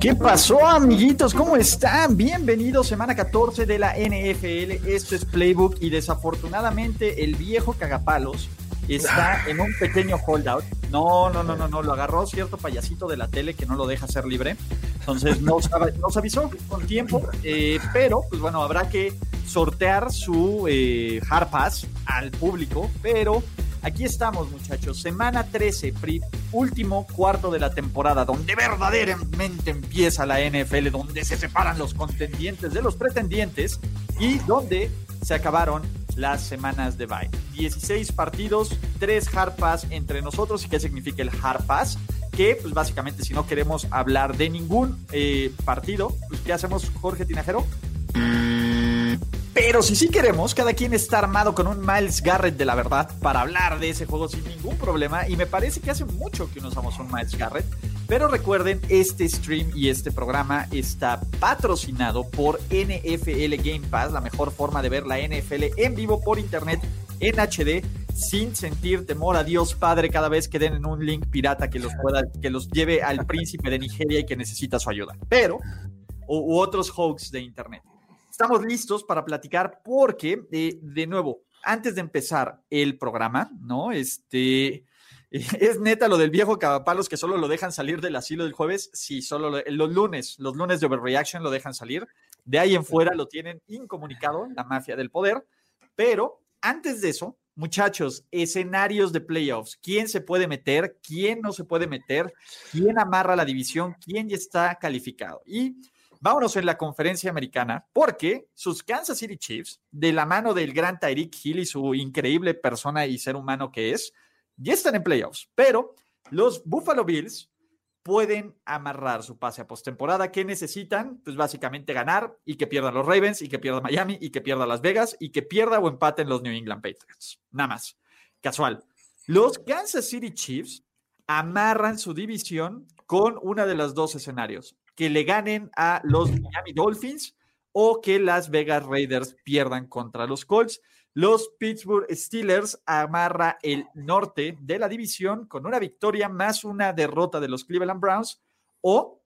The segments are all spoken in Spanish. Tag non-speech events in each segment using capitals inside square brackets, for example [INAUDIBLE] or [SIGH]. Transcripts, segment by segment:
¿Qué pasó, amiguitos? ¿Cómo están? Bienvenidos, semana 14 de la NFL. Esto es Playbook y desafortunadamente el viejo cagapalos está en un pequeño holdout. No, no, no, no, no, lo agarró cierto payasito de la tele que no lo deja ser libre. Entonces nos, nos avisó con tiempo, eh, pero pues bueno, habrá que sortear su eh, hard pass al público, pero aquí estamos muchachos, semana 13, último cuarto de la temporada, donde verdaderamente empieza la NFL, donde se separan los contendientes de los pretendientes y donde se acabaron las semanas de bye. 16 partidos, 3 hard pass entre nosotros. ¿Y qué significa el hard pass? Que, pues básicamente, si no queremos hablar de ningún eh, partido, pues ¿qué hacemos, Jorge Tinajero? Pero si sí queremos, cada quien está armado con un Miles Garrett de la verdad para hablar de ese juego sin ningún problema. Y me parece que hace mucho que no usamos un Miles Garrett. Pero recuerden, este stream y este programa está patrocinado por NFL Game Pass, la mejor forma de ver la NFL en vivo por internet en HD sin sentir temor a Dios Padre cada vez que den en un link pirata que los pueda, que los lleve al príncipe de Nigeria y que necesita su ayuda. Pero, u, otros hoax de internet. Estamos listos para platicar porque, eh, de nuevo, antes de empezar el programa, ¿no? Este, [LAUGHS] es neta lo del viejo cavapalos que solo lo dejan salir del asilo del jueves. Sí, solo los lunes, los lunes de Overreaction lo dejan salir. De ahí en fuera lo tienen incomunicado, la mafia del poder. Pero antes de eso, muchachos, escenarios de playoffs. ¿Quién se puede meter? ¿Quién no se puede meter? ¿Quién amarra la división? ¿Quién ya está calificado? Y vámonos en la conferencia americana, porque sus Kansas City Chiefs, de la mano del gran Tyreek Hill y su increíble persona y ser humano que es, ya están en playoffs, pero los Buffalo Bills pueden amarrar su pase a postemporada. ¿Qué necesitan? Pues básicamente ganar y que pierdan los Ravens y que pierda Miami y que pierda Las Vegas y que pierda o empaten los New England Patriots. Nada más. Casual. Los Kansas City Chiefs amarran su división con una de los dos escenarios. Que le ganen a los Miami Dolphins o que Las Vegas Raiders pierdan contra los Colts. Los Pittsburgh Steelers amarra el norte de la división con una victoria más una derrota de los Cleveland Browns o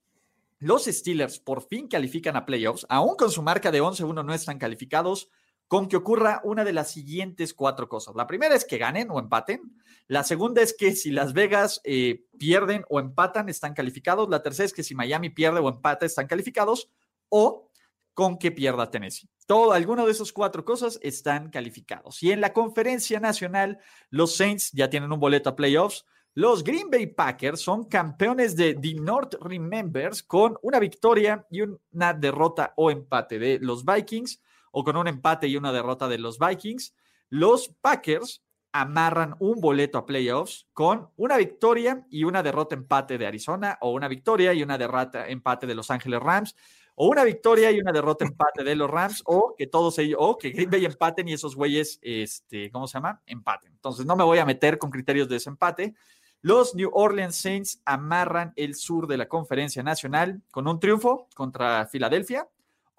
los Steelers por fin califican a playoffs, aún con su marca de 11-1 no están calificados, con que ocurra una de las siguientes cuatro cosas. La primera es que ganen o empaten. La segunda es que si Las Vegas eh, pierden o empatan, están calificados. La tercera es que si Miami pierde o empata, están calificados. O con que pierda Tennessee. Todo, alguno de esas cuatro cosas están calificados. Y en la conferencia nacional, los Saints ya tienen un boleto a playoffs. Los Green Bay Packers son campeones de The North Remembers con una victoria y una derrota o empate de los Vikings, o con un empate y una derrota de los Vikings. Los Packers amarran un boleto a playoffs con una victoria y una derrota empate de Arizona, o una victoria y una derrota empate de Los Ángeles Rams o una victoria y una derrota empate de los Rams, o que todos ellos, o que Green Bay empaten y esos güeyes, este, ¿cómo se llama? Empaten. Entonces no me voy a meter con criterios de desempate. Los New Orleans Saints amarran el sur de la conferencia nacional con un triunfo contra Filadelfia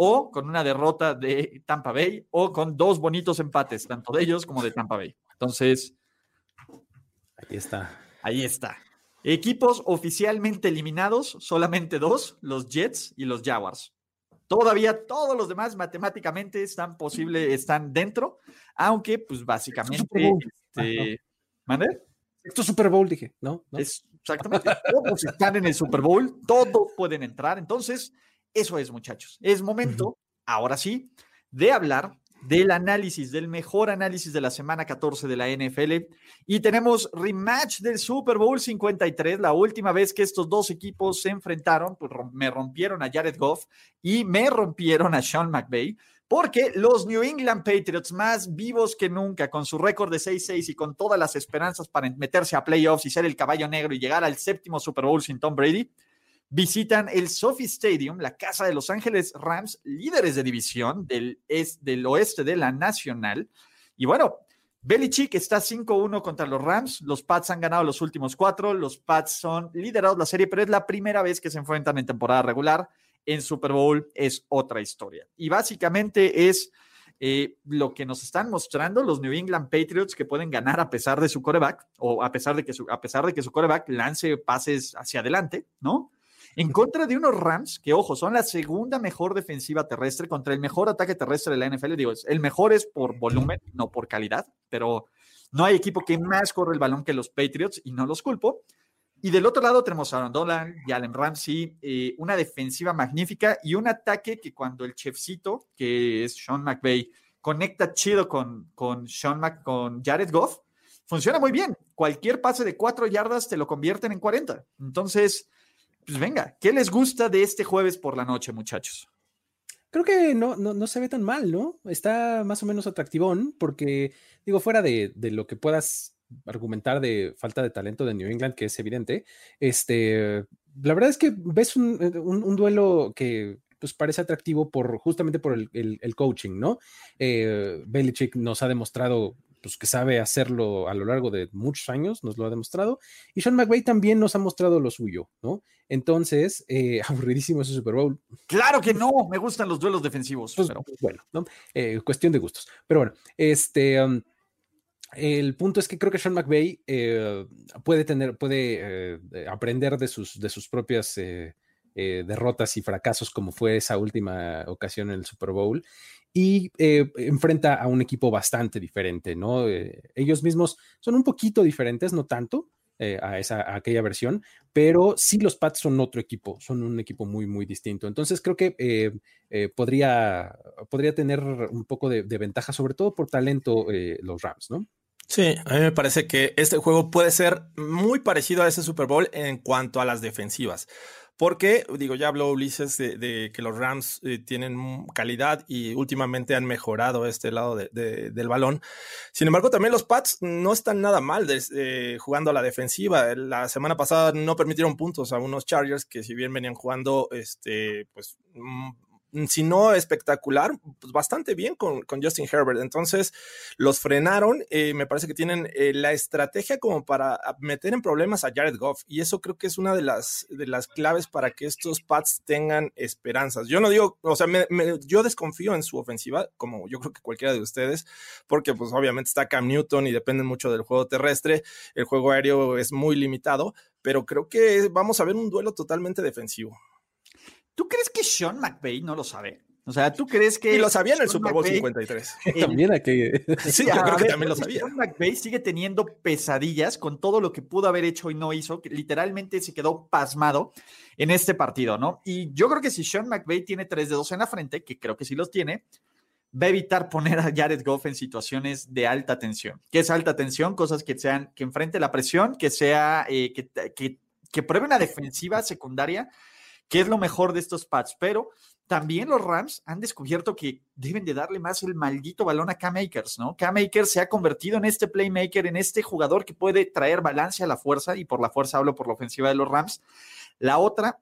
o con una derrota de Tampa Bay o con dos bonitos empates, tanto de ellos como de Tampa Bay. Entonces, ahí está. Ahí está. Equipos oficialmente eliminados, solamente dos, los Jets y los Jaguars. Todavía todos los demás matemáticamente están posible, están dentro, aunque pues básicamente este, ¿Mande? Esto es Super Bowl, dije, ¿no? Es, exactamente. todos están en el Super Bowl, todos pueden entrar. Entonces, eso es, muchachos. Es momento, ahora sí, de hablar del análisis, del mejor análisis de la semana 14 de la NFL. Y tenemos rematch del Super Bowl 53, la última vez que estos dos equipos se enfrentaron, pues me rompieron a Jared Goff y me rompieron a Sean McVay. Porque los New England Patriots, más vivos que nunca, con su récord de 6-6 y con todas las esperanzas para meterse a playoffs y ser el caballo negro y llegar al séptimo Super Bowl sin Tom Brady, visitan el Sophie Stadium, la casa de Los Ángeles Rams, líderes de división del, del oeste de la Nacional. Y bueno, Belichick está 5-1 contra los Rams. Los Pats han ganado los últimos cuatro. Los Pats son liderados la serie, pero es la primera vez que se enfrentan en temporada regular. En Super Bowl es otra historia. Y básicamente es eh, lo que nos están mostrando los New England Patriots que pueden ganar a pesar de su coreback o a pesar de que su, a pesar de que su coreback lance pases hacia adelante, ¿no? En contra de unos Rams que, ojo, son la segunda mejor defensiva terrestre contra el mejor ataque terrestre de la NFL. Digo, el mejor es por volumen, no por calidad, pero no hay equipo que más corre el balón que los Patriots y no los culpo. Y del otro lado tenemos a Aaron Dolan y Allen Ramsey, eh, una defensiva magnífica y un ataque que cuando el chefcito, que es Sean McVay, conecta chido con, con, Sean Mac, con Jared Goff, funciona muy bien. Cualquier pase de cuatro yardas te lo convierten en 40. Entonces, pues venga, ¿qué les gusta de este jueves por la noche, muchachos? Creo que no, no, se ve tan mal, ¿no? Está más o menos atractivón, porque, digo, fuera de, lo que puedas argumentar de falta de talento de New England, que es evidente, este, la verdad es que ves un, duelo que pues parece atractivo por justamente por el, coaching, ¿no? Eh, Belichick nos ha demostrado pues, que sabe hacerlo a lo largo de muchos años, nos lo ha demostrado. Y Sean McVay también nos ha mostrado lo suyo, ¿no? Entonces, eh, [LAUGHS] aburridísimo ese Super Bowl. Claro que no, me gustan los duelos defensivos. Pues, pero... Bueno, ¿no? Eh, cuestión de gustos. Pero bueno, este. Um, el punto es que creo que Sean McVay eh, puede tener, puede aprender de sus, de sus propias derrotas y fracasos, como fue esa última ocasión en el Super Bowl, y eh, enfrenta a un equipo bastante diferente, ¿no? Eh, ellos mismos son un poquito diferentes, no tanto eh, a, esa, aquella versión, pero sí los Pats son otro equipo, son un equipo muy, muy distinto. Entonces creo que podría, podría tener un poco de, de ventaja, sobre todo por talento, los Rams, ¿no? Sí, a mí me parece que este juego puede ser muy parecido a ese Super Bowl en cuanto a las defensivas. Porque, digo, ya habló Ulises de, que los Rams eh, tienen calidad y últimamente han mejorado este lado del balón. Sin embargo, también los Pats no están nada mal eh, jugando a la defensiva. La semana pasada no permitieron puntos a unos Chargers que si bien venían jugando, este, pues si no espectacular, pues bastante bien con, Justin Herbert. Entonces los frenaron. Eh, me parece que tienen eh, la estrategia como para meter en problemas a Jared Goff. Y eso creo que es una de las, de las claves para que estos Pats tengan esperanzas. Yo no digo, o sea, yo desconfío en su ofensiva, como yo creo que cualquiera de ustedes, porque pues obviamente está Cam Newton y depende mucho del juego terrestre. El juego aéreo es muy limitado, pero creo que vamos a ver un duelo totalmente defensivo. ¿Tú crees que Sean McVay no lo sabe? O sea, ¿tú crees que. Y lo sabía en el Super Bowl 53. [LAUGHS] también aquí. [LAUGHS] sí, yo creo que también lo sabía. Sean McVay sigue teniendo pesadillas con todo lo que pudo haber hecho y no hizo, que literalmente se quedó pasmado en este partido, ¿no? Y yo creo que si Sean McVay tiene tres dedos en la frente, que creo que sí los tiene, va a evitar poner a Jared Goff en situaciones de alta tensión. ¿Qué es alta tensión? Cosas que sean, que enfrente la presión, que sea, eh, que, que, que pruebe una defensiva secundaria ¿Qué es lo mejor de estos Pats, pero también los Rams han descubierto que deben de darle más el maldito balón a Cam Akers, ¿no? Cam Akers se ha convertido en este playmaker, en este jugador que puede traer balance a la fuerza, y por la fuerza hablo por la ofensiva de los Rams. La otra,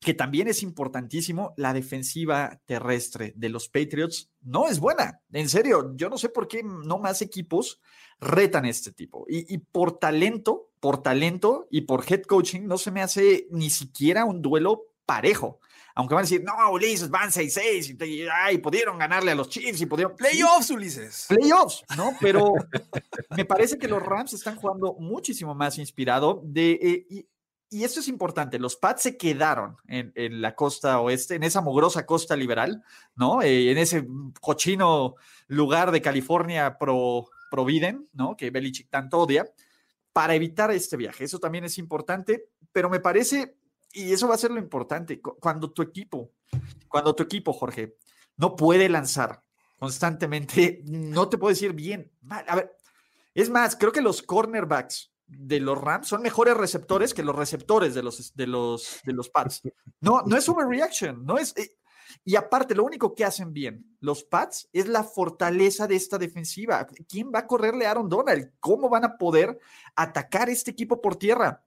que también es importantísimo, la defensiva terrestre de los Patriots no es buena. En serio, yo no sé por qué no más equipos retan este tipo. Y, y por talento, por talento y por head coaching, no se me hace ni siquiera un duelo parejo. Aunque van a decir, no, Ulises, van 6-6 y, ay, pudieron ganarle a los Chiefs y pudieron. Playoffs, Ulises. Playoffs, ¿no? Pero me parece que los Rams están jugando muchísimo más inspirado. De, eh, y, y, esto es importante: los Pats se quedaron en, en, la costa oeste, en esa mugrosa costa liberal, ¿no? Eh, en ese cochino lugar de California pro, pro Biden, ¿no? Que Belichick tanto odia, para evitar este viaje. Eso también es importante, pero me parece y eso va a ser lo importante. Cuando tu equipo, cuando tu equipo, Jorge, no puede lanzar constantemente. No te puedo decir bien. A ver, es más, creo que los cornerbacks de los Rams son mejores receptores que los receptores de los, de los, de los Pats. No, no es overreaction, no es. Eh, y aparte, lo único que hacen bien los Pats es la fortaleza de esta defensiva. ¿Quién va a correrle a Aaron Donald? ¿Cómo van a poder atacar este equipo por tierra?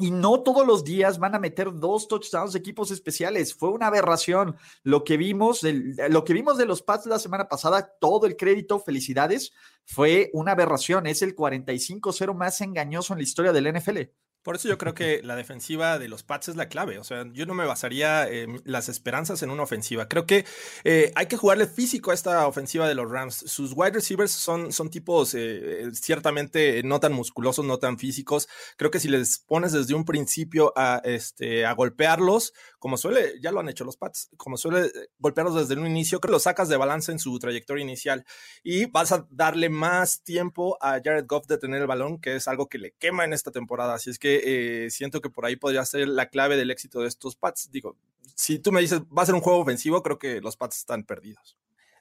Y no todos los días van a meter dos touchdowns de equipos especiales. Fue una aberración. Lo que vimos, lo que vimos de los Pats la semana pasada, todo el crédito, felicidades, fue una aberración. Es el 45-0 más engañoso en la historia del NFL. Por eso yo creo que la defensiva de los Pats es la clave. O sea, yo no me basaría las esperanzas en una ofensiva. Creo que eh, hay que jugarle físico a esta ofensiva de los Rams. Sus wide receivers son, son tipos eh, ciertamente no tan musculosos, no tan físicos. Creo que si les pones desde un principio a, este, a golpearlos, como suele, ya lo han hecho los Pats, como suele golpearlos desde un inicio, creo que los sacas de balance en su trayectoria inicial y vas a darle más tiempo a Jared Goff de tener el balón, que es algo que le quema en esta temporada. Así es que eh, siento que por ahí podría ser la clave del éxito de estos Pats. Digo, si tú me dices, va a ser un juego ofensivo, creo que los Pats están perdidos.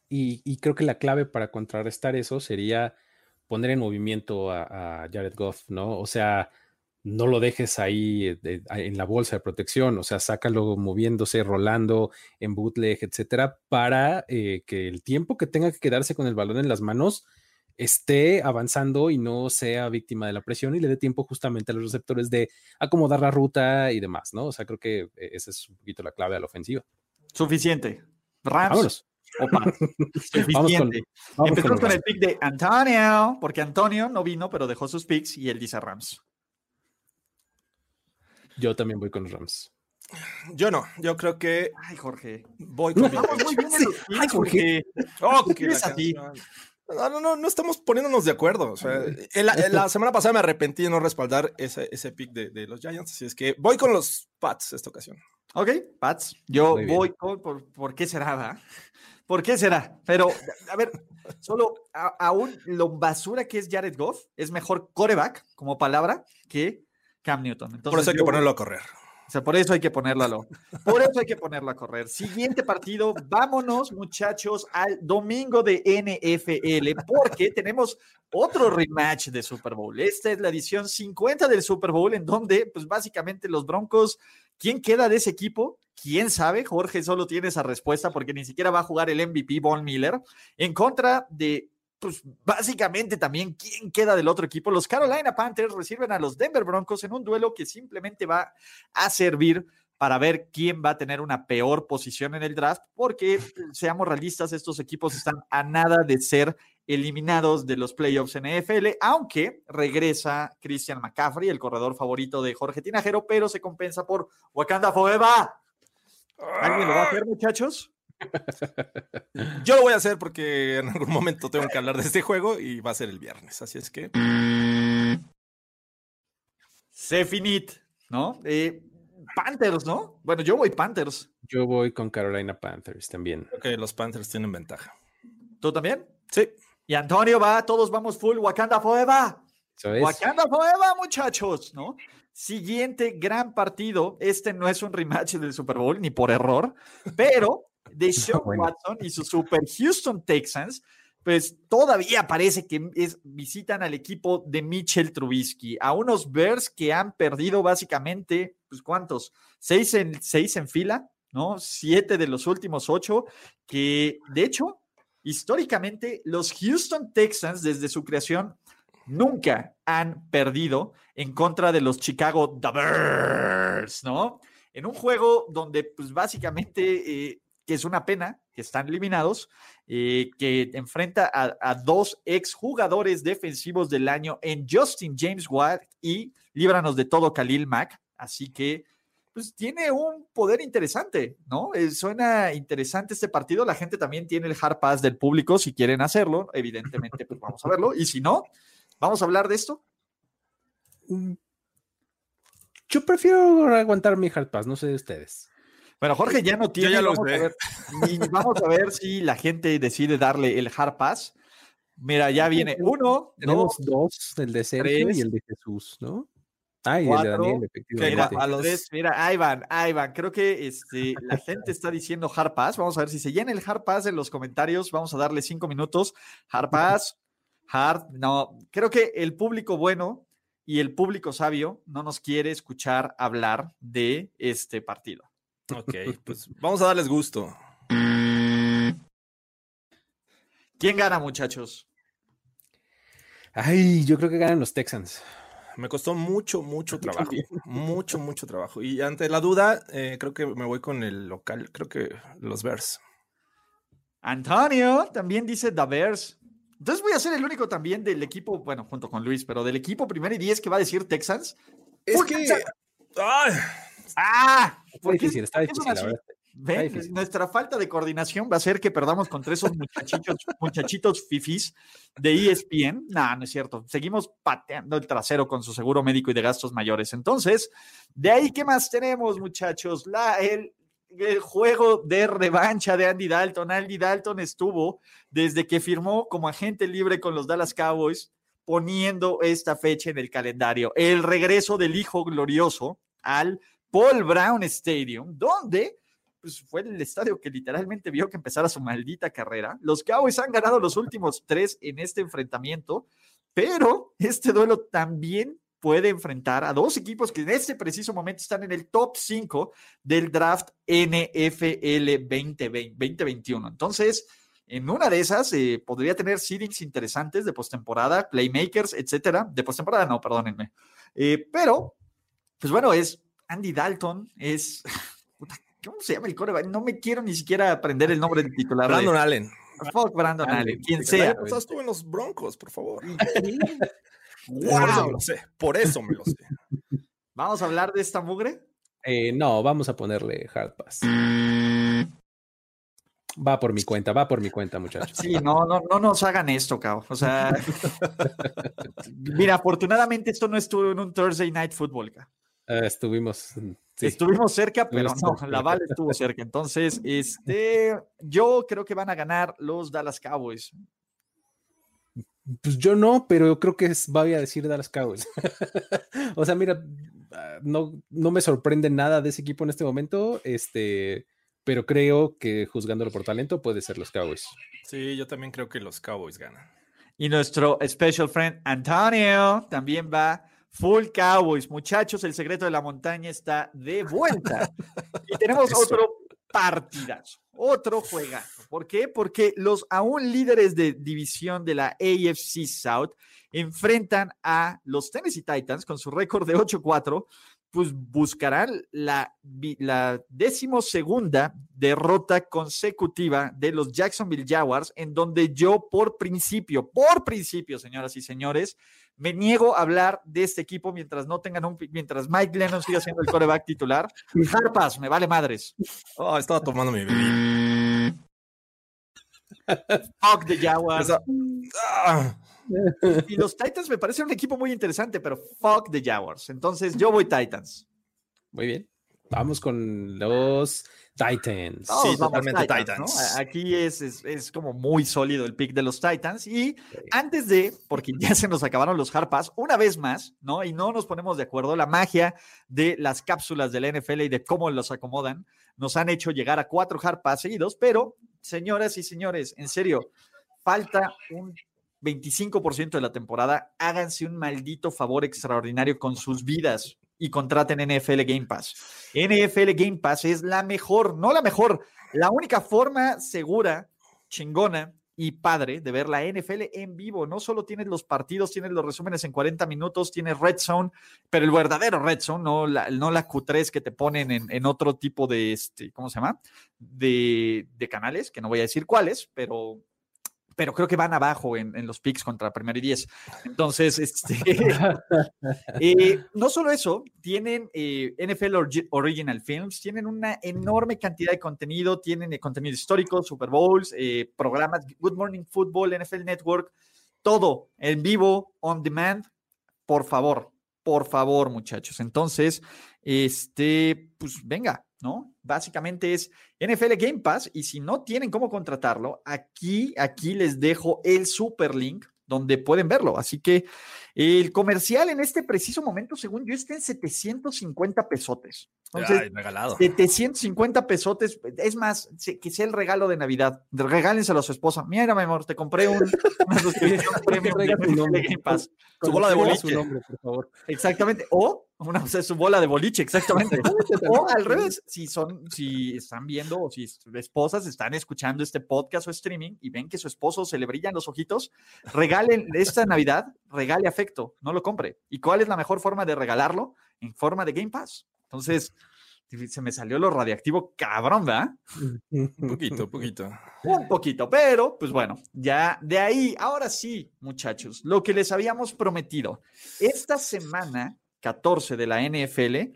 Y, creo que la clave para contrarrestar eso sería poner en movimiento a, Jared Goff, ¿no? O sea, no lo dejes ahí eh, en la bolsa de protección, o sea, sácalo moviéndose, rolando en bootleg, etcétera, para eh, que el tiempo que tenga que quedarse con el balón en las manos esté avanzando y no sea víctima de la presión y le dé tiempo justamente a los receptores de acomodar la ruta y demás, ¿no? O sea, creo que eh, esa es un poquito la clave a la ofensiva. Suficiente. Rams. Opa. [LAUGHS] Suficiente. Empezamos con, el pick de Antonio, porque Antonio no vino, pero dejó sus picks y él dice Rams. Yo también voy con los Rams. Yo no, yo creo que. Ay, Jorge. Voy con. Vamos muy bien. Ay, Jorge. Oh, ¿Qué es a ti? No, no, no, no estamos poniéndonos de acuerdo. O sea, la semana pasada me arrepentí de no respaldar ese, ese pick de, los Giants, así es que voy con los Pats esta ocasión. Ok, Pats. Yo voy con. Por, qué será? ¿Por qué será? Pero, a ver, solo aún lo basura que es Jared Goff es mejor coreback como palabra que Cam Newton. Entonces, por eso hay que ponerlo a correr. O sea, por eso hay que ponerlo a lo. Por eso hay que ponerlo a correr. Siguiente partido, vámonos, muchachos, al domingo de NFL, porque tenemos otro rematch de Super Bowl. Esta es la edición 50 del Super Bowl, en donde, pues básicamente, los Broncos, ¿quién queda de ese equipo? ¿Quién sabe? Jorge solo tiene esa respuesta porque ni siquiera va a jugar el MVP Von Miller en contra de pues básicamente también quién queda del otro equipo. Los Carolina Panthers reciben a los Denver Broncos en un duelo que simplemente va a servir para ver quién va a tener una peor posición en el draft, porque seamos realistas, estos equipos están a nada de ser eliminados de los playoffs en NFL, aunque regresa Christian McCaffrey, el corredor favorito de Jorge Tinajero, pero se compensa por Wakanda Forever. ¿Alguien lo va a hacer, muchachos? Yo lo voy a hacer porque en algún momento tengo que hablar de este juego y va a ser el viernes. Así es que. Se finit, ¿no? Eh, Panthers, ¿no? Bueno, yo voy Panthers. Yo voy con Carolina Panthers también. Creo que los Panthers tienen ventaja. ¿Tú también? Sí. Y Antonio va, todos vamos full Wakanda Forever. Wakanda Forever, muchachos, ¿no? Siguiente gran partido. Este no es un rematch del Super Bowl, ni por error, pero de [LAUGHS] Sean Watson y su Super Houston Texans, pues todavía parece que es, visitan al equipo de Mitchell Trubisky, a unos Bears que han perdido básicamente, pues cuántos, seis en, seis en fila, ¿no? Siete de los últimos ocho, que de hecho, históricamente, los Houston Texans desde su creación nunca han perdido en contra de los Chicago Bears, ¿no? En un juego donde, pues básicamente, eh, que es una pena que están eliminados, eh, que enfrenta a, dos exjugadores defensivos del año en Justin James Watt y líbranos de todo Khalil Mack. Así que, pues tiene un poder interesante, ¿no? Eh, suena interesante este partido. La gente también tiene el hard pass del público si quieren hacerlo. Evidentemente, pues vamos a verlo. Y si no, vamos a hablar de esto. Mm. Yo prefiero aguantar mi hard pass, no sé de ustedes. Bueno, Jorge ya no tiene. vamos, a ver, y vamos a ver si la gente decide darle el hard pass. Mira, ya viene uno. Tenemos dos, el de Sergio y el de Jesús, ¿no? Ah, y el de Daniel, efectivamente. Mira, a los... mira, ahí van, ahí van. Creo que este, la [LAUGHS] gente está diciendo Hard Pass. Vamos a ver si se llena el Hard Pass en los comentarios. Vamos a darle cinco minutos. Hard Pass, Hard, no. Creo que el público bueno y el público sabio no nos quiere escuchar hablar de este partido. Ok, pues vamos a darles gusto. ¿Quién gana, muchachos? Ay, yo creo que ganan los Texans. Me costó mucho, mucho trabajo. [LAUGHS] mucho, mucho trabajo. Y ante la duda, eh, creo que me voy con el local. Creo que los Bears. Antonio también dice The Bears. Entonces voy a ser el único también del equipo, bueno, junto con Luis, pero del equipo primero y diez que va a decir Texans. Es que. ¡Ay! ¡Ah! [LAUGHS] Está difícil, está difícil, la verdad. ¿Ven? Nuestra falta de coordinación va a hacer que perdamos contra esos muchachitos, muchachitos fifis de ESPN. No, no es cierto. Seguimos pateando el trasero con su seguro médico y de gastos mayores. Entonces, de ahí, ¿qué más tenemos, muchachos? La, el, el juego de revancha de Andy Dalton. Andy Dalton estuvo desde que firmó como agente libre con los Dallas Cowboys, poniendo esta fecha en el calendario. El regreso del hijo glorioso al Paul Brown Stadium, donde pues fue el estadio que literalmente vio que empezara su maldita carrera. Los Cowboys han ganado los últimos tres en este enfrentamiento, pero este duelo también puede enfrentar a dos equipos que en este preciso momento están en el top 5 del draft NFL 2021. Entonces, en una de esas eh, podría tener seedings interesantes de postemporada, playmakers, etcétera. De postemporada, no, perdónenme. Eh, pero, pues bueno, es Andy Dalton, es [LAUGHS] ¿Cómo se llama el coreback? No me quiero ni siquiera aprender el nombre del titular. Brandon Allen. Fuck Brandon Allen, quien sea. Pues estuvo en los Broncos, por favor. [LAUGHS] Por eso me lo sé. Por eso me lo sé. ¿Vamos a hablar de esta mugre? Eh, no, vamos a ponerle Hard Pass. Va por mi cuenta, va por mi cuenta, muchachos. Sí, no, no, no nos hagan esto, cabrón. O sea, [LAUGHS] mira, afortunadamente esto no estuvo en un Thursday Night Football, cabrón. Uh, estuvimos Estuvimos cerca, pero no, la Val estuvo cerca. Entonces, este, yo creo que van a ganar los Dallas Cowboys. Pues yo no, pero yo creo que voy a decir Dallas Cowboys. [LAUGHS] o sea, mira, ah, no, no me sorprende nada de ese equipo en este momento, este, pero creo que juzgándolo por talento puede ser los Cowboys. Sí, yo también creo que los Cowboys ganan. Y nuestro special friend Antonio también va Full Cowboys, muchachos, el secreto de la montaña está de vuelta. y [LAUGHS] tenemos otro partidazo, otro juegazo. ¿Por qué? Porque los aún líderes de división de la AFC South enfrentan a los Tennessee Titans con su récord de 8-4 pues buscarán la, la decimosegunda derrota consecutiva de los Jacksonville Jaguars, en donde yo por principio, por principio, señoras y señores, me niego a hablar de este equipo mientras no tengan un, mientras Mike Lennon siga siendo el coreback titular. Harpas, me vale madres. Oh, estaba tomando mi bebida. Fuck the Jaguars. Ah. Y los Titans me parece un equipo muy interesante, pero fuck the Jaguars. Entonces yo voy Titans. Muy bien. Vamos con los Titans. sí, totalmente Titans. Aquí es, es, como muy sólido el pick de los Titans. Y antes de, porque ya se nos acabaron los harpas, una vez más, ¿no? Y no nos ponemos de acuerdo, la magia de las cápsulas de la NFL y de cómo los acomodan, nos han hecho llegar a cuatro harpas seguidos, pero, señoras y señores, en serio, falta un 25% de la temporada, háganse un maldito favor extraordinario con sus vidas y contraten NFL Game Pass. NFL Game Pass es la mejor, no la mejor, la única forma segura, chingona y padre de ver la NFL en vivo. No solo tienes los partidos, tienes los resúmenes en 40 minutos, tienes Red Zone, pero el verdadero Red Zone, no la, no la Q3 que te ponen en, otro tipo de, este, ¿cómo se llama? De canales, que no voy a decir cuáles, pero pero creo que van abajo en, los picks contra primero y diez. Entonces, [LAUGHS] este, eh, no solo eso, tienen eh, NFL Original Films, tienen una enorme cantidad de contenido, tienen eh, contenido histórico, Super Bowls, programas, Good Morning Football, NFL Network, todo en vivo, on demand, por favor, por favor, muchachos. Entonces, este, pues venga, ¿no? Básicamente es NFL Game Pass y si no tienen cómo contratarlo, aquí, aquí les dejo el super link donde pueden verlo. Así que el comercial en este preciso momento, según yo, está en 750 pesotes. Entonces, Ay, regalado. 750 pesotes, es más, que sea el regalo de Navidad. Regálenselo a su esposa. Mira, mi amor, te compré un, [LAUGHS] una suscripción premium de, Game Pass. Su bola de boliche. Su nombre, por favor. Exactamente. O una, [LAUGHS] o sea, su bola de boliche, exactamente. [LAUGHS] o al revés, si son, si están viendo o si sus esposas están escuchando este podcast o streaming y ven que su esposo se le brillan los ojitos, regalen esta Navidad, regale afecto, no lo compre. ¿Y cuál es la mejor forma de regalarlo? En forma de Game Pass. Entonces, se me salió lo radiactivo cabrón, ¿verdad? Un [LAUGHS] poquito, un poquito. Un poquito, pero pues bueno, ya de ahí, ahora sí, muchachos, lo que les habíamos prometido. Esta semana 14 de la NFL,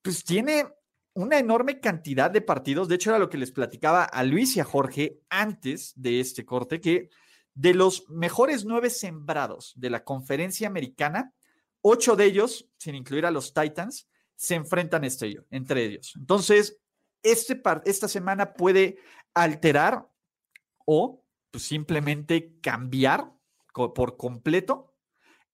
pues tiene una enorme cantidad de partidos. De hecho, era lo que les platicaba a Luis y a Jorge antes de este corte, que de los mejores nueve sembrados de la conferencia americana, ocho de ellos, sin incluir a los Titans, se enfrentan este, entre ellos. Entonces, este esta semana puede alterar o pues, simplemente cambiar por completo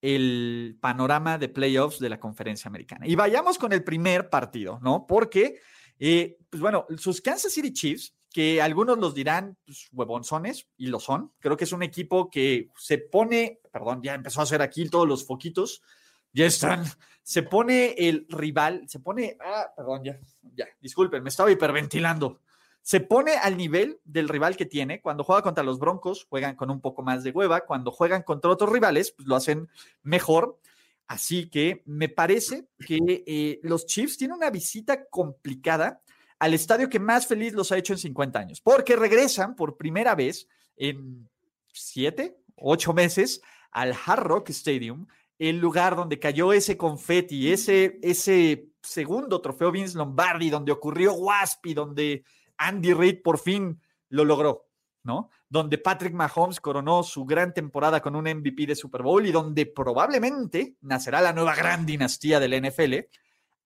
el panorama de playoffs de la conferencia americana. Y vayamos con el primer partido, ¿no? Porque, eh, pues bueno, sus Kansas City Chiefs, que algunos los dirán pues, huevonzones, y lo son, creo que es un equipo que se pone, perdón, ya empezó a hacer aquí todos los foquitos, ya están, se pone el rival, se pone, ah, perdón, ya, ya, disculpen, me estaba hiperventilando. Se pone al nivel del rival que tiene. Cuando juega contra los Broncos, juegan con un poco más de hueva. Cuando juegan contra otros rivales, pues lo hacen mejor. Así que me parece que eh, los Chiefs tienen una visita complicada al estadio que más feliz los ha hecho en 50 años, porque regresan por primera vez en siete, ocho meses al Hard Rock Stadium, el lugar donde cayó ese confeti, ese, ese segundo trofeo Vince Lombardi, donde ocurrió Waspi, donde Andy Reid por fin lo logró, ¿no? Donde Patrick Mahomes coronó su gran temporada con un MVP de Super Bowl y donde probablemente nacerá la nueva gran dinastía del NFL,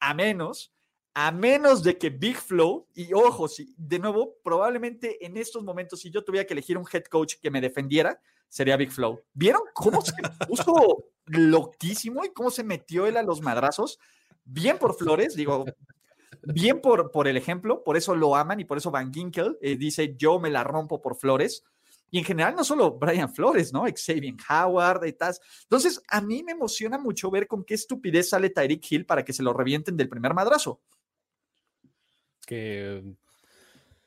a menos, a menos de que Big Flow, y ojo, si, de nuevo, probablemente en estos momentos, si yo tuviera que elegir un head coach que me defendiera, sería Big Flow. ¿Vieron cómo se [LAUGHS] puso loquísimo y cómo se metió él a los madrazos? Bien por Flores, digo, bien por, por el ejemplo, por eso lo aman y por eso Van Ginkel eh, dice yo me la rompo por Flores. Y en general no solo Brian Flores, ¿no? Xavier Howard y tal. Entonces, a mí me emociona mucho ver con qué estupidez sale Tyreek Hill para que se lo revienten del primer madrazo. Que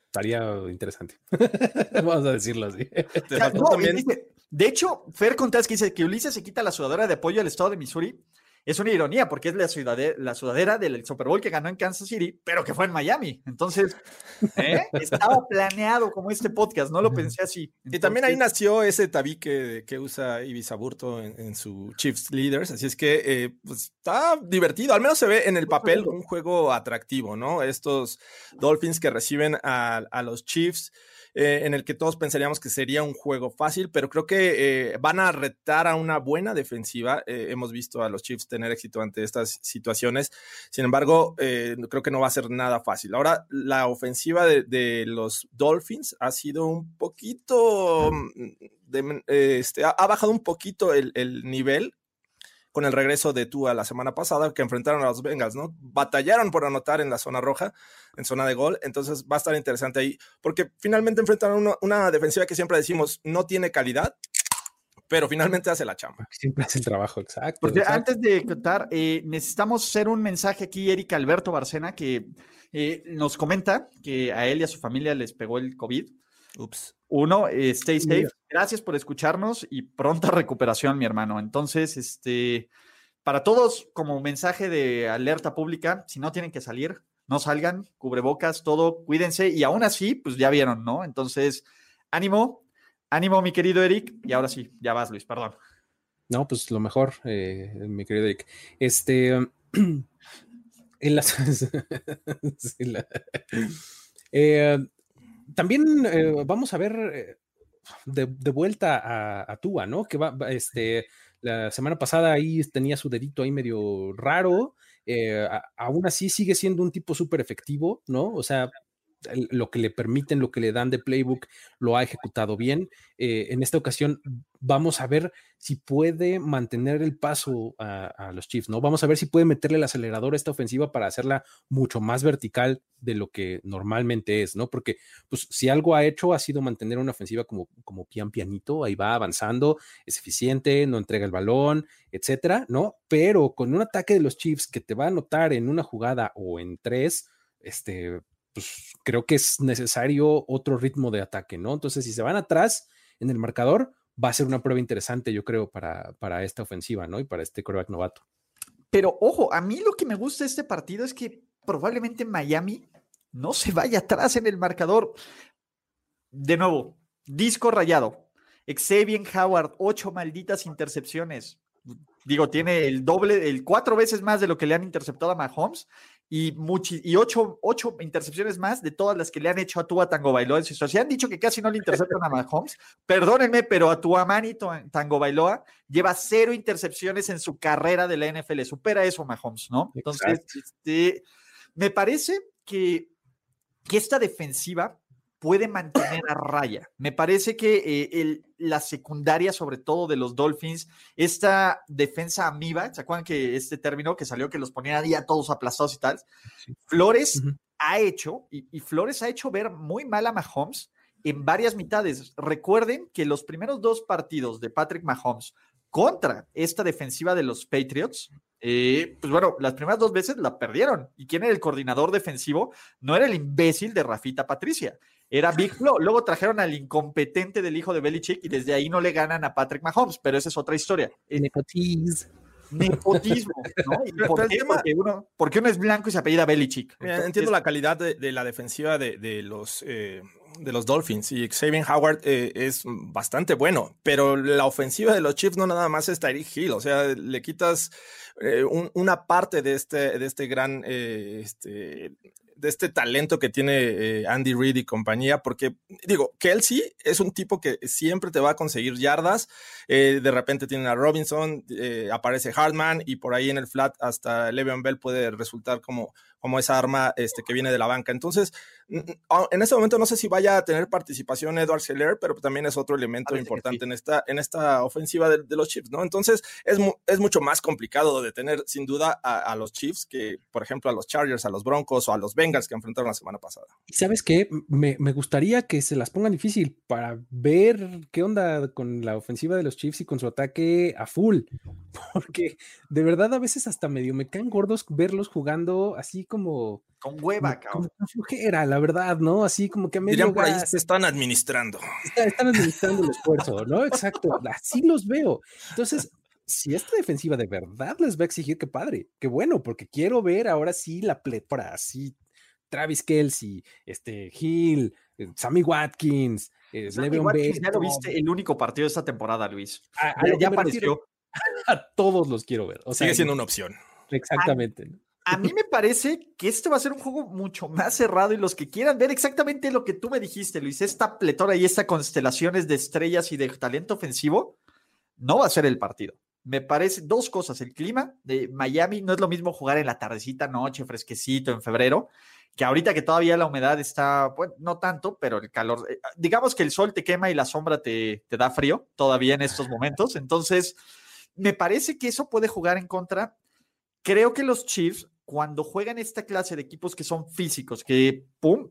estaría interesante. [LAUGHS] Vamos a decirlo así. O [LAUGHS] sea, [LAUGHS] no, y dice- de hecho, Fer Contreras que dice que Ulises se quita la sudadera de apoyo al estado de Missouri. Es una ironía porque es la, ciudade- la sudadera del Super Bowl que ganó en Kansas City, pero que fue en Miami. Entonces, ¿eh? estaba planeado como este podcast, no lo pensé así. Y también ahí nació ese tabique que usa Ibis Aburto en, en su Chiefs Leaders. Así es que eh, pues, está divertido. Al menos se ve en el papel un juego atractivo, ¿no? Estos Dolphins que reciben a, a los Chiefs. Eh, en el que todos pensaríamos que sería un juego fácil, pero creo que eh, van a retar a una buena defensiva. Eh, hemos visto a los Chiefs tener éxito ante estas situaciones. Sin embargo, creo que no va a ser nada fácil. Ahora, la ofensiva de, los Dolphins ha sido un poquito, mm, de- este, ha, bajado un poquito el nivel con el regreso de Tua la semana pasada, que enfrentaron a los Bengals, ¿no? Batallaron por anotar en la zona roja, en zona de gol, entonces va a estar interesante ahí, porque finalmente enfrentaron una, una defensiva que siempre decimos no tiene calidad, pero finalmente hace la chamba. Siempre hace el trabajo, exacto. Porque exacto. antes de contar, eh, necesitamos hacer un mensaje aquí, Erika Alberto Barcena, que eh, nos comenta que a él y a su familia les pegó el COVID. Ups. Uno, eh, stay safe. Gracias por escucharnos y pronta recuperación, mi hermano. Entonces, este, para todos, como mensaje de alerta pública, si no tienen que salir, no salgan, cubrebocas, todo, cuídense. Y aún así, pues ya vieron, ¿no? Entonces, ánimo, ánimo, mi querido Eric. Y ahora sí, ya vas, Luis, perdón. No, pues lo mejor, eh, mi querido Eric. Este. [CLEARS THROAT] en las. [LAUGHS] Sí, la- Eh, también eh, vamos a ver eh, de, de vuelta a, a Tua, ¿no? Que va, va, este, la semana pasada ahí tenía su dedito ahí medio raro. eh, a- aún así sigue siendo un tipo súper efectivo, ¿no? O sea, lo que le permiten, lo que le dan de playbook, lo ha ejecutado bien. Eh, en esta ocasión vamos a ver si puede mantener el paso a, los Chiefs, ¿no? Vamos a ver si puede meterle el acelerador a esta ofensiva para hacerla mucho más vertical de lo que normalmente es, ¿no? Porque, pues, si algo ha hecho ha sido mantener una ofensiva como, como pian pianito, ahí va avanzando, es eficiente, no entrega el balón, etcétera, ¿no? Pero con un ataque de los Chiefs que te va a anotar en una jugada o en tres, este, pues creo que es necesario otro ritmo de ataque, ¿no? Entonces, si se van atrás en el marcador, va a ser una prueba interesante, yo creo, para, para esta ofensiva, ¿no? Y para este coreback novato. Pero ojo, a mí lo que me gusta de este partido es que probablemente Miami no se vaya atrás en el marcador. De nuevo, disco rayado. Xavier Howard, ocho malditas intercepciones. Digo, tiene el doble, el cuatro veces más de lo que le han interceptado a Mahomes y, y ocho, ocho, intercepciones más de todas las que le han hecho a Tua Tango Bailoa en su Se han dicho que casi no le interceptan a Mahomes. [LAUGHS] Perdónenme, pero a Tua Mani Tango Bailoa lleva cero intercepciones en su carrera de la NFL. Supera eso Mahomes, ¿no? Entonces, este, me parece que, que esta defensiva puede mantener a raya. Me parece que eh, el, la secundaria, sobre todo de los Dolphins, esta defensa amiba, ¿se acuerdan que este término que salió que los ponía a día todos aplastados y tal? Flores ha hecho, y, Flores ha hecho ver muy mal a Mahomes en varias mitades. Recuerden que los primeros dos partidos de Patrick Mahomes contra esta defensiva de los Patriots, eh, pues bueno, las primeras dos veces la perdieron. ¿Y quién era el coordinador defensivo? No era el imbécil de Rafita Patricia, era Big Flo. Luego trajeron al incompetente del hijo de Belichick y desde ahí no le ganan a Patrick Mahomes, pero esa es otra historia. Nepotismo. Nepotismo, ¿no? [LAUGHS] por qué? porque, uno, porque, uno, es blanco y se apellida Belichick. entiendo la calidad de, la defensiva de, los, eh, de los Dolphins y Xavier Howard eh, es bastante bueno, pero la ofensiva de los Chiefs no nada más es Tyreek Hill, o sea, le quitas eh, una parte de este, de este gran este, de este talento que tiene eh, Andy Reid y compañía, porque digo, Kelsey es un tipo que siempre te va a conseguir yardas, eh, de repente tiene a Robinson, eh, aparece Hartman y por ahí en el flat hasta Le'Veon Bell puede resultar como como esa arma este, que viene de la banca. Entonces, en este momento no sé si vaya a tener participación Edward Seller, pero también es otro elemento importante en esta, en esta ofensiva de, los Chiefs, ¿no? Entonces, es, es mucho más complicado de tener sin duda a, los Chiefs que, por ejemplo, a los Chargers, a los Broncos o a los Bengals que enfrentaron la semana pasada. Y sabes qué, me, me gustaría que se las pongan difícil para ver qué onda con la ofensiva de los Chiefs y con su ataque a full, [LAUGHS] porque de verdad a veces hasta medio me caen gordos verlos jugando así como. Con hueva, cabrón. Como flojera, la verdad, ¿no? Así como que a medio. por ahí se están administrando. están administrando el esfuerzo, ¿no? Exacto. [LAUGHS] Así los veo. Entonces, si esta defensiva de verdad les va a exigir, qué padre, qué bueno, porque quiero ver ahora sí la pletora, así Travis Kelsey, este Hill, eh, Sammy Watkins, eh, Watkins, Ya lo viste el único partido de esta temporada, Luis. Ya, apareció. [LAUGHS] A todos los quiero ver. O sea, Sigue siendo una opción. Exactamente. A mí me parece que este va a ser un juego mucho más cerrado y los que quieran ver exactamente lo que tú me dijiste, Luis, esta pletora y esta constelaciones de estrellas y de talento ofensivo, no va a ser el partido. Me parece dos cosas. El clima de Miami no es lo mismo jugar en la tardecita, noche, fresquecito, en febrero, que ahorita que todavía la humedad está, bueno, no tanto, pero el calor, eh, digamos que el sol te quema y la sombra te da frío todavía en estos momentos. Entonces, me parece que eso puede jugar en contra creo que los Chiefs, cuando juegan esta clase de equipos que son físicos, que pum,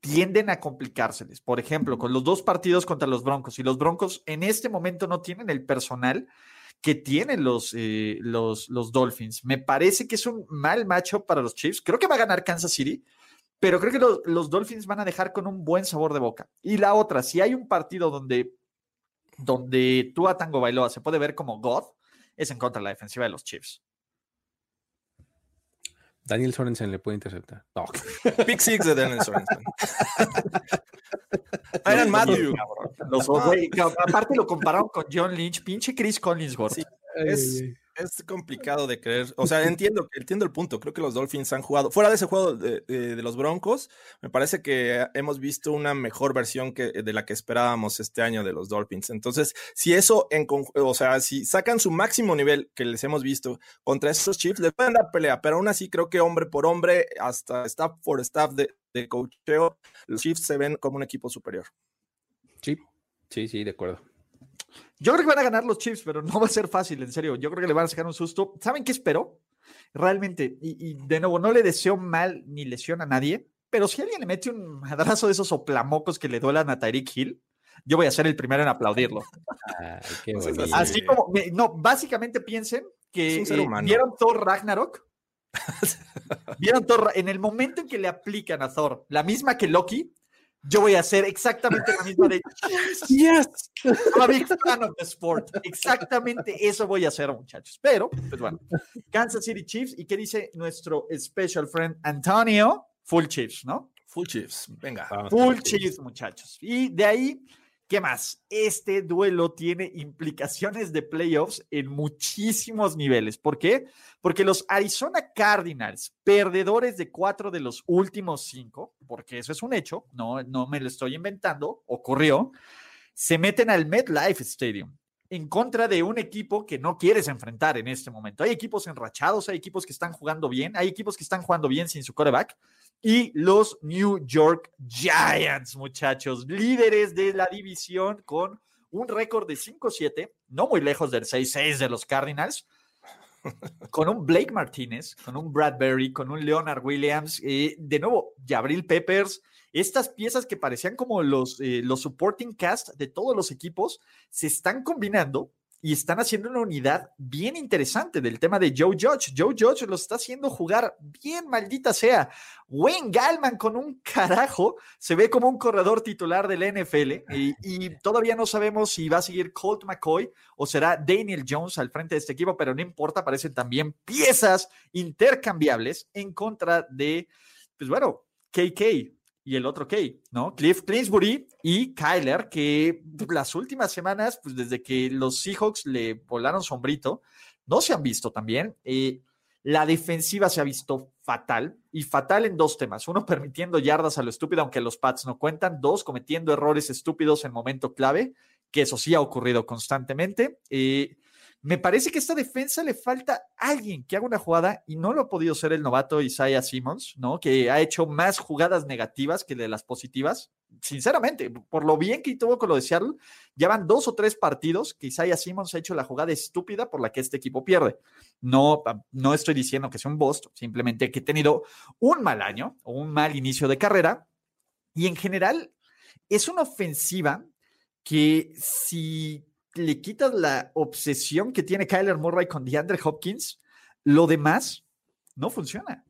tienden a complicárseles. Por ejemplo, con los dos partidos contra los Broncos, y los Broncos en este momento no tienen el personal que tienen los, eh, los, los Dolphins. Me parece que es un mal macho para los Chiefs. Creo que va a ganar Kansas City, pero creo que los, los Dolphins van a dejar con un buen sabor de boca. Y la otra, si hay un partido donde, donde Tua Tango Bailoa se puede ver como God, es en contra de la defensiva de los Chiefs. Daniel Sorensen le puede interceptar. No. Pick six de Daniel Sorensen. Iron Matthew. aparte lo compararon con John Lynch, pinche Chris Collinsworth. Sí, es, es complicado de creer. O sea, entiendo, entiendo el punto. Creo que los Dolphins han jugado. Fuera de ese juego de, los Broncos, me parece que hemos visto una mejor versión que, de la que esperábamos este año de los Dolphins. Entonces, si eso, en, o sea, si sacan su máximo nivel que les hemos visto contra esos Chiefs, les pueden dar pelea. Pero aún así, creo que hombre por hombre, hasta staff por staff de, de coacheo, los Chiefs se ven como un equipo superior. Sí, sí, sí, de acuerdo. Yo creo que van a ganar los Chiefs, pero [LAUGHS] no va a ser fácil, en serio. Yo creo que le van a sacar un susto. ¿Saben qué espero? Realmente, y, de nuevo, no le deseo mal ni lesión a nadie, pero si alguien le mete un madrazo de esos oplamocos que le duelan a Tyreek Hill, yo voy a ser el primero en aplaudirlo. así como, no, básicamente piensen que eh, vieron Thor Ragnarok. [LAUGHS] vieron Thor, en el momento en que le aplican a Thor la misma que Loki, yo voy a hacer exactamente la misma de [LAUGHS] yes, I'm a big fan of the sport. Exactamente eso voy a hacer, muchachos. Pero, pues bueno, Kansas City Chiefs. ¿Y qué dice nuestro special friend Antonio? Full Chiefs, ¿no? Full Chiefs, venga. Full Chiefs, muchachos. Y de ahí ¿Qué más? Este duelo tiene implicaciones de playoffs en muchísimos niveles. ¿Por qué? Porque los Arizona Cardinals, perdedores de cuatro de los últimos cinco, porque eso es un hecho, no, no me lo estoy inventando, ocurrió, se meten al MetLife Stadium en contra de un equipo que no quieres enfrentar en este momento. Hay equipos enrachados, hay equipos que están jugando bien, hay equipos que están jugando bien sin su quarterback y los New York Giants, muchachos, líderes de la división con un récord de 5-7, no muy lejos del 6-6 de los Cardinals, [LAUGHS] con un Blake Martínez, con un Bradbury, con un Leonard Williams, eh, de nuevo, Jabril Peppers, estas piezas que parecían como los, eh, los supporting cast de todos los equipos, se están combinando y están haciendo una unidad bien interesante del tema de Joe Judge. Joe Judge lo está haciendo jugar bien, maldita sea. Wayne Gallman con un carajo se ve como un corredor titular del NFL y, y, [LAUGHS] todavía no sabemos si va a seguir Colt McCoy o será Daniel Jones al frente de este equipo, pero no importa, aparecen también piezas intercambiables en contra de, pues bueno, KK, y el otro Kay, ¿no? Cliff Clinsbury y Kyler, que las últimas semanas, pues desde que los Seahawks le volaron sombrito, no se han visto también. Eh, la defensiva se ha visto fatal y fatal en dos temas. Uno, [LAUGHS] permitiendo yardas a lo estúpido, aunque los Pats no cuentan. Dos, cometiendo errores estúpidos en momento clave, que eso sí ha ocurrido constantemente. Eh, me parece que esta defensa le falta alguien que haga una jugada y no lo ha podido ser el novato Isaiah Simmons, ¿no? Que ha hecho más jugadas negativas que de las positivas. Sinceramente, por lo bien que tuvo con lo de Seattle, ya van dos o tres partidos que Isaiah Simmons ha hecho la jugada estúpida por la que este equipo pierde. No, no estoy diciendo que sea un boss, simplemente que he tenido un mal año o un mal inicio de carrera y en general es una ofensiva que si le quitas la obsesión que tiene Kyler Murray con DeAndre Hopkins, lo demás no funciona.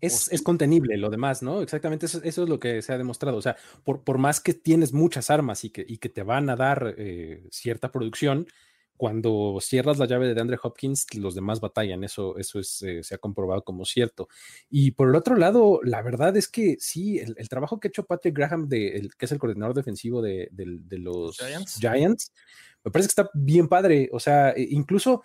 Es, es contenible lo demás, ¿no? Exactamente, eso, es lo que se ha demostrado. O sea, por, por más que tienes muchas armas y que, y que te van a dar eh, cierta producción, cuando cierras la llave de DeAndre Hopkins, los demás batallan. Eso, eso es, eh, se ha comprobado como cierto. Y por el otro lado, la verdad es que sí, el, trabajo que ha hecho Patrick Graham, de, que es el coordinador defensivo de, de los Giants me parece que está bien padre. O sea, e, incluso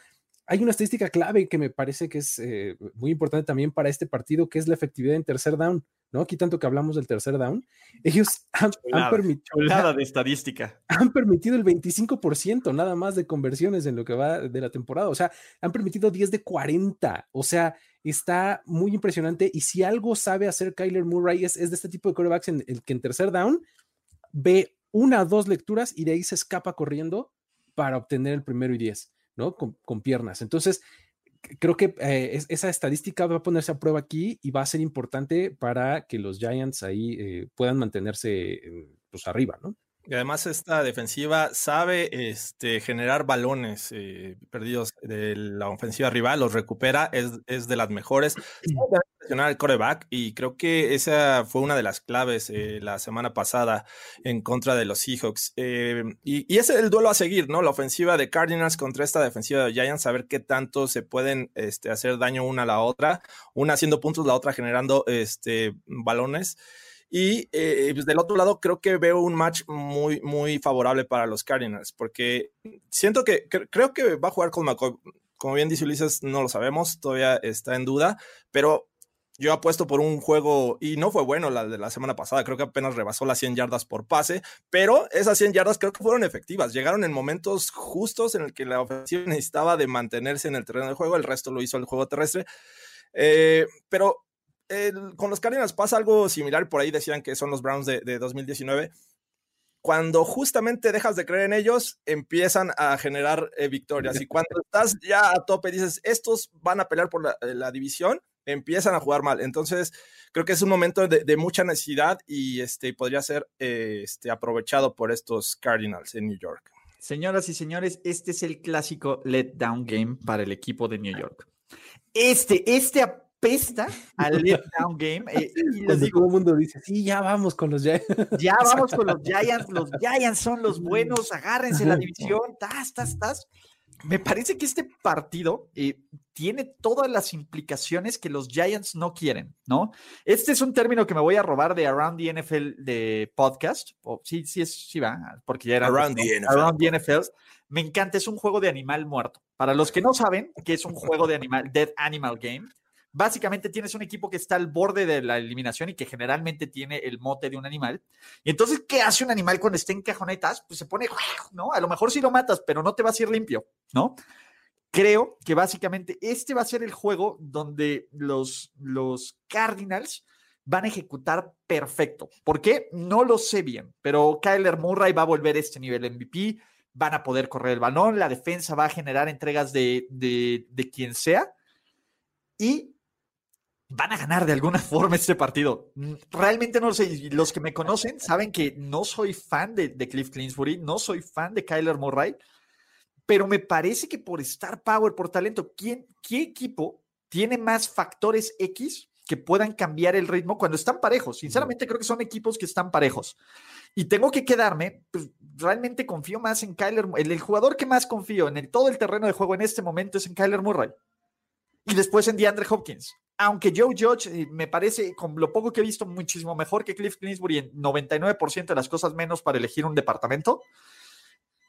hay una estadística clave que me parece que es eh, muy importante también para este partido, que es la efectividad en tercer down. ¿no? Aquí tanto que hablamos del tercer down, ellos han, permitido... de estadística. [LAUGHS] Han permitido el 25% nada más de conversiones en lo que va de la temporada. O sea, han permitido 10 de 40. O sea, está muy impresionante. Y si algo sabe hacer Kyler Murray es, es de este tipo de quarterbacks en el que en tercer down ve una o dos lecturas y de ahí se escapa corriendo para obtener el primero y diez, ¿no? Con, piernas. Entonces, creo que eh, esa estadística va a ponerse a prueba aquí y va a ser importante para que los Giants ahí eh, puedan mantenerse pues arriba, ¿no? Y además esta defensiva sabe este, generar balones eh, perdidos de la ofensiva rival, los recupera, es, es de las mejores. [CLEARS THROAT] Sabe el coreback y creo que esa fue una de las claves eh, la semana pasada en contra de los Seahawks. Eh, y, y, es el duelo a seguir, ¿no? La ofensiva de Cardinals contra esta defensiva de Giants, saber qué tanto se pueden este, hacer daño una a la otra, una haciendo puntos, la otra generando este, balones. Y eh, pues del otro lado, creo que veo un match muy, muy favorable para los Cardinals, porque siento que creo que va a jugar con McCoy. Como bien dice Ulises, no lo sabemos, todavía está en duda, pero yo apuesto por un juego, y no fue bueno la de la semana pasada, creo que apenas rebasó las 100 yardas por pase, pero esas 100 yardas creo que fueron efectivas, llegaron en momentos justos en el que la ofensiva necesitaba de mantenerse en el terreno de juego, el resto lo hizo el juego terrestre. Eh, pero con los Cardinals pasa algo similar, por ahí decían que son los Browns de, de 2019 cuando justamente dejas de creer en ellos, empiezan a generar eh, victorias. Y cuando [LAUGHS] estás ya a tope, dices, estos van a pelear por la, eh, división, empiezan a jugar mal. Entonces, creo que es un momento de, mucha necesidad y este, podría ser eh, este, aprovechado por estos Cardinals en New York. Señoras y señores, este es el clásico letdown game para el equipo de New York. Este, este pesta al [LAUGHS] letdown game. Eh, y les digo, todo el mundo dice, sí, ya vamos con los Giants. [LAUGHS] Ya vamos con los Giants, los Giants son los buenos, agárrense la [LAUGHS] división, tas, tas, tas. Me parece que este partido eh, tiene todas las implicaciones que los Giants no quieren, ¿no? Este es un término que me voy a robar de Around the NFL de podcast. O, sí, sí, es, sí va, porque ya era. Around, the, NFL. Around the NFL. Me encanta, es un juego de animal muerto. Para los que no saben que es un juego de animal, Dead Animal Game, básicamente tienes un equipo que está al borde de la eliminación y que generalmente tiene el mote de un animal. Y entonces, ¿qué hace un animal cuando está en cajonetas? Pues se pone, ¿no? A lo mejor sí lo matas, pero no te vas a ir limpio, ¿no? Creo que básicamente este va a ser el juego donde los, los Cardinals van a ejecutar perfecto. ¿Por qué? No lo sé bien, pero Kyler Murray va a volver a este nivel MVP, van a poder correr el balón, la defensa va a generar entregas de, de, de quien sea. Y van a ganar de alguna [LAUGHS] forma este partido. Mm, realmente no lo sé. Los que me conocen saben que no soy fan de, Cliff Clinsbury, no soy fan de Kyler Murray, pero me parece que por Star Power, por talento, ¿quién, ¿qué equipo tiene más factores X que puedan cambiar el ritmo cuando están parejos? Sinceramente creo que son equipos que están parejos. Y tengo que quedarme, pues, realmente confío más en Kyler, el, el jugador que más confío en el, todo el terreno de juego en este momento es en Kyler Murray. Y después en DeAndre Hopkins aunque Joe Judge eh, me parece, con lo poco que he visto, muchísimo mejor que Cliff Kingsbury en 99% de las cosas menos para elegir un departamento,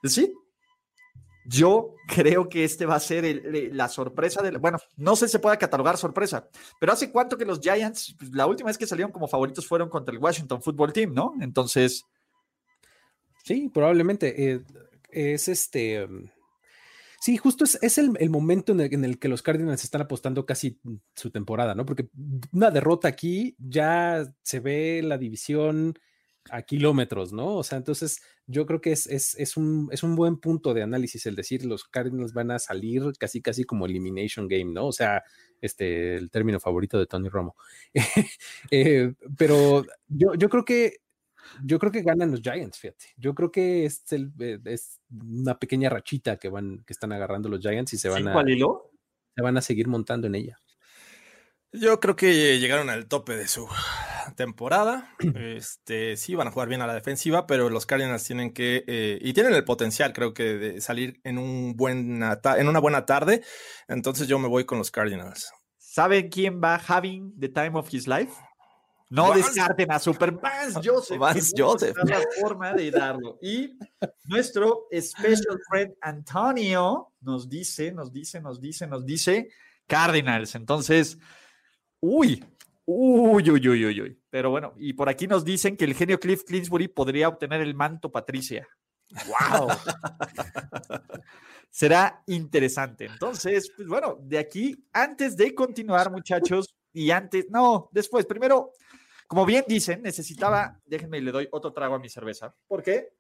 sí, yo creo que este va a ser la sorpresa de, bueno, no sé si se puede catalogar sorpresa, pero hace cuánto que los Giants, pues, la última vez que salieron como favoritos fueron contra el Washington Football Team, ¿no? Entonces... Sí, probablemente. Eh, es este... Um, Sí, justo es, el, momento en el, que los Cardinals están apostando casi su temporada, ¿no? Porque una derrota aquí ya se ve la división a kilómetros, ¿no? O sea, entonces yo creo que es, es, un, es un buen punto de análisis el decir los Cardinals van a salir casi, casi como elimination game, ¿no? O sea, este, el término favorito de Tony Romo. [LAUGHS] Eh, pero yo, yo creo que yo creo que ganan los Giants, fíjate. Yo creo que es, el, eh, es una pequeña rachita que van, que están agarrando los Giants y se van a se van a seguir montando en ella. Yo creo que llegaron al tope de su temporada. Este, sí, van a jugar bien a la defensiva, pero los Cardinals tienen que, eh, y tienen el potencial, creo que, de salir en, un buen en una buena tarde. Entonces yo me voy con los Cardinals. ¿Saben quién va having the time of his life? No descarten a Super Vance Joseph. Vance Joseph. la forma de darlo. Y nuestro special friend Antonio nos dice, nos dice, nos dice, nos dice Cardinals. Entonces, uy, uy, uy, uy, uy, uy. Pero bueno, y por aquí nos dicen que el genio Cliff Clinsbury podría obtener el manto Patricia. ¡Wow! [LAUGHS] Será interesante. Entonces, pues bueno, de aquí, antes de continuar, muchachos, y antes, no, después, primero, como bien dicen, necesitaba, déjenme y le doy otro trago a mi cerveza. ¿Por qué?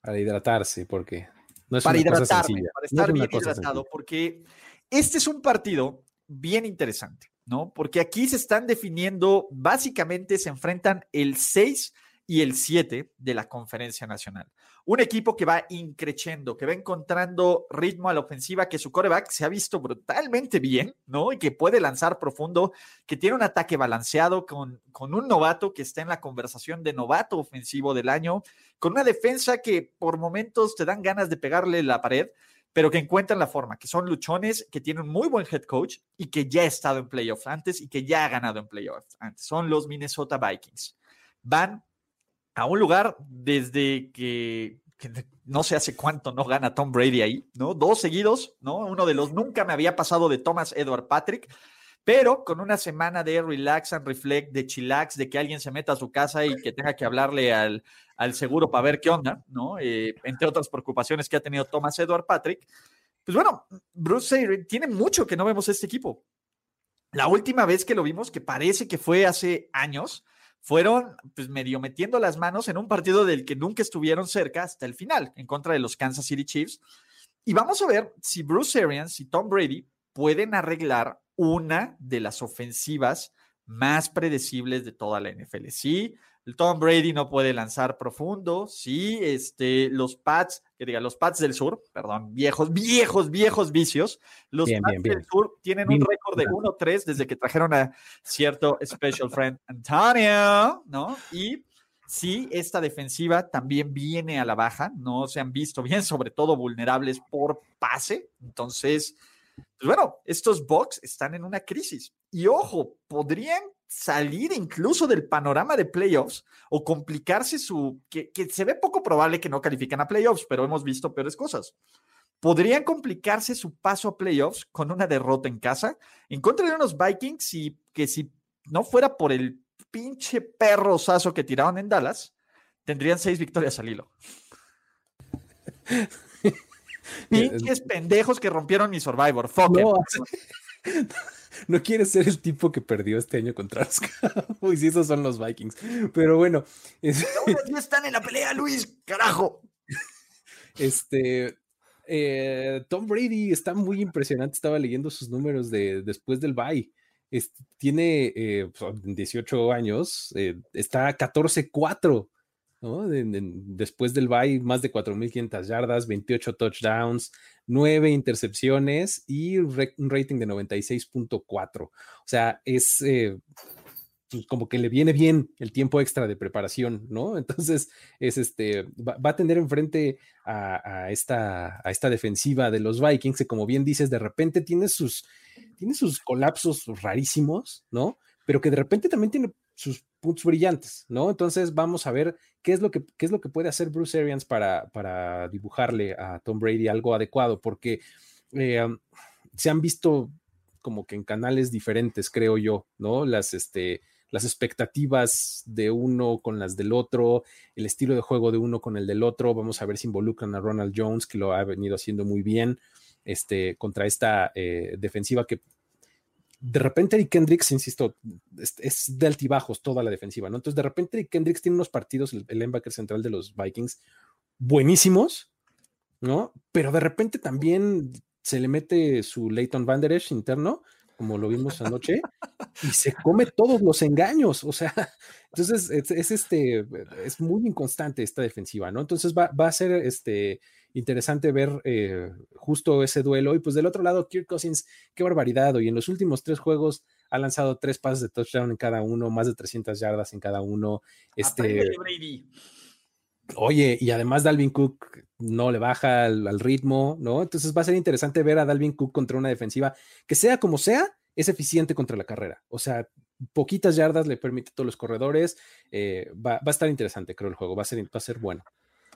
Para hidratarse, porque no es para hidratarme, para estar bien hidratado, porque este es un partido bien interesante, ¿no? Porque aquí se están definiendo, básicamente se enfrentan el 6 y el 7 de la conferencia nacional. Un equipo que va increciendo, que va encontrando ritmo a la ofensiva, que su coreback se ha visto brutalmente bien, ¿no? Y que puede lanzar profundo, que tiene un ataque balanceado con, con un novato que está en la conversación de novato ofensivo del año, con una defensa que por momentos te dan ganas de pegarle la pared, pero que encuentran la forma, que son luchones, que tienen un muy buen head coach y que ya ha estado en playoffs antes y que ya ha ganado en playoffs antes. Son los Minnesota Vikings. Van a un lugar desde que, no sé hace cuánto no gana Tom Brady ahí, ¿no? Dos seguidos, ¿no? Uno de los nunca me había pasado de Thomas Edward Patrick, pero con una semana de relax and reflect, de chillax, de que alguien se meta a su casa y que tenga que hablarle al, al seguro para ver qué onda, ¿no? Eh, entre otras preocupaciones que ha tenido Thomas Edward Patrick. Pues bueno, Bruce tiene mucho que no vemos este equipo. La última vez que lo vimos, que parece que fue hace años, fueron pues medio metiendo las manos en un partido del que nunca estuvieron cerca hasta el final, en contra de los Kansas City Chiefs. Y vamos a ver si Bruce Arians y Tom Brady pueden arreglar una de las ofensivas más predecibles de toda la NFL. Sí, Tom Brady no puede lanzar profundo. Sí, este, los Pats, que diga, los Pats del Sur, perdón, viejos, viejos, viejos vicios. Los Pats del Sur tienen un récord de 1-3 desde que trajeron a cierto special friend Antonio, ¿no? Y sí, esta defensiva también viene a la baja. No se han visto bien, sobre todo vulnerables por pase. Entonces, pues bueno, estos Bucks están en una crisis. Y ojo, podrían salir incluso del panorama de playoffs o complicarse su, que, se ve poco probable que no califiquen a playoffs, pero hemos visto peores cosas. Podrían complicarse su paso a playoffs con una derrota en casa en contra de unos Vikings y que si no fuera por el pinche perro sazo que tiraron en Dallas, tendrían seis victorias al hilo. [LAUGHS] Pinches pendejos que rompieron mi Survivor. Fuck no [LAUGHS] [LAUGHS] quieres ser el tipo que perdió este año contra los Cowboys. Y esos son los Vikings. Pero bueno. No están en la pelea, Luis. Carajo. [LAUGHS] Este. Eh, Tom Brady está muy impresionante. Estaba leyendo sus números de después del bye. tiene 18 eh, años, eh, está 14-4 después del bye, más de 4.500 yardas, 28 touchdowns, 9 intercepciones y un rating de 96.4. O sea, es eh, pues, como que le viene bien el tiempo extra de preparación, ¿no? Entonces, es este, va, a tener enfrente a, esta, a esta defensiva de los Vikings, que como bien dices, de repente tiene sus, tiene sus colapsos rarísimos, ¿no? Pero que de repente también tiene sus puntos brillantes, ¿no? Entonces vamos a ver qué es lo que, es lo que puede hacer Bruce Arians para, para dibujarle a Tom Brady algo adecuado, porque eh, se han visto como que en canales diferentes, creo yo, ¿no? Las, este, las expectativas de uno con las del otro, el estilo de juego de uno con el del otro. Vamos a ver si involucran a Ronald Jones, que lo ha venido haciendo muy bien este, contra esta eh, defensiva que de repente Eric Kendricks, insisto, es, de altibajos toda la defensiva, ¿no? Entonces, de repente Eric Kendricks tiene unos partidos, el, el linebacker central de los Vikings, buenísimos, ¿no? Pero de repente también se le mete su Leighton Van interno, como lo vimos anoche, y se come todos los engaños, o sea, [LAUGHS] entonces es, este, es muy inconstante esta defensiva, ¿no? Entonces va, va a ser este interesante ver eh, justo ese duelo. Y pues del otro lado, Kirk Cousins, qué barbaridad. Y en los últimos tres juegos ha lanzado tres pases de touchdown en cada uno, más de 300 yardas en cada uno. Este, oye, y además Dalvin Cook no le baja al, ritmo, ¿no? Entonces va a ser interesante ver a Dalvin Cook contra una defensiva que sea como sea, es eficiente contra la carrera. O sea, poquitas yardas le permite a todos los corredores. Eh, va, va, a estar interesante, creo, el juego. Va a ser, va a ser bueno.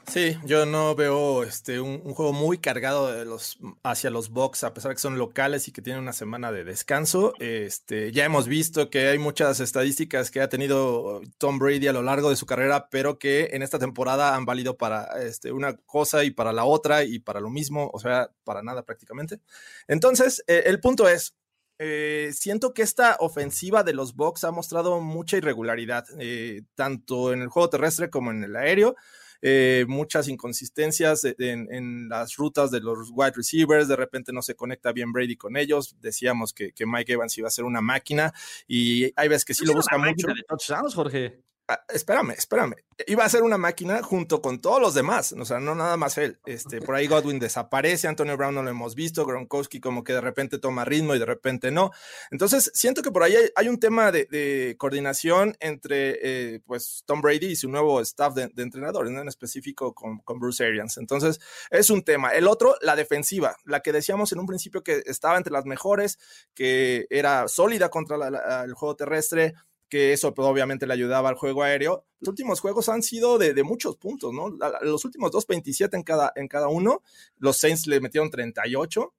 Sí, yo no veo este, un, juego muy cargado de los, hacia los Bucks, a pesar de que son locales y que tienen una semana de descanso. Este, ya hemos visto que hay muchas estadísticas que ha tenido Tom Brady a lo largo de su carrera, pero que en esta temporada han valido para este, una cosa y para la otra y para lo mismo, o sea, para nada prácticamente. Entonces, eh, el punto es, eh, siento que esta ofensiva de los Bucks ha mostrado mucha irregularidad, eh, tanto en el juego terrestre como en el aéreo. Eh, muchas inconsistencias en, las rutas de los wide receivers, de repente no se conecta bien Brady con ellos, decíamos que, Mike Evans iba a ser una máquina y hay veces que sí lo busca mucho. De Jorge. Ah, espérame, espérame. Iba a ser una máquina junto con todos los demás, o sea, no nada más él. Este, por ahí Godwin desaparece, Antonio Brown no lo hemos visto, Gronkowski como que de repente toma ritmo y de repente no. Entonces, siento que por ahí hay, un tema de, coordinación entre eh, pues Tom Brady y su nuevo staff de, entrenadores, en específico con, Bruce Arians. Entonces, es un tema. El otro, la defensiva, la que decíamos en un principio que estaba entre las mejores, que era sólida contra el juego terrestre que eso pues, obviamente le ayudaba al juego aéreo. Los últimos juegos han sido de, muchos puntos, ¿no? Los últimos dos, 27 en cada, en cada uno. Los Saints le metieron 38.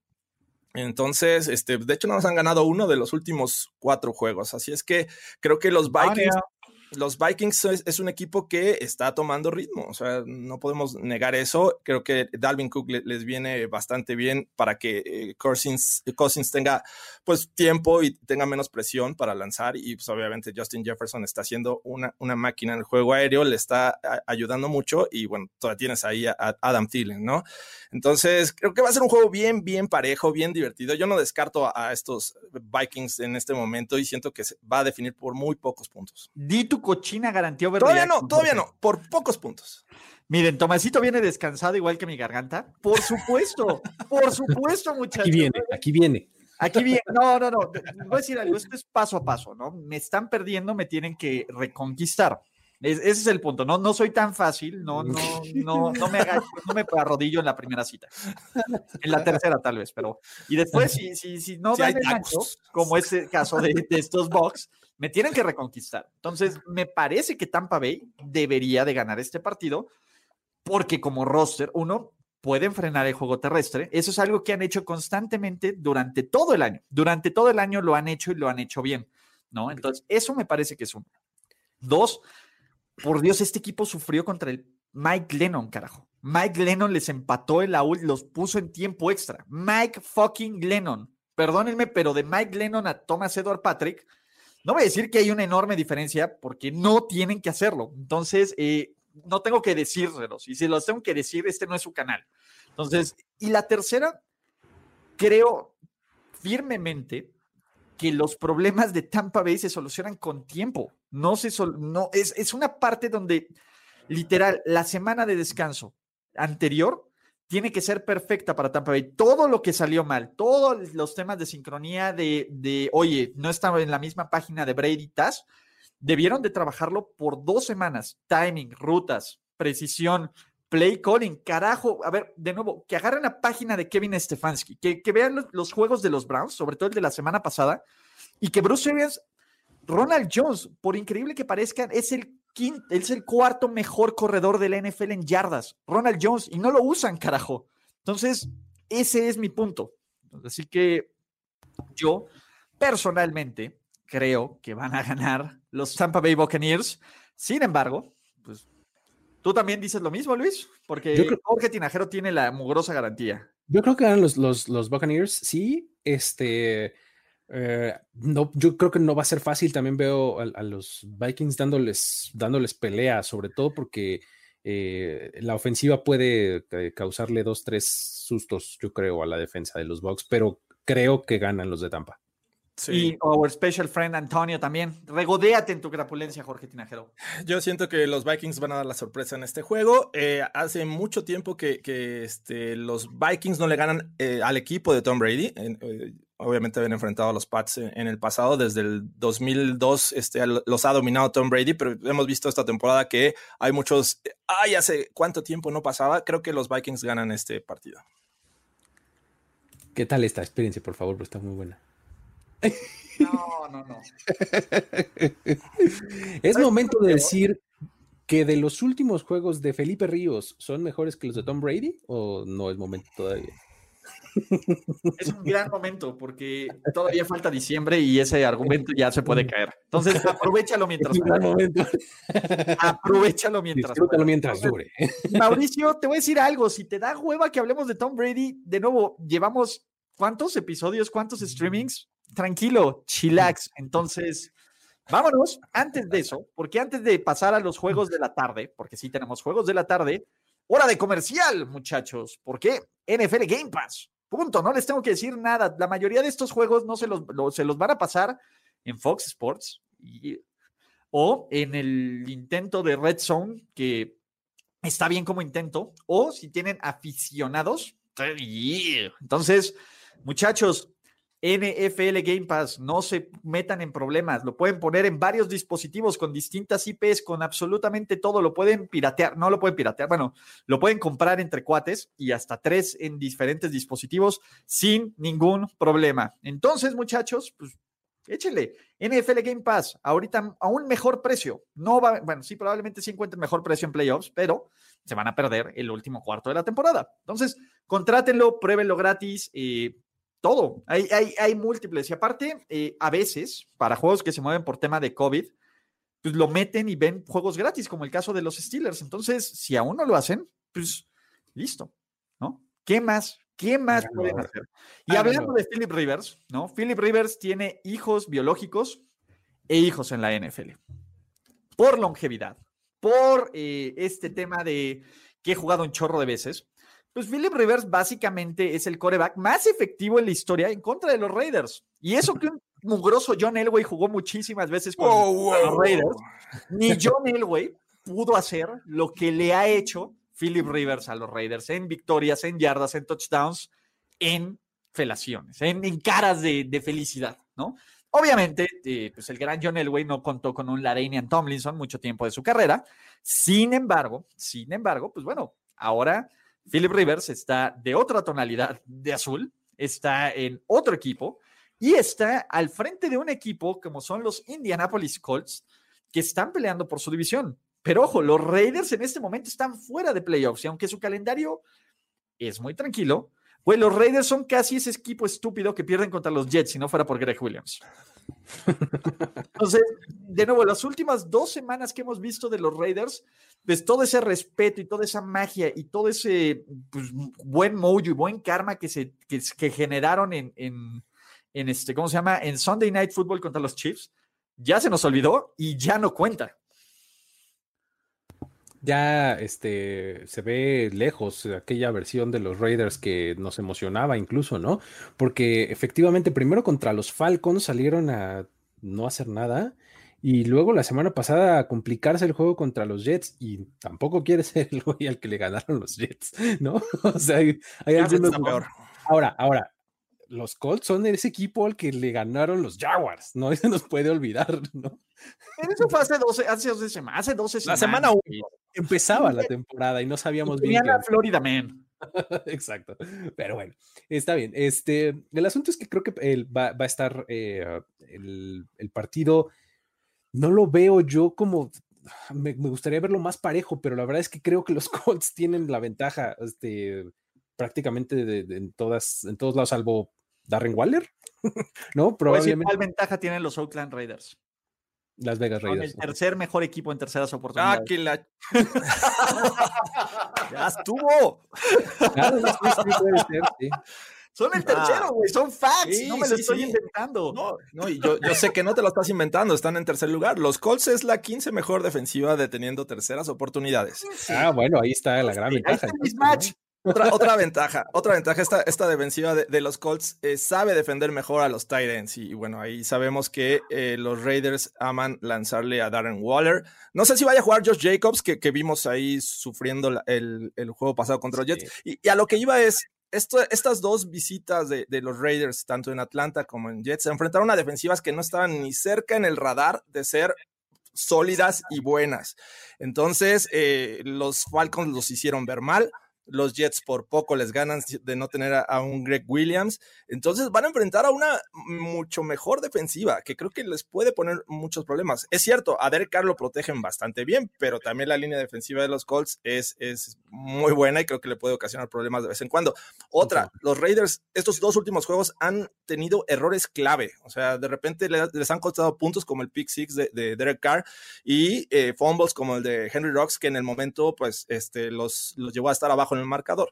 Entonces, este, de hecho, no nos han ganado uno de los últimos cuatro juegos. Así es que creo que los Vikings. Los Vikings es, un equipo que está tomando ritmo, o sea, no podemos negar eso. Creo que Dalvin Cook les viene bastante bien para que eh, Cousins, tenga pues tiempo y tenga menos presión para lanzar y pues obviamente Justin Jefferson está haciendo una, una máquina en el juego aéreo, le está ayudando mucho y bueno, todavía tienes ahí a, Adam Thielen, ¿no? Entonces, creo que va a ser un juego bien, bien parejo, bien divertido. Yo no descarto a, estos Vikings en este momento y siento que va a definir por muy pocos puntos. Cochina garantía Todavía no, todavía no, por pocos puntos. Miren, Tomasito viene descansado igual que mi garganta. Por supuesto, por supuesto, muchachos. Aquí viene, aquí viene. Aquí viene. No, no, no. Voy a decir algo. Esto es paso a paso, ¿no? Me están perdiendo, me tienen que reconquistar. ese es el punto. No, no soy tan fácil. No, no, no, no me haga, no me arrodillo en la primera cita. En la tercera, tal vez, pero. Y después, si, si, si no dan el ancho, como es el caso de, de estos box, me tienen que reconquistar. Entonces, me parece que Tampa Bay debería de ganar este partido porque como roster, uno, pueden frenar el juego terrestre. Eso es algo que han hecho constantemente durante todo el año. Durante todo el año lo han hecho y lo han hecho bien, ¿no? Entonces, eso me parece que es uno. Dos, por Dios, este equipo sufrió contra el Mike Lennon, carajo. Mike Lennon les empató el AUL, los puso en tiempo extra. Mike fucking Lennon. Perdónenme, pero de Mike Lennon a Thomas Edward Patrick, no voy a decir que hay una enorme diferencia porque no tienen que hacerlo. Entonces, eh, no tengo que decírselos. Y si los tengo que decir, este no es su canal. Entonces, y la tercera, creo firmemente que los problemas de Tampa Bay se solucionan con tiempo. No se no es, es una parte donde literal la semana de descanso anterior tiene que ser perfecta para Tampa Bay. Todo lo que salió mal, todos los temas de sincronía, de, de oye, no estaba en la misma página de Brady Taz, debieron de trabajarlo por dos semanas. Timing, rutas, precisión, play calling, carajo. A ver, de nuevo, que agarren la página de Kevin Stefanski, que, que vean los, los, juegos de los Browns, sobre todo el de la semana pasada, y que Bruce Arians, Ronald Jones, por increíble que parezca, es el es el cuarto mejor corredor de la NFL en yardas, Ronald Jones, y no lo usan, carajo. Entonces, ese es mi punto. Así que yo, personalmente, creo que van a ganar los Tampa Bay Buccaneers. Sin embargo, pues tú también dices lo mismo, Luis, porque Jorge Tinajero tiene la mugrosa garantía. Yo creo que ganan los, los, los Buccaneers, sí. Este, eh, no, yo creo que no va a ser fácil. También veo a, los Vikings dándoles, dándoles pelea, sobre todo porque eh, la ofensiva puede eh, causarle dos, tres sustos, yo creo, a la defensa de los Bucks, pero creo que ganan los de Tampa. Y our special friend Antonio también. Regodéate en tu crapulencia, Jorge Tinajero. Yo siento que los Vikings van a dar la sorpresa en este juego. hace mucho tiempo que, que este, los Vikings no le ganan al equipo de Tom Brady obviamente habían enfrentado a los Pats en, el pasado, desde el 2002 este, los ha dominado Tom Brady, pero hemos visto esta temporada que hay muchos, ay, hace cuánto tiempo no pasaba, creo que los Vikings ganan este partido. ¿Qué tal esta experiencia, por favor? Pues está muy buena. No, no, no. [LAUGHS] es momento de decir que de los últimos juegos de Felipe Ríos son mejores que los de Tom Brady o no es momento todavía. [LAUGHS] Es un gran momento porque todavía falta diciembre y ese argumento ya se puede caer. Entonces, [LAUGHS] aprovechalo mientras Aprovechalo mientras mientras dure. [LAUGHS] Mauricio, te voy a decir algo. Si te da hueva que hablemos de Tom Brady, de nuevo, llevamos ¿cuántos episodios, cuántos streamings? Tranquilo, chillax. Entonces, vámonos antes de eso, porque antes de pasar a los juegos de la tarde, porque sí tenemos juegos de la tarde, hora de comercial, muchachos. ¿Por qué? NFL Game Pass. Punto, no les tengo que decir nada. La mayoría de estos juegos no se los, se los van a pasar en Fox Sports o en el intento de Red Zone, que está bien como intento, o si tienen aficionados. Entonces, muchachos, NFL Game Pass, no se metan en problemas, lo pueden poner en varios dispositivos con distintas IPs, con absolutamente todo, lo pueden piratear, no lo pueden piratear, bueno, lo pueden comprar entre cuates y hasta tres en diferentes dispositivos sin ningún problema. Entonces, muchachos, pues échenle NFL Game Pass, ahorita a un mejor precio. No va, bueno, sí, probablemente sí encuentren mejor precio en playoffs, pero se van a perder el último cuarto de la temporada. Entonces, contrátenlo, pruébenlo gratis. Eh, todo. Hay, hay, hay múltiples. Y aparte, eh, a veces, para juegos que se mueven por tema de COVID, pues lo meten y ven juegos gratis, como el caso de los Steelers. Entonces, si aún no lo hacen, pues listo, ¿no? ¿Qué más? ¿Qué más pueden hacer? Y hablando de Philip Rivers, ¿no? Philip Rivers tiene hijos biológicos e hijos en la NFL. Por longevidad, por eh, este tema de que he jugado un chorro de veces, pues Philip Rivers básicamente es el coreback más efectivo en la historia en contra de los Raiders. Y eso que un mugroso John Elway jugó muchísimas veces con los Raiders, ni John Elway pudo hacer lo que le ha hecho Philip Rivers a los Raiders en victorias, en yardas, en touchdowns, en felaciones, en, caras de, felicidad, ¿no? Obviamente, eh, pues el gran John Elway no contó con un Larainian Tomlinson mucho tiempo de su carrera. Sin embargo, sin embargo, pues bueno, ahora Philip Rivers está de otra tonalidad de azul, está en otro equipo y está al frente de un equipo como son los Indianapolis Colts, que están peleando por su división. Pero ojo, los Raiders en este momento están fuera de playoffs y aunque su calendario es muy tranquilo, pues los Raiders son casi ese equipo estúpido que pierden contra los Jets si no fuera por Greg Williams. Entonces, de nuevo, las últimas dos semanas que hemos visto de los Raiders, pues todo ese respeto y toda esa magia y todo ese pues, buen mojo y buen karma que, se, que, generaron en, en, este, ¿cómo se llama? En Sunday Night Football contra los Chiefs, ya se nos olvidó y ya no cuenta ya este, se ve lejos aquella versión de los Raiders que nos emocionaba incluso, ¿no? Porque efectivamente primero contra los Falcons salieron a no hacer nada y luego la semana pasada a complicarse el juego contra los Jets y tampoco quiere [LAUGHS] ser el güey al que le ganaron los Jets, ¿no? [LAUGHS] O sea, hay, algunos... Ahora, ahora, los Colts son ese equipo al que le ganaron los Jaguars, ¿no? [LAUGHS] Eso nos puede olvidar, ¿no? Eso fue hace 12, hace 12 semanas, hace 12 semanas. La semana 1 empezaba la temporada y no sabíamos bien. la Florida Man. [LAUGHS] Exacto. Pero bueno, está bien. Este, el asunto es que creo que va, a estar eh, el, partido. No lo veo yo como. Me, gustaría verlo más parejo, pero la verdad es que creo que los [LAUGHS] Colts tienen la ventaja este, prácticamente en, todas, en todos lados, salvo Darren Waller. [LAUGHS] ¿No? Probablemente. ¿Cuál ventaja tienen los Oakland Raiders? Las Vegas Raiders. el tercer mejor equipo en terceras oportunidades. ¡Ah, que la... [LAUGHS] ¡Ya estuvo! Son el tercero, güey. son facts. no me lo estoy inventando. No, no y yo, yo, sé que no te lo estás inventando. Están en tercer lugar. Los Colts es la 15 mejor defensiva deteniendo terceras oportunidades. Ah, bueno, ahí está la gran ventaja. Otra, otra ventaja, otra ventaja, esta, esta defensiva de, los Colts eh, sabe defender mejor a los Titans y, bueno, ahí sabemos que eh, los Raiders aman lanzarle a Darren Waller. No sé si vaya a jugar Josh Jacobs, que, que vimos ahí sufriendo el, el, juego pasado contra los Jets. Y, a lo que iba es, esto, estas dos visitas de, de, los Raiders, tanto en Atlanta como en Jets, se enfrentaron a defensivas que no estaban ni cerca en el radar de ser sólidas y buenas. Entonces, eh, los Falcons los hicieron ver mal los Jets por poco les ganan de no tener a, un Greg Williams. Entonces van a enfrentar a una mucho mejor defensiva que creo que les puede poner muchos problemas. Es cierto, a Derek Carr lo protegen bastante bien, pero también la línea defensiva de los Colts es, es muy buena y creo que le puede ocasionar problemas de vez en cuando. Otra, los Raiders, estos dos últimos juegos han tenido errores clave. O sea, de repente les han costado puntos como el pick six de, Derek Carr y eh, fumbles como el de Henry Rocks, que en el momento, pues, este, los, los llevó a estar abajo en el marcador.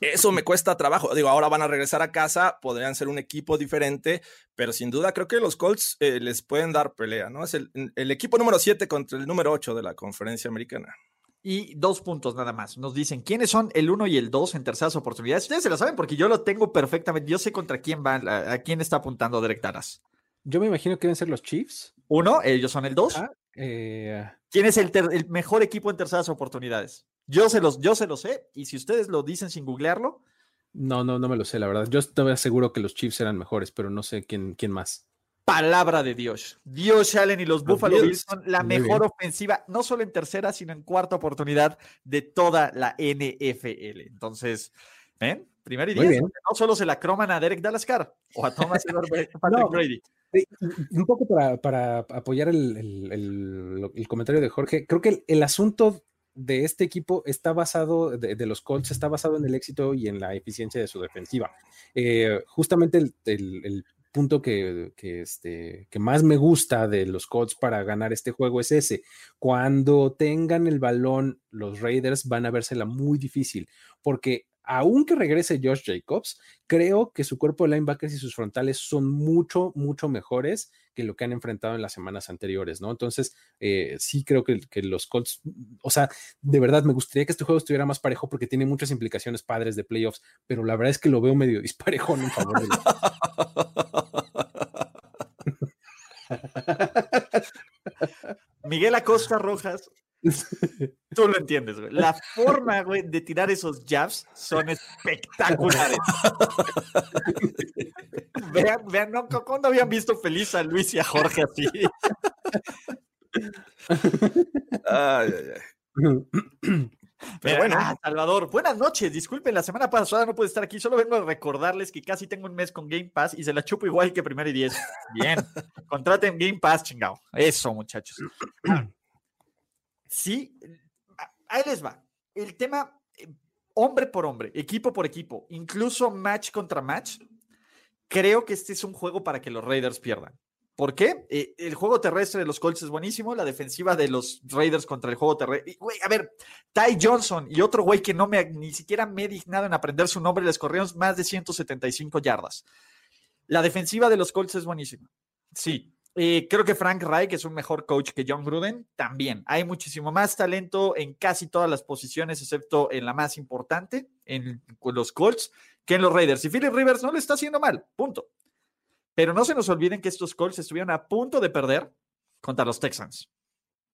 Eso me cuesta trabajo. Digo, ahora van a regresar a casa, podrían ser un equipo diferente, pero sin duda creo que los Colts eh, les pueden dar pelea, ¿no? Es el, equipo número 7 contra el número 8 de la conferencia americana. Y dos puntos nada más. Nos dicen quiénes son el 1 y el 2 en terceras oportunidades. Ustedes se lo saben porque yo lo tengo perfectamente. Yo sé contra quién va, a, quién está apuntando Derek Taras. Yo me imagino que deben ser los Chiefs. Uno, ellos son el 2. Eh, ¿Quién es el, el mejor equipo en terceras oportunidades? Yo se los, yo se lo sé, y si ustedes lo dicen sin googlearlo. No, no, no me lo sé, la verdad. Yo estoy seguro que los Chiefs eran mejores, pero no sé quién, quién más. Palabra de Dios. Dios Allen y los, Buffalo Bills son la mejor ofensiva, no solo en tercera, sino en cuarta oportunidad de toda la NFL. Entonces, ¿ven? Primer y diez. No solo se la croman a Derek Dalascar o a Thomas [LAUGHS] Brady. Un poco para, apoyar el, comentario de Jorge, creo que el asunto de este equipo está basado, de, los Colts, está basado en el éxito y en la eficiencia de su defensiva. Eh, justamente el, punto que, este, que más me gusta de los Colts para ganar este juego es ese. Cuando tengan el balón, los Raiders van a vérsela muy difícil, porque aunque regrese Josh Jacobs, creo que su cuerpo de linebackers y sus frontales son mucho, mucho mejores que lo que han enfrentado en las semanas anteriores, ¿no? Entonces, eh, sí creo que, los Colts, o sea, de verdad me gustaría que este juego estuviera más parejo porque tiene muchas implicaciones padres de playoffs, pero la verdad es que lo veo medio disparejo en favor de los... [LAUGHS] Miguel Acosta Rojas Tú lo entiendes, güey. La forma, güey, de tirar esos jabs son espectaculares. [LAUGHS] vean, vean, no, ¿cuándo habían visto feliz a Luis y a Jorge así? ay, ay, ay. Pero bueno, ah, Salvador, buenas noches. Disculpen, la semana pasada no pude estar aquí. Solo vengo a recordarles que casi tengo un mes con Game Pass y se la chupo igual que primero y diez. Bien, [LAUGHS] contraten Game Pass, chingado. Eso, muchachos. [CLEARS THROAT] Sí, ahí les va. El tema eh, hombre por hombre, equipo por equipo, incluso match contra match, creo que este es un juego para que los Raiders pierdan. ¿Por qué? Eh, el juego terrestre de los Colts es buenísimo, la defensiva de los Raiders contra el juego terrestre. a ver, Ty Johnson y otro güey que no me ni siquiera me he dignado en aprender su nombre, les corrieron más de 175 yardas. La defensiva de los Colts es buenísima. Sí, eh, creo que Frank Reich es un mejor coach que John Gruden. También hay muchísimo más talento en casi todas las posiciones, excepto en la más importante, en los Colts, que en los Raiders. Y Philip Rivers no le está haciendo mal, punto. Pero no se nos olviden que estos Colts estuvieron a punto de perder contra los Texans,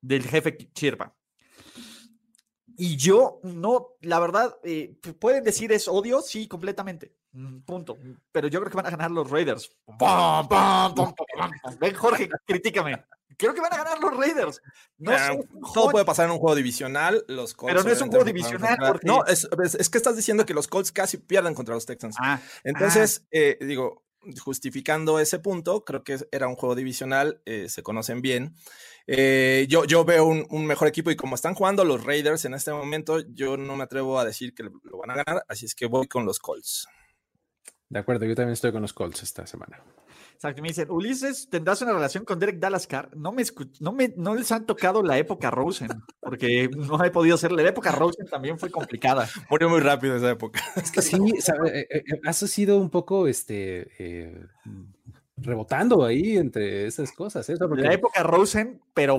del jefe Chirpa. Y yo no, la verdad, eh, pueden decir es odio, sí, completamente. Mm, punto. Pero yo creo que van a ganar los Raiders. Ven, Jorge, critícame. Creo que van a ganar los Raiders. No todo puede pasar en un juego divisional. Los Colts pero no es un juego divisional. No, es, que estás diciendo que los Colts casi pierden contra los Texans. Ah, Entonces, ah. Eh, digo, justificando ese punto, creo que era un juego divisional, eh, se conocen bien. Eh, yo, yo veo un, mejor equipo y como están jugando los Raiders en este momento, yo no me atrevo a decir que lo van a ganar, así es que voy con los Colts. De acuerdo, yo también estoy con los Colts esta semana. Exacto, me dicen, Ulises, ¿tendrás una relación con Derek Dalascar? No me no me, no les han tocado la época Rosen, porque no he podido hacer. La época Rosen también fue complicada. Murió muy rápido esa época. Es que sí, eh, eh, eh, has sido un poco este rebotando ahí entre esas cosas. ¿eh? la época Rosen, pero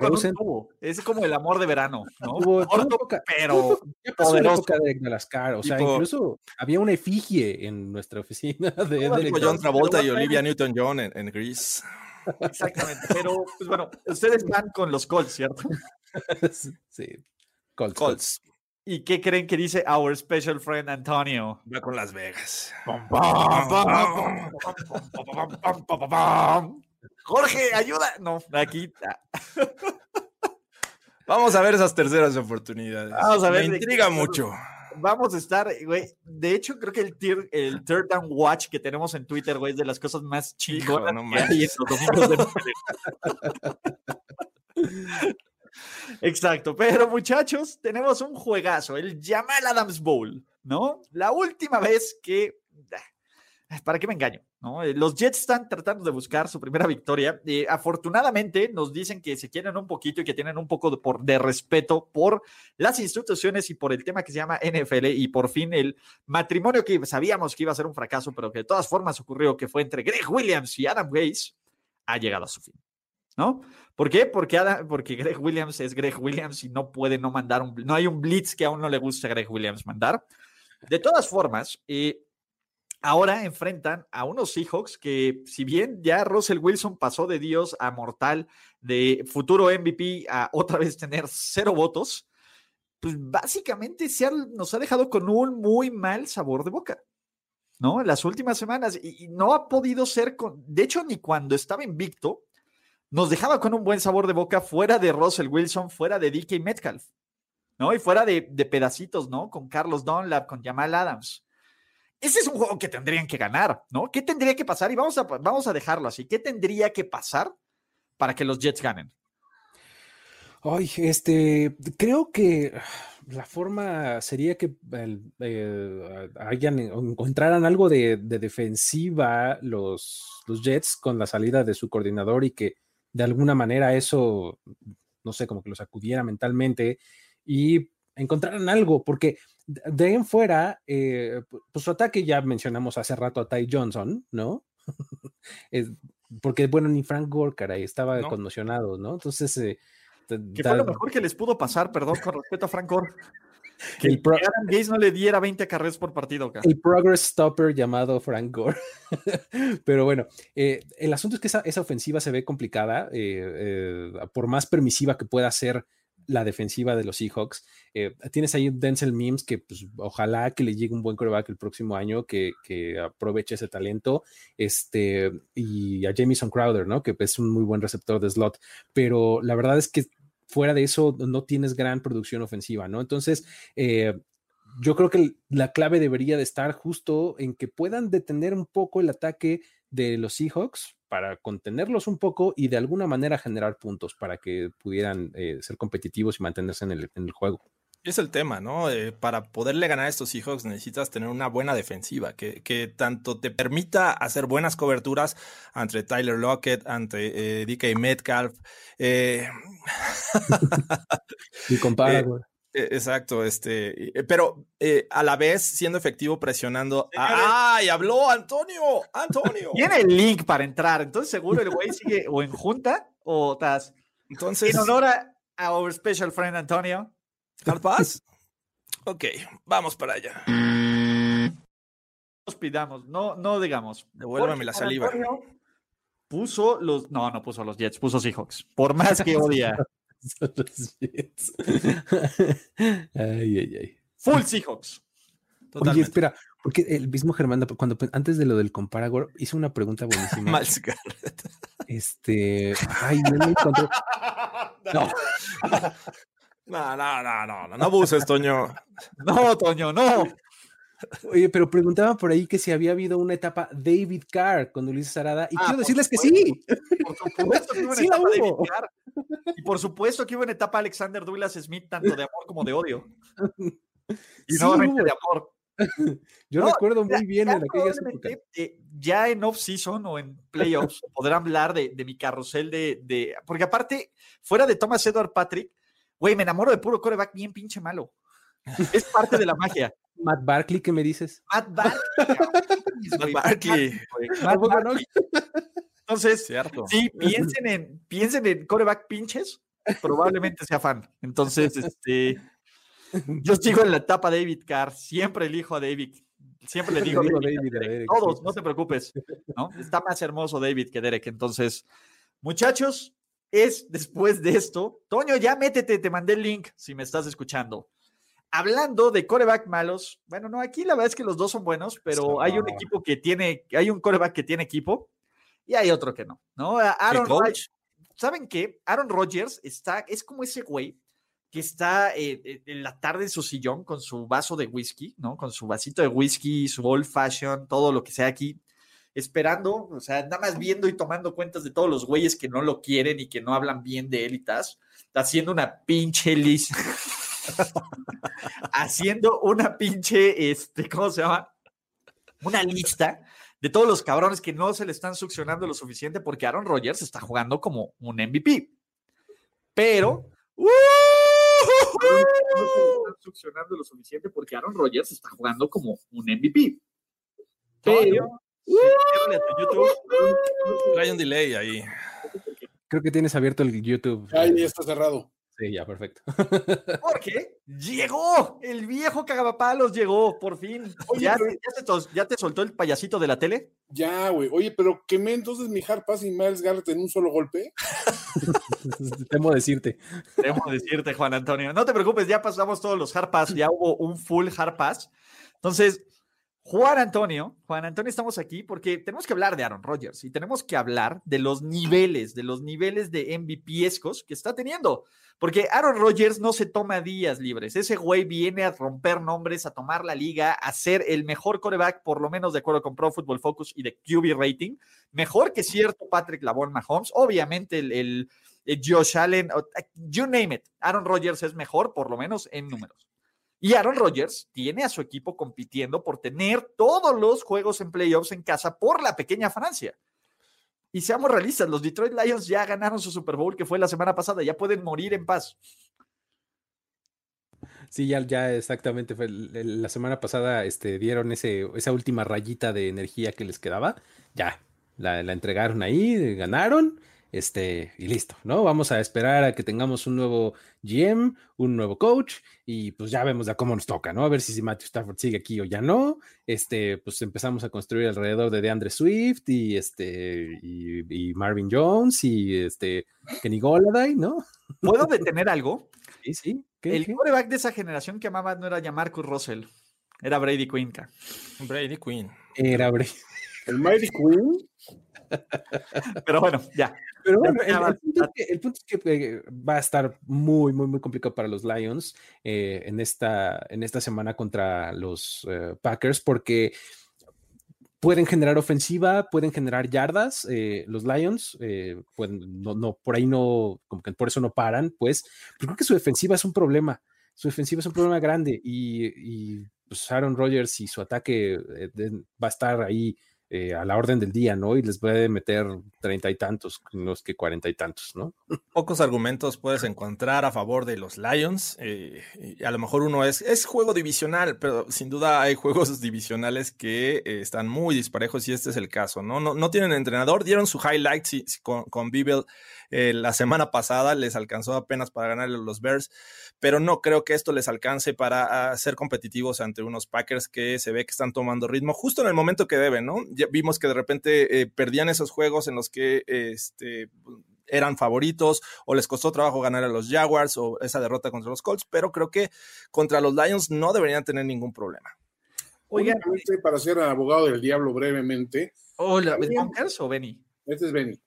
Rosen. es como el amor de verano, ¿no? Hubo, época, pero ¿qué pasó la época de Galascar? O sea, incluso había una efigie en nuestra oficina [LAUGHS] de, de John Travolta y Olivia Newton-John en, en Grease. Exactamente, pero pues bueno, [LAUGHS] ustedes van con los Colts, ¿cierto? [LAUGHS] sí, Colts. Colts. ¿Y qué creen que dice our special friend Antonio? Va con Las Vegas. Jorge, ayuda. No, aquí. [LAUGHS] Vamos a ver esas terceras oportunidades. Vamos a ver. Me intriga mucho. Vamos a estar, güey. De hecho, creo que el, tier, el Third Down Watch que tenemos en Twitter, güey, es de las cosas más chingonas no que hay en los domingos de [LAUGHS] Exacto, pero muchachos, tenemos un juegazo, el Jamal Adams Bowl, ¿no? La última vez que... Ah, ¿Para qué me engaño? ¿no? Eh, los Jets están tratando de buscar su primera victoria. Eh, afortunadamente nos dicen que se quieren un poquito y que tienen un poco de, respeto por las instituciones y por el tema que se llama NFL y por fin el matrimonio que sabíamos que iba a ser un fracaso, pero que de todas formas ocurrió, que fue entre Greg Williams y Adam Gaze, ha llegado a su fin. ¿No? ¿Por qué? Porque, porque Greg Williams es Greg Williams y no puede no mandar un, no hay un blitz que aún no le guste a Greg Williams mandar. De todas formas, eh, ahora enfrentan a unos Seahawks que, si bien ya Russell Wilson pasó de Dios a mortal, de futuro MVP a otra vez tener cero votos, pues básicamente se nos ha dejado con un muy mal sabor de boca. ¿No? Las últimas semanas y, no ha podido ser con, de hecho, ni cuando estaba invicto, nos dejaba con un buen sabor de boca fuera de Russell Wilson, fuera de DK Metcalf, ¿no? Y fuera de, pedacitos, ¿no? Con Carlos Dunlap, con Jamal Adams. Ese es un juego que tendrían que ganar, ¿no? ¿Qué tendría que pasar? Y vamos a, vamos a dejarlo así. ¿Qué tendría que pasar para que los Jets ganen? Ay, este, creo que la forma sería que eh, hayan encontraran algo de, defensiva los, los, Jets con la salida de su coordinador y que de alguna manera eso, no sé, como que los acudiera mentalmente y encontraran algo, porque de ahí en fuera, eh, pues su ataque ya mencionamos hace rato a Ty Johnson, ¿no? [LAUGHS] porque bueno, ni Frank Gore, caray, estaba conmocionado, ¿no? Entonces... Eh, que fue lo mejor que les pudo pasar, perdón, con respeto a Frank Gore. Que el Adam Gaze no le diera 20 carreras por partido. Acá. El progress stopper llamado Frank Gore. [LAUGHS] Pero bueno, eh, el asunto es que esa, ofensiva se ve complicada, eh, por más permisiva que pueda ser la defensiva de los Seahawks. tienes ahí Denzel Mims que pues, ojalá que le llegue un buen coreback el próximo año, que, que, aproveche ese talento, este, y a Jamison Crowder, ¿no? Que es un muy buen receptor de slot, pero la verdad es que fuera de eso no tienes gran producción ofensiva, ¿no? Entonces, eh, yo creo que la clave debería de estar justo en que puedan detener un poco el ataque de los Seahawks para contenerlos un poco y de alguna manera generar puntos para que pudieran eh, ser competitivos y mantenerse en el, juego. Es el tema, ¿no? Eh, para poderle ganar a estos Seahawks necesitas tener una buena defensiva que, que tanto te permita hacer buenas coberturas ante Tyler Lockett, ante DK Metcalf, eh, [LAUGHS] y compara, eh, eh, Exacto, este, pero a la vez siendo efectivo presionando. ¡Ay! Habló Antonio, Antonio. [LAUGHS] Tiene el link para entrar, entonces seguro el güey sigue o en junta o estás. Entonces. En honor a, our special friend Antonio. ¿Hard [LAUGHS] ok, vamos para allá. Nos pidamos, no, no digamos. Devuélvame la saliva puso los. No, no puso los Jets, puso Seahawks. Por más que odia. los [LAUGHS] Jets. ay, ay, ay. Full Seahawks. Oye, espera, porque el mismo Germán, cuando antes de lo del Comparagor, hizo una pregunta buenísima. [LAUGHS] Mal Este. Ay, no me encontré. No. No, no, no, no, no, no abuses, Toño. [LAUGHS] No, Toño, no. Oye, pero preguntaban por ahí que si había habido una etapa David Carr con Ulises Arada, y ah, quiero decirles que sí. Por supuesto que hubo una [LAUGHS] etapa David Carr. Y por supuesto que hubo una etapa Alexander Douglas Smith, tanto de amor como de odio. Y no de amor. [LAUGHS] Yo recuerdo muy bien en aquella época. Eh, ya en off-season o en playoffs podrán hablar de, de mi carrusel de, de, Porque aparte, fuera de Thomas Edward Patrick, güey, me enamoro de puro coreback bien pinche malo. Es parte de la magia. [LAUGHS] Matt Barkley, ¿qué me dices? Matt Barkley. [LAUGHS] Matt Barkley. [LAUGHS] Entonces, Cierto. sí, piensen en, piensen en coreback pinches, probablemente sea fan. Entonces, este, yo sigo en la etapa David Carr, siempre elijo a David. Siempre le digo David, a Derek, todos, no te preocupes, ¿no? Está más hermoso David que Derek. Entonces, muchachos, es después de esto. Toño, ya métete, te mandé el link si me estás escuchando hablando de coreback malos, bueno, no, aquí la verdad es que los dos son buenos, pero hay un equipo que tiene, hay un coreback que tiene equipo y hay otro que no, ¿no? Aaron Rodgers, ¿saben qué? Aaron Rodgers está, es como ese güey que está eh, eh, en la tarde en su sillón con su vaso de whisky, ¿no? Con su vasito de whisky, su old fashion, todo lo que sea aquí, esperando, o sea, nada más viendo y tomando cuentas de todos los güeyes que no lo quieren y que no hablan bien de él y haciendo una pinche lista haciendo una pinche, este, ¿cómo se llama? Una lista de todos los cabrones que no se le están succionando lo suficiente porque Aaron Rodgers está jugando como un MVP. Pero, uh, están succionando lo suficiente porque Aaron Rodgers está jugando como un MVP. Pero, Trae un delay ahí. Creo que tienes abierto el YouTube. Ahí está cerrado. Sí, ya, perfecto. [LAUGHS] Porque llegó, el viejo cagapalos llegó, por fin. ¿Ya, te, soltó el payasito de la tele? Ya, güey. Oye, pero quemé entonces mi hard pass y Miles Garrett en un solo golpe. [LAUGHS] [LAUGHS] Temo decirte. Temo decirte, Juan Antonio. No te preocupes, ya pasamos todos los hard pass, ya hubo un full hard pass. Entonces, Juan Antonio, Juan Antonio, estamos aquí porque tenemos que hablar de Aaron Rodgers y tenemos que hablar de los niveles, de los niveles de MVP-escos que está teniendo. Porque Aaron Rodgers no se toma días libres. Ese güey viene a romper nombres, a tomar la liga, a ser el mejor coreback, por lo menos de acuerdo con Pro Football Focus y de QB rating. Mejor que cierto Patrick Lavon Mahomes. Obviamente el, eh, Josh Allen, you name it. Aaron Rodgers es mejor, por lo menos en números. Y Aaron Rodgers tiene a su equipo compitiendo por tener todos los juegos en playoffs en casa por la pequeña Francia. Y seamos realistas, los Detroit Lions ya ganaron su Super Bowl que fue la semana pasada, ya pueden morir en paz. Sí, ya, ya exactamente. Fue la semana pasada este, dieron ese, esa última rayita de energía que les quedaba. Ya, la, la entregaron ahí, ganaron este, y listo, ¿no? Vamos a esperar a que tengamos un nuevo GM, un nuevo coach, y pues ya vemos a cómo nos toca, ¿no? A ver si, Matthew Stafford sigue aquí o ya no. Este, pues empezamos a construir alrededor de DeAndre Swift y este, y, Marvin Jones y este, Kenny Goladay, ¿no? ¿Puedo detener algo? [LAUGHS] Sí, sí. el quarterback de esa generación que amaba no era ya Marcus Russell, era Brady Quinn. Brady Quinn. Era Brady. ¿El Mighty Quinn? Pero bueno, ya. Pero bueno, el, punto es que, eh, va a estar muy, muy, muy complicado para los Lions eh, en, esta, en esta semana contra los eh, Packers porque pueden generar ofensiva, pueden generar yardas, los Lions, pueden, no, no, por ahí no, como que por eso no paran, pues, pero creo que su defensiva es un problema, su defensiva es un problema grande y, y pues Aaron Rodgers y su ataque va a estar ahí eh, a la orden del día, ¿no? Y les puede meter treinta y tantos, los que cuarenta y tantos, ¿no? Pocos argumentos puedes encontrar a favor de los Lions. Eh, a lo mejor uno es, es juego divisional, pero sin duda hay juegos [LAUGHS] divisionales que eh, están muy disparejos y este es el caso, ¿no? No, no tienen entrenador, dieron su highlight con, con la semana pasada, les alcanzó apenas para ganar los Bears, pero no creo que esto les alcance para ah, ser competitivos ante unos Packers que se ve que están tomando ritmo justo en el momento que deben, ¿no? Vimos que de repente eh, perdían esos juegos en los que este, eran favoritos o les costó trabajo ganar a los Jaguars o esa derrota contra los Colts, pero creo que contra los Lions no deberían tener ningún problema. Oigan, para ser abogado del diablo brevemente. Hola, ¿es o Benny? Este es Benny.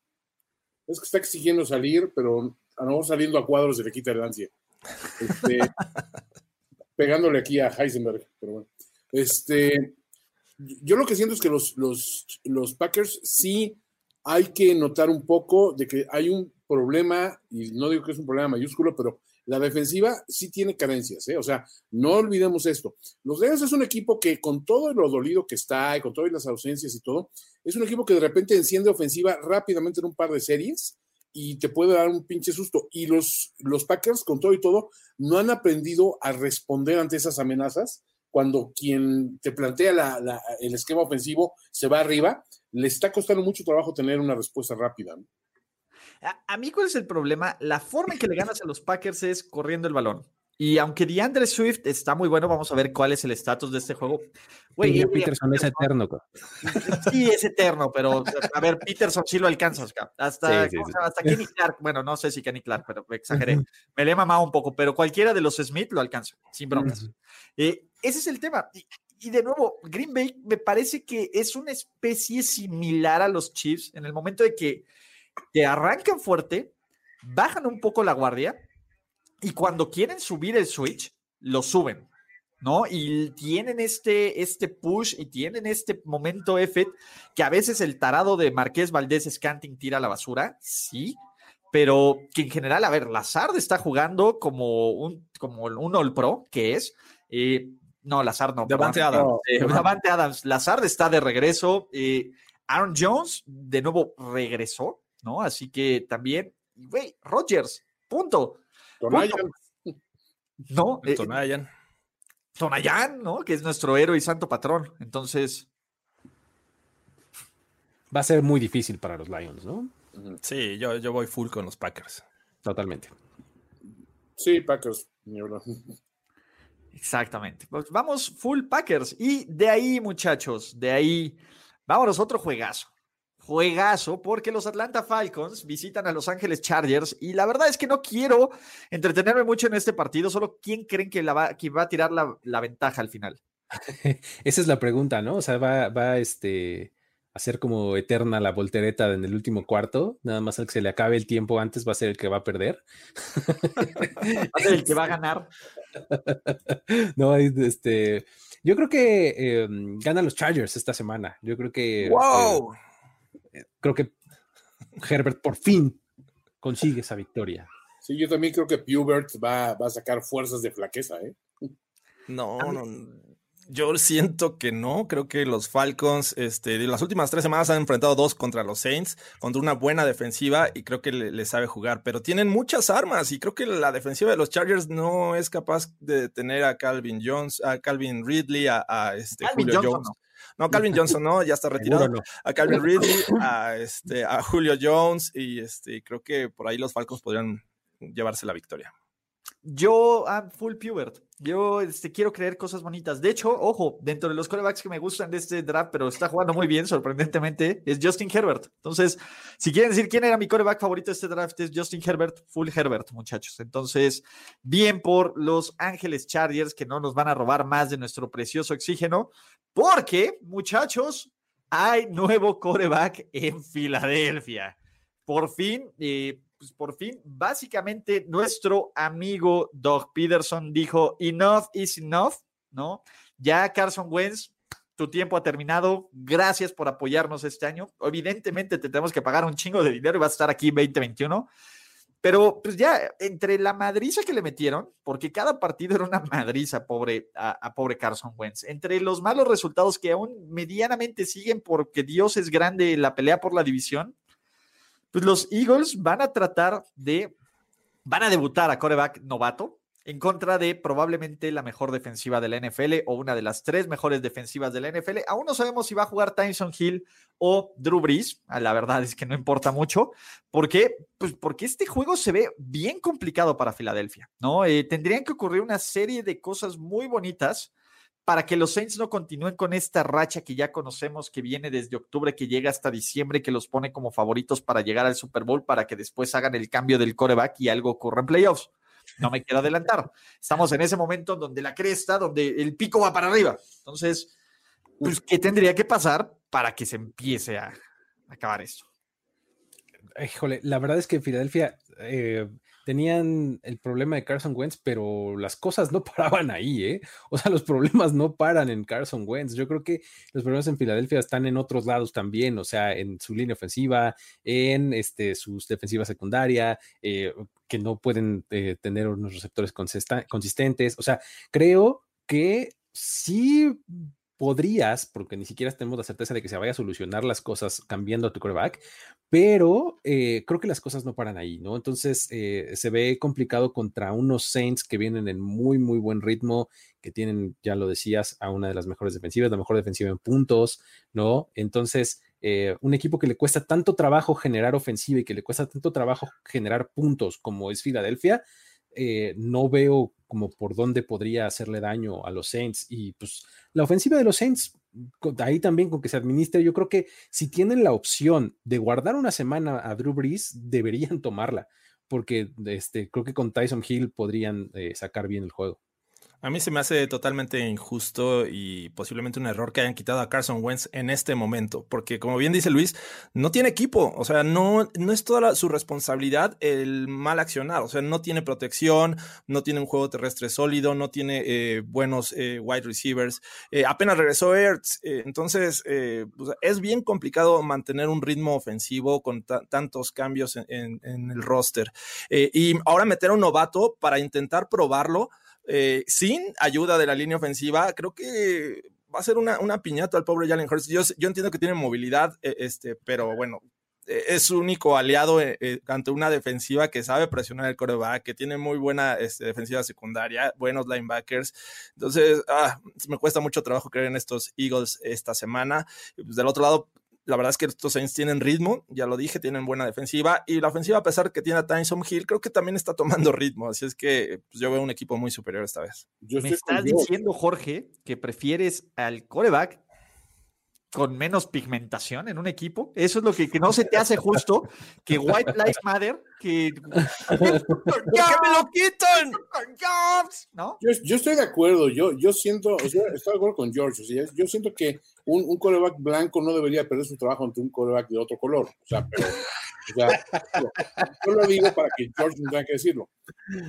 Es que está exigiendo salir, pero a lo mejor saliendo a cuadros se le quita el ansia. Este, [LAUGHS] pegándole aquí a Heisenberg, pero bueno. Este, yo lo que siento es que los, los, los Packers sí hay que notar un poco de que hay un problema, y no digo que es un problema mayúsculo, pero la defensiva sí tiene carencias, ¿eh? O sea, no olvidemos esto. Los Lions es un equipo que con todo lo dolido que está y con todas las ausencias y todo, es un equipo que de repente enciende ofensiva rápidamente en un par de series y te puede dar un pinche susto. Y los, los Packers, con todo y todo, no han aprendido a responder ante esas amenazas cuando quien te plantea el esquema ofensivo se va arriba, le está costando mucho trabajo tener una respuesta rápida. A, mí, ¿cuál es el problema? La forma en que le ganas a los Packers es corriendo el balón. Y aunque DeAndre Swift está muy bueno, vamos a ver cuál es el estatus de este juego. Güey, Peterson es eterno. Sí, es eterno, pero a ver, Peterson sí lo alcanzas. Hasta, hasta Kenny Clark, bueno, no sé si Kenny Clark, pero exageré. Me le he mamado un poco, pero cualquiera de los Smith lo alcanza, sin broncas. Eh, ese es el tema. Y, de nuevo, Green Bay me parece que es una especie similar a los Chiefs en el momento de que te arrancan fuerte, bajan un poco la guardia y cuando quieren subir el switch, lo suben. ¿no? Y tienen este, este push y tienen este momento F que a veces el tarado de Marqués Valdés Scanting tira a la basura, sí, pero que en general, a ver, Lazard está jugando como un, como un All Pro, que es, eh, no, Lazard no. Davante Adams. Eh, Davante Adams. Lazard está de regreso. Eh, Aaron Jones, de nuevo, regresó, ¿no? Así que también, güey, Rogers, punto. Tonayan. No. Eh, Tonayan. Tonayan, ¿no? Que es nuestro héroe y santo patrón. Entonces. Va a ser muy difícil para los Lions, ¿no? Sí, yo, yo voy full con los Packers. Totalmente. Sí, Packers. Exactamente. Pues vamos full Packers. Y de ahí, muchachos, de ahí, vámonos otro juegazo. Juegazo, porque los Atlanta Falcons visitan a Los Ángeles Chargers. Y la verdad es que no quiero entretenerme mucho en este partido. Solo quién creen que, la va, que va a tirar la, ventaja al final. [LAUGHS] Esa es la pregunta, ¿no? O sea, va, va este hacer como eterna la voltereta en el último cuarto, nada más al que se le acabe el tiempo antes va a ser el que va a perder. [LAUGHS] va a ser el que va a ganar. [LAUGHS] no, este, yo creo que em, ganan los Chargers esta semana. Yo creo que. ¡Wow! Eh, creo que Herbert por fin consigue esa victoria. Sí, yo también creo que Pubert va, va a sacar fuerzas de flaqueza, ¿eh? No, no, yo siento que no, creo que los Falcons, este, de las últimas tres semanas han enfrentado dos contra los Saints, contra una buena defensiva y creo que le, sabe jugar, pero tienen muchas armas y creo que la defensiva de los Chargers no es capaz de tener a Calvin Jones, a Calvin Ridley, a, este Julio Jones. No. Calvin Johnson no, ya está [LAUGHS] retirado. A Calvin Ridley, a, este, a Julio Jones y este, creo que por ahí los Falcons podrían llevarse la victoria. Yo, I'm full Pubert. Yo este, quiero creer cosas bonitas. De hecho, ojo, dentro de los corebacks que me gustan de este draft, pero está jugando muy bien, sorprendentemente, es Justin Herbert. Entonces, si quieren decir quién era mi coreback favorito de este draft, es Justin Herbert, full Herbert, muchachos. Entonces, bien por los Ángeles Chargers que no nos van a robar más de nuestro precioso oxígeno, porque, muchachos, hay nuevo coreback en Filadelfia. Por fin, eh, pues por fin, básicamente nuestro amigo Doug Peterson dijo, enough is enough, ¿no? Ya Carson Wentz, tu tiempo ha terminado, gracias por apoyarnos este año. Evidentemente te tenemos que pagar un chingo de dinero y vas a estar aquí 2021. Pero pues ya, entre la madriza que le metieron, porque cada partido era una madriza pobre, a, a, pobre Carson Wentz, entre los malos resultados que aún medianamente siguen porque Dios es grande la pelea por la división, pues los Eagles van a tratar de, van a debutar a coreback novato en contra de probablemente la mejor defensiva de la NFL o una de las tres mejores defensivas de la NFL. Aún no sabemos si va a jugar Tyson Hill o Drew Brees. Ah, la verdad es que no importa mucho. ¿Por qué? Pues porque este juego se ve bien complicado para Filadelfia, ¿no? Eh, tendrían que ocurrir una serie de cosas muy bonitas para que los Saints no continúen con esta racha que ya conocemos que viene desde octubre, que llega hasta diciembre, que los pone como favoritos para llegar al Super Bowl, para que después hagan el cambio del coreback y algo ocurra en playoffs. No me quiero adelantar. Estamos en ese momento donde la cresta, donde el pico va para arriba. Entonces, pues, ¿qué tendría que pasar para que se empiece a acabar esto? Híjole, la verdad es que Filadelfia eh, tenían el problema de Carson Wentz, pero las cosas no [LAUGHS] paraban ahí, ¿eh? O sea, los problemas no paran en Carson Wentz. Yo creo que los problemas en Filadelfia están en otros lados también, o sea, en su línea ofensiva, en este, sus defensivas secundaria, eh, que no pueden eh, tener unos receptores consistentes. O sea, creo que sí podrías, porque ni siquiera tenemos la certeza de que se vaya a solucionar las cosas cambiando a tu quarterback, pero eh, creo que las cosas no paran ahí, ¿no? Entonces eh, se ve complicado contra unos Saints que vienen en muy, muy buen ritmo, que tienen, ya lo decías, a una de las mejores defensivas, la mejor defensiva en puntos, ¿no? Entonces, eh, un equipo que le cuesta tanto trabajo generar ofensiva y que le cuesta tanto trabajo generar puntos como es Filadelfia, no veo como por dónde podría hacerle daño a los Saints. Y pues la ofensiva de los Saints, ahí también con que se administre, yo creo que si tienen la opción de guardar una semana a Drew Brees, deberían [LAUGHS] tomarla, porque este, creo que con Tyson Hill podrían eh, sacar bien el juego. A mí se me hace totalmente injusto y posiblemente un error que hayan quitado a Carson Wentz en este momento, porque como bien dice Luis, no tiene equipo, o sea, no, no es toda su responsabilidad el mal accionar, o sea, no tiene protección, no tiene un juego terrestre sólido, no tiene eh, buenos eh, wide receivers, eh, apenas regresó Ertz, entonces es bien complicado mantener un ritmo ofensivo con tantos cambios en, en el roster. y ahora meter a un novato para intentar probarlo eh, sin ayuda de la línea ofensiva, creo que va a ser una, una piñata al pobre Jalen Hurts. Yo, yo entiendo que tiene movilidad, eh, este, pero bueno, eh, es su único aliado ante una defensiva que sabe presionar el coreback, que tiene muy buena este, defensiva secundaria, buenos linebackers. Entonces, ah, me cuesta mucho trabajo creer en estos Eagles esta semana. Pues, del otro lado, la verdad es que estos Saints tienen ritmo, ya lo dije, tienen buena defensiva y la ofensiva, a pesar que tiene a Tyson Hill, creo que también está tomando [LAUGHS] ritmo. Así es que pues, yo veo un equipo muy superior esta vez. Me estás diciendo, Jorge, que prefieres al coreback con menos pigmentación en un equipo. Eso es lo que, no se te hace justo. Que White Lives Matter, que. [LAUGHS] ¡Que me lo quitan! ¿No? Yo, estoy de acuerdo. Yo, yo siento, o sea, estoy de acuerdo con George. yo siento que un, un coreback blanco no debería perder su trabajo ante un coreback de otro color. O sea, pero. O sea, [LAUGHS] yo lo digo para que George no tenga que decirlo.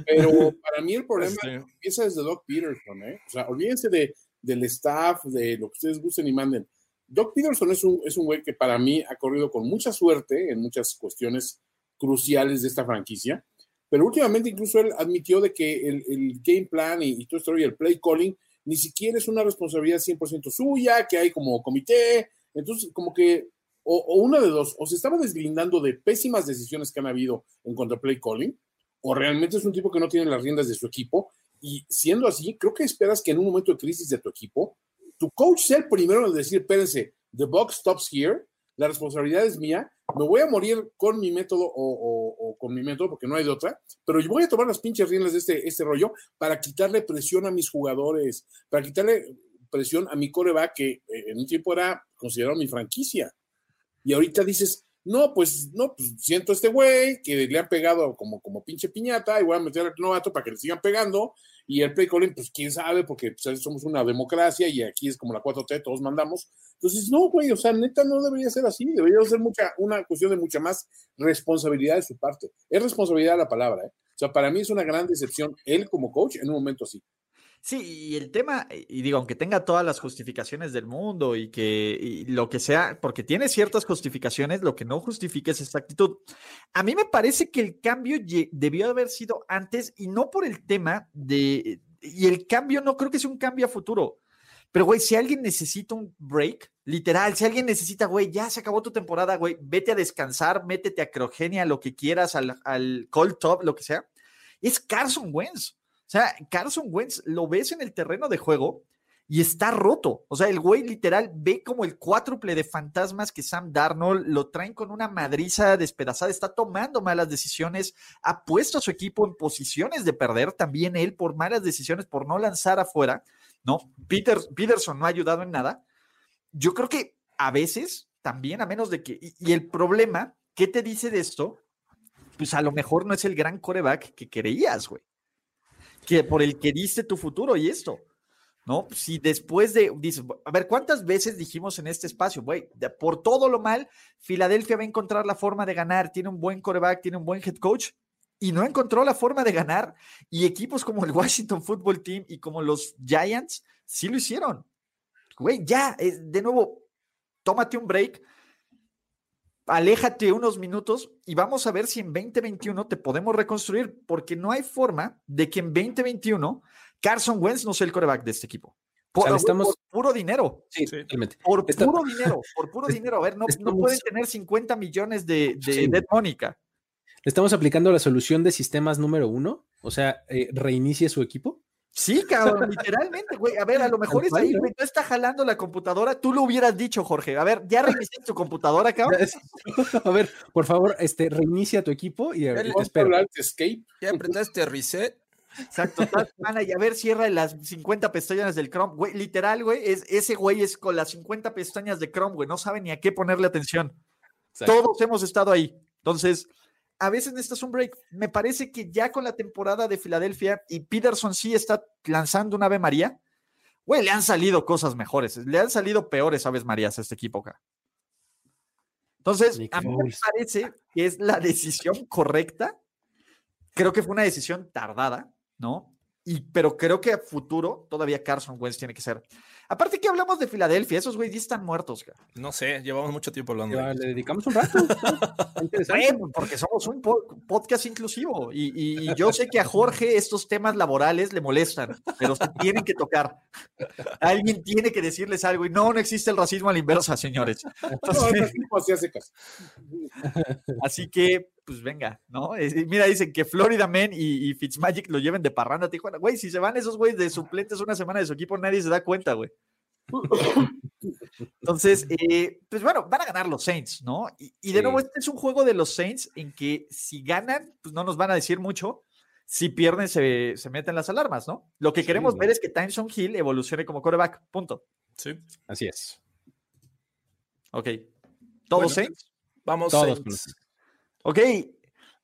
Pero para mí el problema este. empieza desde Doc Peterson, ¿eh? O sea, olvídense de, del staff, de lo que ustedes gusten y manden Doc Peterson es un, es un güey que para mí ha corrido con mucha suerte en muchas cuestiones cruciales de esta franquicia. Pero últimamente incluso él admitió de que el, el game plan y, y todo esto y el play calling ni siquiera es una responsabilidad 100% suya, que hay como comité. Entonces, como que, o, o, una de dos, o se estaba deslindando de pésimas decisiones que han habido en cuanto a play calling, o realmente es un tipo que no tiene las riendas de su equipo. Y siendo así, creo que esperas que en un momento de crisis de tu equipo, tu coach sea el primero en decir, espérense, the box stops here, la responsabilidad es mía, me voy a morir con mi método o, o, o, con mi método, porque no hay de otra, pero yo voy a tomar las pinches riendas de este, este rollo para quitarle presión a mis jugadores, para quitarle presión a mi coreback, que eh, en un tiempo era considerado mi franquicia. Y ahorita dices, no, pues no, pues siento a este güey que le han pegado como, como pinche piñata y voy a meter al novato para que le sigan pegando. Y el play calling, pues quién sabe, porque pues, somos una democracia y aquí es como la 4T, todos mandamos. Entonces, no, güey, o sea, neta no debería ser así, debería ser mucha, una cuestión de mucha más responsabilidad de su parte. Es responsabilidad la palabra, ¿eh? O sea, para mí es una gran decepción él como coach en un momento así. Sí, y el tema, y digo, aunque tenga todas las justificaciones del mundo y que lo que sea, porque tiene ciertas justificaciones, lo que no justifica es esta actitud. A mí me parece que el cambio debió haber sido antes y no por el tema de, y el cambio no creo que sea un cambio a futuro. Pero, güey, si alguien necesita un break, literal, si alguien necesita, güey, ya se acabó tu temporada, güey, vete a descansar, métete a Crogenia, lo que quieras, al, al Cold Top, lo que sea, es Carson Wentz. O sea, Carson Wentz lo ves en el terreno de juego y está roto. O sea, el güey literal ve como el cuádruple de fantasmas que Sam Darnold lo traen con una madriza despedazada, está tomando malas decisiones, ha puesto a su equipo en posiciones de perder, también él por malas decisiones, por no lanzar afuera, ¿no? Peter, Peterson no ha ayudado en nada. Yo creo que a veces también, a menos de que, y, y el problema, ¿qué te dice de esto? Pues a lo mejor no es el gran coreback que creías, güey que por el que diste tu futuro y esto, ¿no? Si después de, dices, a ver, ¿cuántas veces dijimos en este espacio, güey, por todo lo mal, Filadelfia va a encontrar la forma de ganar, tiene un buen coreback, tiene un buen head coach, y no encontró la forma de ganar, y equipos como el Washington Football Team y como los Giants, sí lo hicieron. Güey, ya, de nuevo, tómate un break, aléjate unos minutos y vamos a ver si en 2021 te podemos reconstruir, porque no hay forma de que en 2021 Carson Wentz no sea el coreback de este equipo. Por, o sea, estamos... por puro dinero. Sí, totalmente. Por Está... puro dinero, por puro dinero. A ver, no, estamos... no pueden tener 50 millones de, de sí. Mónica. Estamos aplicando la solución de sistemas número uno, o sea, eh, reinicie su equipo. Sí, cabrón, literalmente, güey. A ver, a lo mejor es ahí, güey. No está jalando la computadora. Tú lo hubieras dicho, Jorge. A ver, ya [LAUGHS] reiniciaste tu computadora, cabrón. A ver, por favor, este, reinicia tu equipo y el, espera. Escape. Ya apretaste reset. Exacto, y a ver, cierra las 50 pestañas del Chrome. Güey, literal, güey, es, ese güey es con las 50 pestañas de Chrome, güey. No sabe ni a qué ponerle atención. Exacto. Todos hemos estado ahí. Entonces, a veces necesitas un break. Me parece que ya con la temporada de Filadelfia y Peterson sí está lanzando una Ave María, güey, le han salido cosas mejores, le han salido peores Aves Marías a este equipo acá. Entonces, a mí me parece que es la decisión correcta. Creo que fue una decisión tardada, ¿no? Y, pero creo que a futuro todavía Carson Wentz tiene que ser. Aparte que hablamos de Filadelfia, esos güeyes están muertos. Cara. No sé, llevamos mucho tiempo hablando. Ya, le dedicamos un rato. bueno, [LAUGHS] porque somos un po podcast inclusivo y, y, y, yo sé que a Jorge estos temas laborales le molestan, pero se tienen que tocar. Alguien tiene que decirles algo y no, no existe el racismo a la inversa, señores. [LAUGHS] Entonces, no, así, hace caso. así que, pues venga, ¿no? Mira, dicen que Florida Men y, y Fitzmagic lo lleven de parranda a Tijuana. Güey, si se van esos güeyes de suplentes una semana de su equipo, nadie se da cuenta, güey. Entonces, eh, pues bueno, van a ganar los Saints, ¿no? Y, y de sí. nuevo, este es un juego de los Saints en que si ganan, pues no nos van a decir mucho. Si pierden, se, se meten las alarmas, ¿no? Lo que queremos sí, ver es que Tyson Hill evolucione como quarterback, punto. Sí. Así es. Ok. ¿Todos bueno, Saints? Vamos, Todos. Saints. Ok.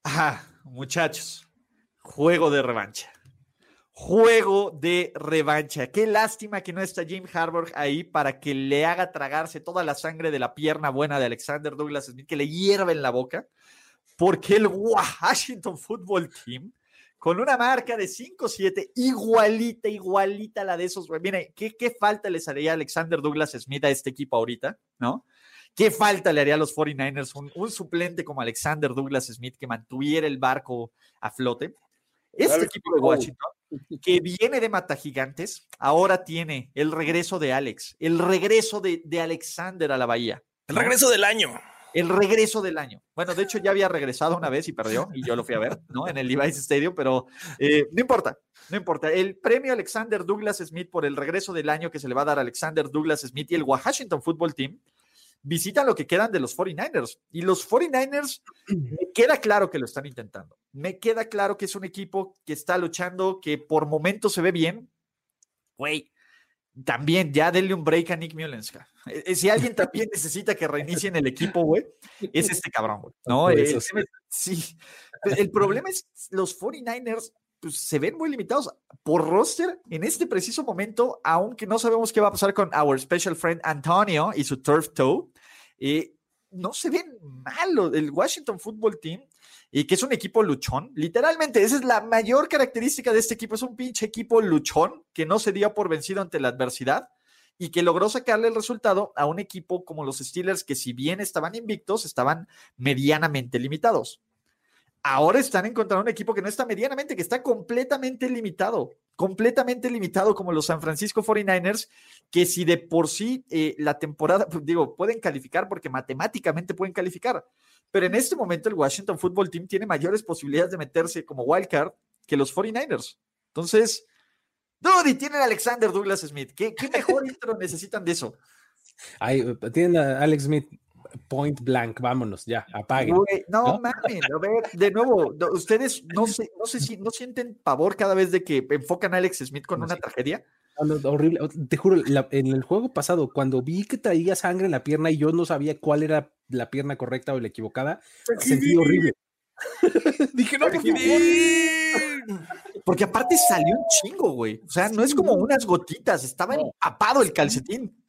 Ajá, muchachos. Juego de revancha juego de revancha. Qué lástima que no está Jim Harbaugh ahí para que le haga tragarse toda la sangre de la pierna buena de Alexander Douglas Smith, que le hierva en la boca, porque el Washington Football Team, con una marca de 5-7, igualita, igualita la de esos, mire, ¿qué, ¿qué falta les haría Alexander Douglas Smith a este equipo ahorita? ¿No? ¿Qué falta le haría a los 49ers un, suplente como Alexander Douglas Smith que mantuviera el barco a flote? Este equipo de Washington, que viene de Mata Gigantes, ahora tiene el regreso de Alex, el regreso de, Alexander a la Bahía. El regreso del año. El regreso del año. Bueno, de hecho ya había regresado una vez y perdió, y yo lo fui a ver, ¿no? En el Levi's Stadium, pero eh, no importa, no importa. El premio Alexander Douglas Smith por el regreso del año que se le va a dar a Alexander Douglas Smith y el Washington Football Team visitan lo que quedan de los 49ers. Y los 49ers, [CLEARS THROAT] me queda claro que lo están intentando. Me queda claro que es un equipo que está luchando, que por momentos se ve bien. Güey, también ya denle un break a Nick Mulenska. E, e, si alguien también necesita que reinicien el equipo, güey, es este cabrón, güey. No, el, sí. El problema es los 49ers pues, se ven muy limitados por roster en este preciso momento, aunque no sabemos qué va a pasar con our special friend Antonio y su turf toe. Eh, no se ven malo el Washington Football Team y que es un equipo luchón. Literalmente, esa es la mayor característica de este equipo. Es un pinche equipo luchón que no se dio por vencido ante la adversidad y que logró sacarle el resultado a un equipo como los Steelers que si bien estaban invictos, estaban medianamente limitados ahora están encontrando un equipo que no está medianamente, que está completamente limitado, completamente limitado como los San Francisco 49ers, que si de por sí eh, la temporada, pues, digo, pueden calificar porque matemáticamente pueden calificar, pero en este momento el Washington Football Team tiene mayores posibilidades de meterse como wildcard que los 49ers. Entonces, Dudy, tienen a Alexander Douglas Smith. ¿Qué, mejor [LAUGHS] intro necesitan de eso? tienen a Alex Smith point blank, vámonos, ya, apaguen. no, mames, a ver, de nuevo, ustedes no sé, no sé si no sienten pavor cada vez de que enfocan a Alex Smith con una tragedia. horrible, te juro, en el juego pasado, cuando vi que traía sangre en la pierna y yo no sabía cuál era la pierna correcta o la equivocada, sentí horrible. [LAUGHS] Dije, no, por Porque aparte salió un chingo, güey. O sea, no es como unas gotitas, estaba empapado el calcetín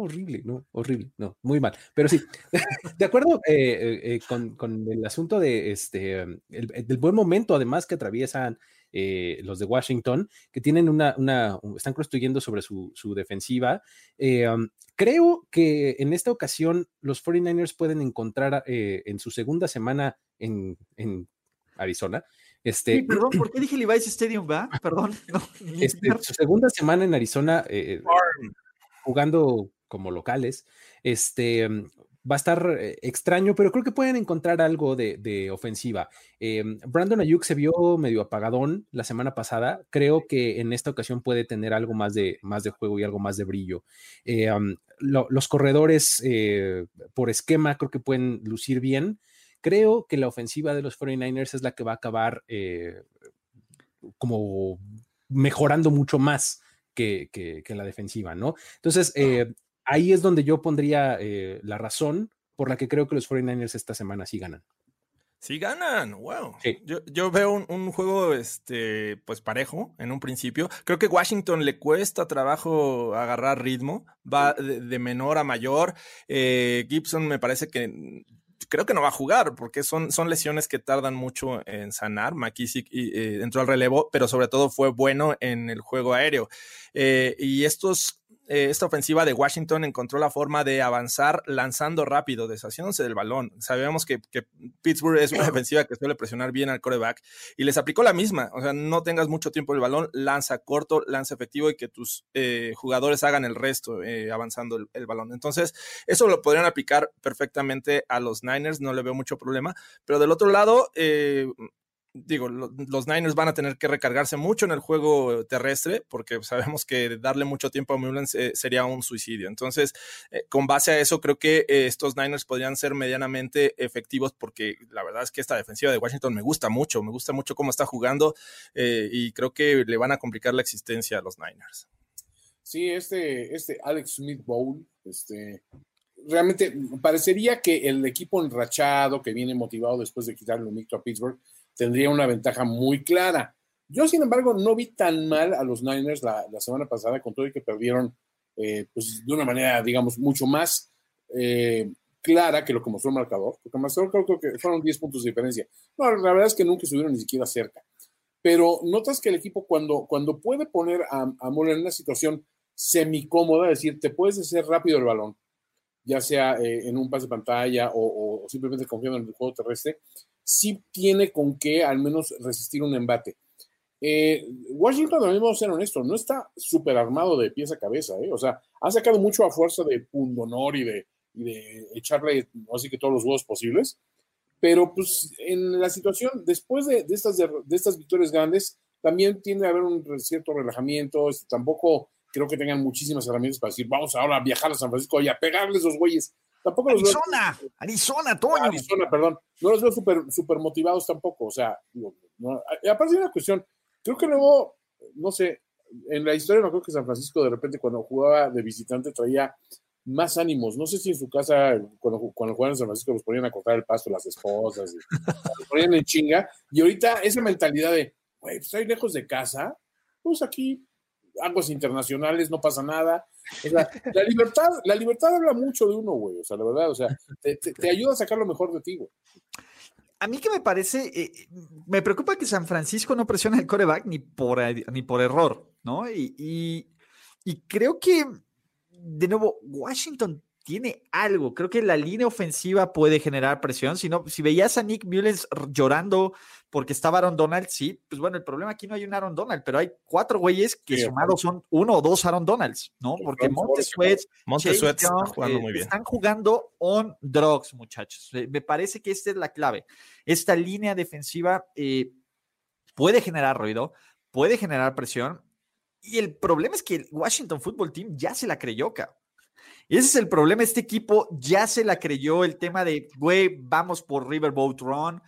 horrible, no, horrible, no, muy mal. Pero sí, [LAUGHS] de acuerdo eh, eh, con, el asunto de este, el, del buen momento, además, que atraviesan eh, los de Washington, que tienen una, una están construyendo sobre su, defensiva. Um, creo que en esta ocasión los 49ers pueden encontrar en su segunda semana en, Arizona. Este, perdón, ¿por qué dije Levi's Stadium, va? Perdón. [LAUGHS] Este, su segunda semana en Arizona, jugando como locales. Este, mm, va a estar eh, extraño, pero creo que pueden encontrar algo de, ofensiva. Em, Brandon Ayuk se vio medio apagadón la semana pasada. Creo que en esta ocasión puede tener algo más de, más de juego y algo más de brillo. Eh, los corredores eh, por esquema creo que pueden lucir bien. Creo que la ofensiva de los 49ers es la que va a acabar como mejorando mucho más que, la defensiva, ¿no? Entonces, ahí es donde yo pondría eh, la razón por la que creo que los 49ers esta semana sí ganan. Sí ganan, wow. Yo, veo un, juego este, pues parejo en un principio. Creo que Washington le cuesta trabajo agarrar ritmo, va de, menor a mayor. Eh, Gibson me parece que creo que no va a jugar porque son, son lesiones que tardan mucho en sanar. McKissick eh, entró al relevo, pero sobre todo fue bueno en el juego aéreo. y estos eh, esta ofensiva de Washington encontró la forma de avanzar lanzando rápido, deshaciéndose del balón. Sabemos que, Pittsburgh es una [CLEARS THROAT] defensiva que suele presionar bien al coreback y les aplicó la misma. O sea, no tengas mucho tiempo el balón, lanza corto, lanza efectivo y que tus eh, jugadores hagan el resto eh, avanzando el, el, balón. Entonces, eso lo podrían aplicar perfectamente a los Niners, no le veo mucho problema. Pero del otro lado, digo, los Niners van a tener que recargarse mucho en el juego terrestre porque [LAUGHS] sabemos que darle mucho tiempo a Mullens eh, sería un suicidio. Entonces, eh, con base a eso, creo que eh, estos Niners podrían ser medianamente efectivos porque la verdad es que esta defensiva de Washington me gusta mucho, me gusta mucho cómo está jugando y creo que le van a complicar la existencia a los Niners. Sí, este, este Alex Smith Bowl, este, realmente parecería que el equipo enrachado que viene motivado después de quitarle un micro a Pittsburgh tendría una ventaja muy clara. Yo, sin embargo, no vi tan mal a los Niners la, semana pasada, con todo y que perdieron eh, pues, de una manera, digamos, mucho más eh, clara que lo que mostró el marcador, porque el marcador creo, que fueron 10 puntos de diferencia. No, la verdad es que nunca estuvieron ni siquiera cerca. Pero notas que el equipo, cuando, cuando puede poner a, a en una situación semicómoda, es decir, te puedes hacer rápido el balón, ya sea eh, en un pase de pantalla o, o, simplemente confiando en el juego terrestre, sí tiene con qué al menos resistir un embate. Eh, Washington, también vamos a ser honestos, no está súper armado de pies a cabeza, ¿eh? o sea, ha sacado mucho a fuerza de pundonor y de, y echarle así que todos los huevos posibles, pero pues en la situación, después de, estas, de, estas victorias grandes, también tiende a haber un cierto relajamiento, este, tampoco creo que tengan muchísimas herramientas para decir, vamos ahora a viajar a San Francisco y a pegarles esos güeyes. Tampoco Arizona, veo, Arizona, Toño. Arizona, perdón. No los veo súper super motivados tampoco. O sea, no, aparte de una cuestión, creo que luego, no sé, en la historia me acuerdo que San Francisco de repente cuando jugaba de visitante traía más ánimos. No sé si en su casa, cuando, cuando jugaban en San Francisco, los ponían a cortar el pasto las esposas, los ponían en chinga. Y ahorita esa mentalidad de, güey, pues ahí lejos de casa, pues aquí aguas internacionales, no pasa nada. la libertad, la libertad habla mucho de uno, güey. O sea, la verdad, o sea, te, ayuda a sacar lo mejor de ti, güey. A mí que me parece, eh, me preocupa que San Francisco no presione el coreback ni por, ni por error, ¿no? Y, y, creo que, de nuevo, Washington tiene algo. Creo que la línea ofensiva puede generar presión. Si, si veías a Nick Mullens llorando porque estaba Aaron Donald, sí, pues bueno, el problema aquí no hay un Aaron Donald, pero hay cuatro güeyes que sumados son uno o dos Aaron Donalds, ¿no? Porque Montesuet, Montesuet está jugando muy bien. Están jugando on drugs, muchachos. Me parece que esta es la clave. Esta línea defensiva eh, puede generar ruido, puede generar presión. Y el problema es que el Washington Football Team ya se la creyó, cabrón. Ese es el problema. Este equipo ya se la creyó el tema de, güey, vamos por Riverboat Run.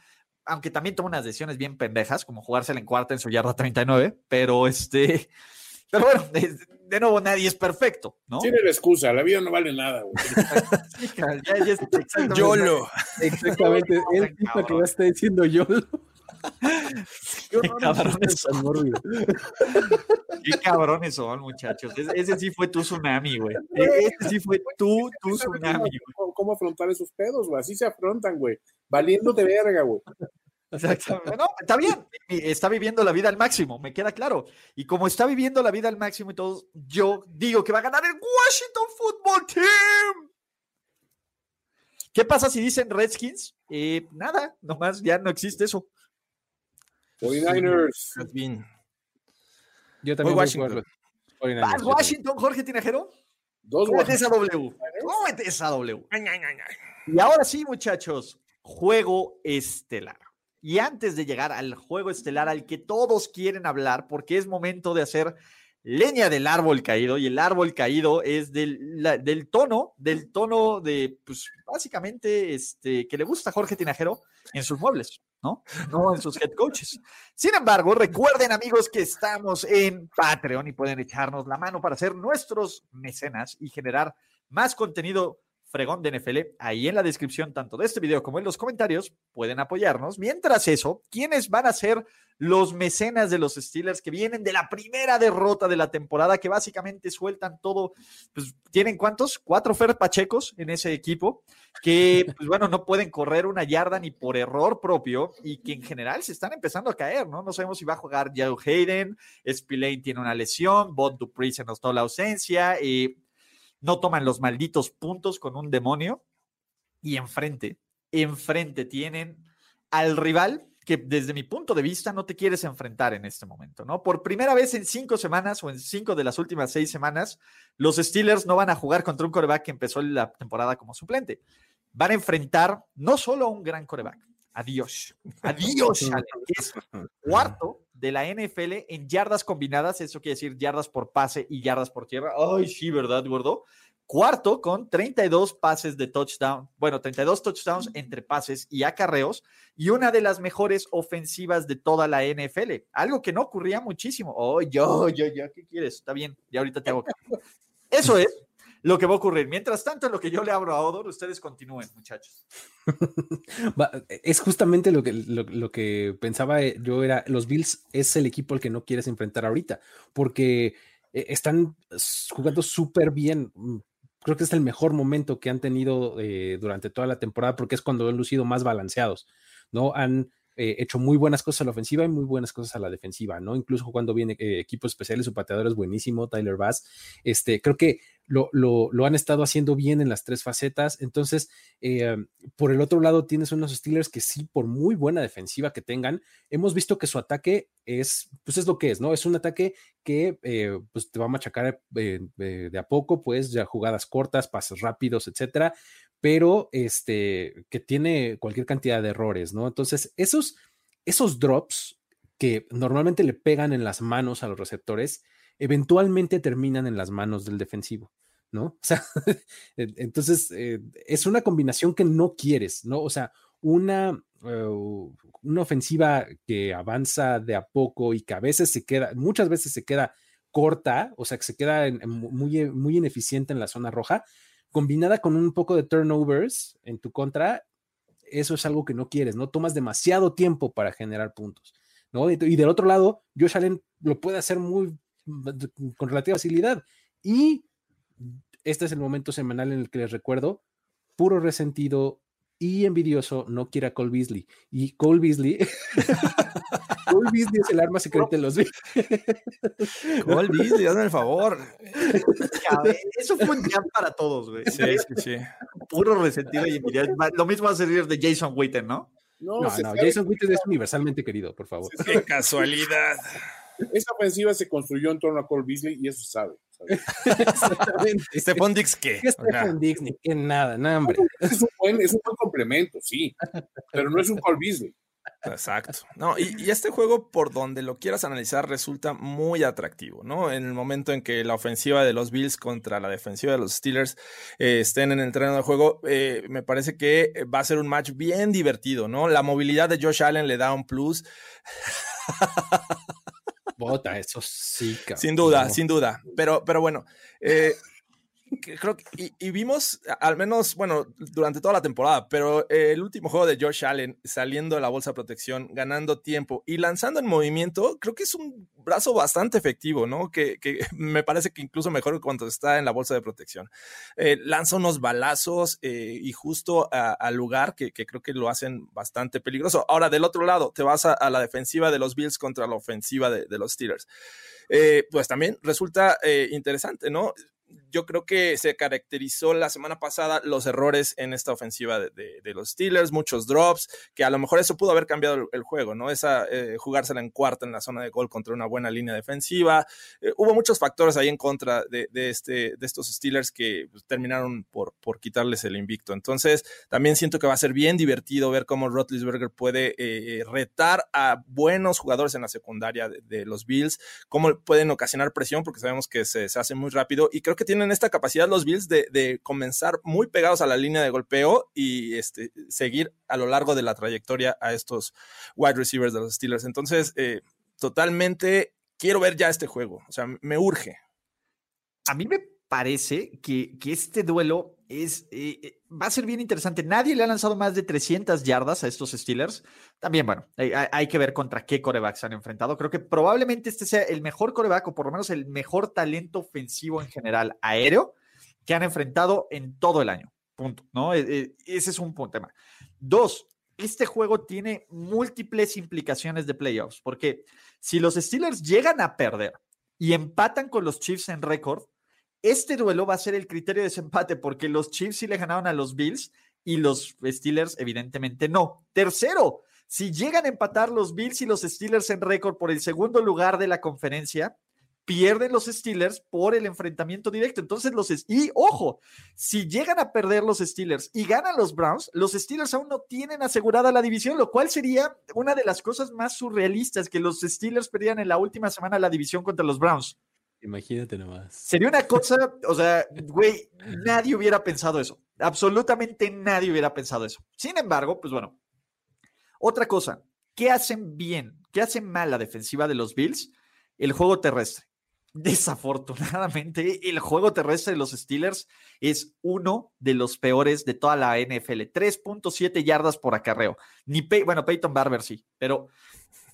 Aunque también toma unas decisiones bien pendejas, como jugársela en cuarta en su yarda 39. Pero este. [LAUGHS] Pero bueno, de, nuevo, nadie es perfecto, ¿no? Tiene la excusa, la vida no vale nada, güey. [LAUGHS] [LAUGHS] YOLO. Exactamente, tipo que va a estar diciendo YOLO. Qué cabrones son. Qué cabrones son, muchachos. Ese, sí fue tu tsunami, güey. E, ese sí fue tu, tu tsunami, güey. ¿Cómo afrontar esos pedos, güey? Así se afrontan, güey. Valiendo de verga, güey. Exactamente. No, está bien. Está viviendo la vida al máximo, me queda claro. Y como está viviendo la vida al máximo y todo, yo digo que va a ganar el Washington Football Team. ¿Qué pasa si dicen Redskins? Eh, nada, nomás ya no existe eso. 49ers. Yo también Washington. Washington, Jorge Tinajero? Dos esa W. Cómete esa W. Y ahora sí, muchachos, juego estelar. Y antes de llegar al juego estelar al que todos quieren hablar, porque es momento de hacer leña del árbol caído, y el árbol caído es del, del tono, del tono de, pues, básicamente, este, que le gusta a Jorge Tinajero en sus muebles. ¿No? No en sus head coaches. Sin embargo, recuerden amigos que estamos en Patreon y pueden echarnos la mano para ser nuestros mecenas y generar más contenido fregón de NFL. Ahí en la descripción, tanto de este video como en los comentarios, pueden apoyarnos. Mientras eso, ¿quiénes van a ser los mecenas de los Steelers que vienen de la primera derrota de la temporada, que básicamente sueltan todo? Pues tienen cuántos? Cuatro Fer Pachecos en ese equipo, que, [LAUGHS] pues bueno, no pueden correr una yarda ni por error propio y que en general se están empezando a caer, ¿no? No sabemos si va a jugar Joe Hayden, Spillane tiene una lesión, Bob Dupree se notó la ausencia. y eh, no toman los malditos puntos con un demonio y enfrente, enfrente tienen al rival que desde mi punto de vista no te quieres enfrentar en este momento, ¿no? Por primera vez en cinco semanas o en cinco de las últimas seis semanas, los Steelers no van a jugar contra un coreback que empezó la temporada como suplente. Van a enfrentar no solo a un gran coreback, adiós, [LAUGHS] adiós, es cuarto de la NFL en yardas combinadas, eso quiere decir yardas por pase y yardas por tierra. Ay, sí, ¿verdad, gordo? Cuarto con 32 pases de touchdown, bueno, 32 touchdowns entre pases y acarreos y una de las mejores ofensivas de toda la NFL, algo que no ocurría muchísimo. Oh, yo, yo, yo, ¿qué quieres? Está bien, ya ahorita te hago. Eso es lo que va a ocurrir. Mientras tanto, lo que yo le abro a Odor, ustedes continúen, muchachos. [LAUGHS] es justamente lo que, lo, que pensaba eh, yo era, los Bills es el equipo al que no quieres enfrentar ahorita, porque eh, están jugando súper bien. Mm, creo que es el mejor momento que han tenido eh, durante toda la temporada porque es cuando han lucido más balanceados, ¿no? Han eh, hecho muy buenas cosas a la ofensiva y muy buenas cosas a la defensiva, ¿no? Incluso cuando viene eh, equipos especiales, su pateador es buenísimo, Tyler Bass. Este, creo que lo, lo, han estado haciendo bien en las tres facetas. Entonces, eh, por el otro lado, tienes unos Steelers que sí, por muy buena defensiva que tengan, hemos visto que su ataque es, pues es lo que es, ¿no? Es un ataque que pues te va a machacar de a poco, pues ya jugadas cortas, pases rápidos, etcétera pero este, que tiene cualquier cantidad de errores, ¿no? Entonces, esos, esos drops que normalmente le pegan en las manos a los receptores, eventualmente terminan en las manos del defensivo, ¿no? O sea, [LAUGHS] entonces eh, es una combinación que no quieres, ¿no? O sea, una, uh, una ofensiva que avanza de a poco y que a veces se queda, muchas veces se queda corta, o sea, que se queda muy, muy ineficiente en la zona roja, combinada con un poco de turnovers en tu contra, eso es algo que no quieres, ¿no? Tomas demasiado tiempo para generar puntos, ¿no? Y, del otro lado, Josh Allen lo puede hacer muy con relativa facilidad. Y este es el momento semanal en el que les recuerdo, puro resentido y envidioso no quiere a Cole Beasley. Y Cole Beasley [LAUGHS] Cole Beasley es el arma secreta de los Bills. Cole Beasley, hazme el favor. Eso fue un jam para todos, güey. Sí, sí, sí. Puro resentido y Lo mismo va a ser de Jason Witten, ¿no? No, no, Jason Witten es universalmente querido, por favor. Qué casualidad. Esa ofensiva se construyó en torno a Cole Beasley y eso sabe. Exactamente. Stephon Dix, ¿qué? ¿Qué Stephon Dix? Ni qué nada, nada, hombre. Es un, buen, es un buen complemento, sí, pero no es un Cole Beasley. Exacto. No, y, este juego, por donde lo quieras analizar, resulta muy atractivo, ¿no? En el momento en que la ofensiva de los Bills contra la defensiva de los Steelers eh, estén en el terreno de juego, eh, me parece que va a ser un match bien divertido, ¿no? La movilidad de Josh Allen le da un plus. Bota, eso sí, cabrón. Sin duda, sin duda. Pero, pero bueno, eh, creo que, y, vimos, al menos, bueno, durante toda la temporada, pero el último juego de Josh Allen saliendo de la bolsa de protección, ganando tiempo y lanzando en movimiento, creo que es un brazo bastante efectivo, ¿no? Que, [LAUGHS] me parece que incluso mejor que cuando está en la bolsa de protección. Eh, lanza unos balazos eh, y justo al lugar que, creo que lo hacen bastante peligroso. Ahora, del otro lado, te vas a, la defensiva de los Bills contra la ofensiva de, los Steelers. Eh, pues también resulta interesante, ¿no? Yo creo que se caracterizó la semana pasada los errores en esta ofensiva de, los Steelers, muchos drops, que a lo mejor eso pudo haber cambiado el, juego, ¿no? Esa eh, jugársela en cuarta en la zona de gol contra una buena línea defensiva. Eh, hubo muchos factores ahí en contra de, este, de estos Steelers que pues, terminaron por, por quitarles el invicto. Entonces, también siento que va a ser bien divertido ver cómo Rotlisberger puede eh, retar a buenos jugadores en la secundaria de, los Bills, cómo pueden ocasionar presión, porque sabemos que se, se hace muy rápido y creo que tienen esta capacidad los Bills de, comenzar muy pegados a la línea de golpeo y este, seguir a lo largo de la trayectoria a estos wide receivers de los Steelers. Entonces, eh, totalmente quiero ver ya este juego. O sea, me urge. A mí me parece que, que este duelo es, eh, eh, va a ser bien interesante. Nadie le ha lanzado más de 300 yardas a estos Steelers. También, bueno, hay, que ver contra qué corebacks se han enfrentado. Creo que probablemente este sea el mejor coreback o por lo menos el mejor talento ofensivo en general aéreo que han enfrentado en todo el año. Punto, ¿no? E, ese es un tema. Dos, este juego tiene múltiples implicaciones de playoffs, porque si los Steelers llegan a perder y empatan con los Chiefs en récord, este duelo va a ser el criterio de desempate porque los Chiefs sí le ganaron a los Bills y los Steelers evidentemente no. Tercero, si llegan a empatar los Bills y los Steelers en récord por el segundo lugar de la conferencia, pierden los Steelers por el enfrentamiento directo. Entonces los y ojo, si llegan a perder los Steelers y ganan los Browns, los Steelers aún no tienen asegurada la división, lo cual sería una de las cosas más surrealistas que los Steelers perdieran en la última semana la división contra los Browns. Imagínate nomás. Sería una [LAUGHS] cosa, o sea, güey, nadie hubiera pensado eso. Absolutamente nadie hubiera pensado eso. Sin embargo, pues bueno, otra cosa, ¿qué hacen bien? ¿Qué hacen mal la defensiva de los Bills? El juego terrestre. [LAUGHS] Desafortunadamente, el juego terrestre de los Steelers es uno de los peores de toda la NFL. 3.7 yardas por acarreo. Ni bueno, Peyton Barber sí, pero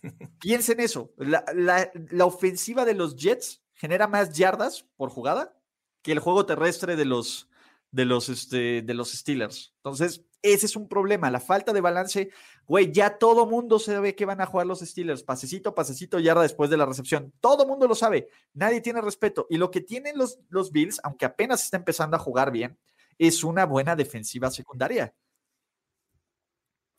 [LAUGHS] piensen eso. La, la ofensiva de los Jets genera más yardas por jugada que el juego terrestre de los, de los, este, de los Steelers. Entonces, ese es un problema, la falta de balance. Güey, ya todo mundo sabe que van a jugar los Steelers, pasecito, pasecito, yarda después de la recepción. Todo mundo lo sabe, nadie tiene respeto. Y lo que tienen los, los Bills, aunque apenas está empezando a jugar bien, es una buena defensiva secundaria.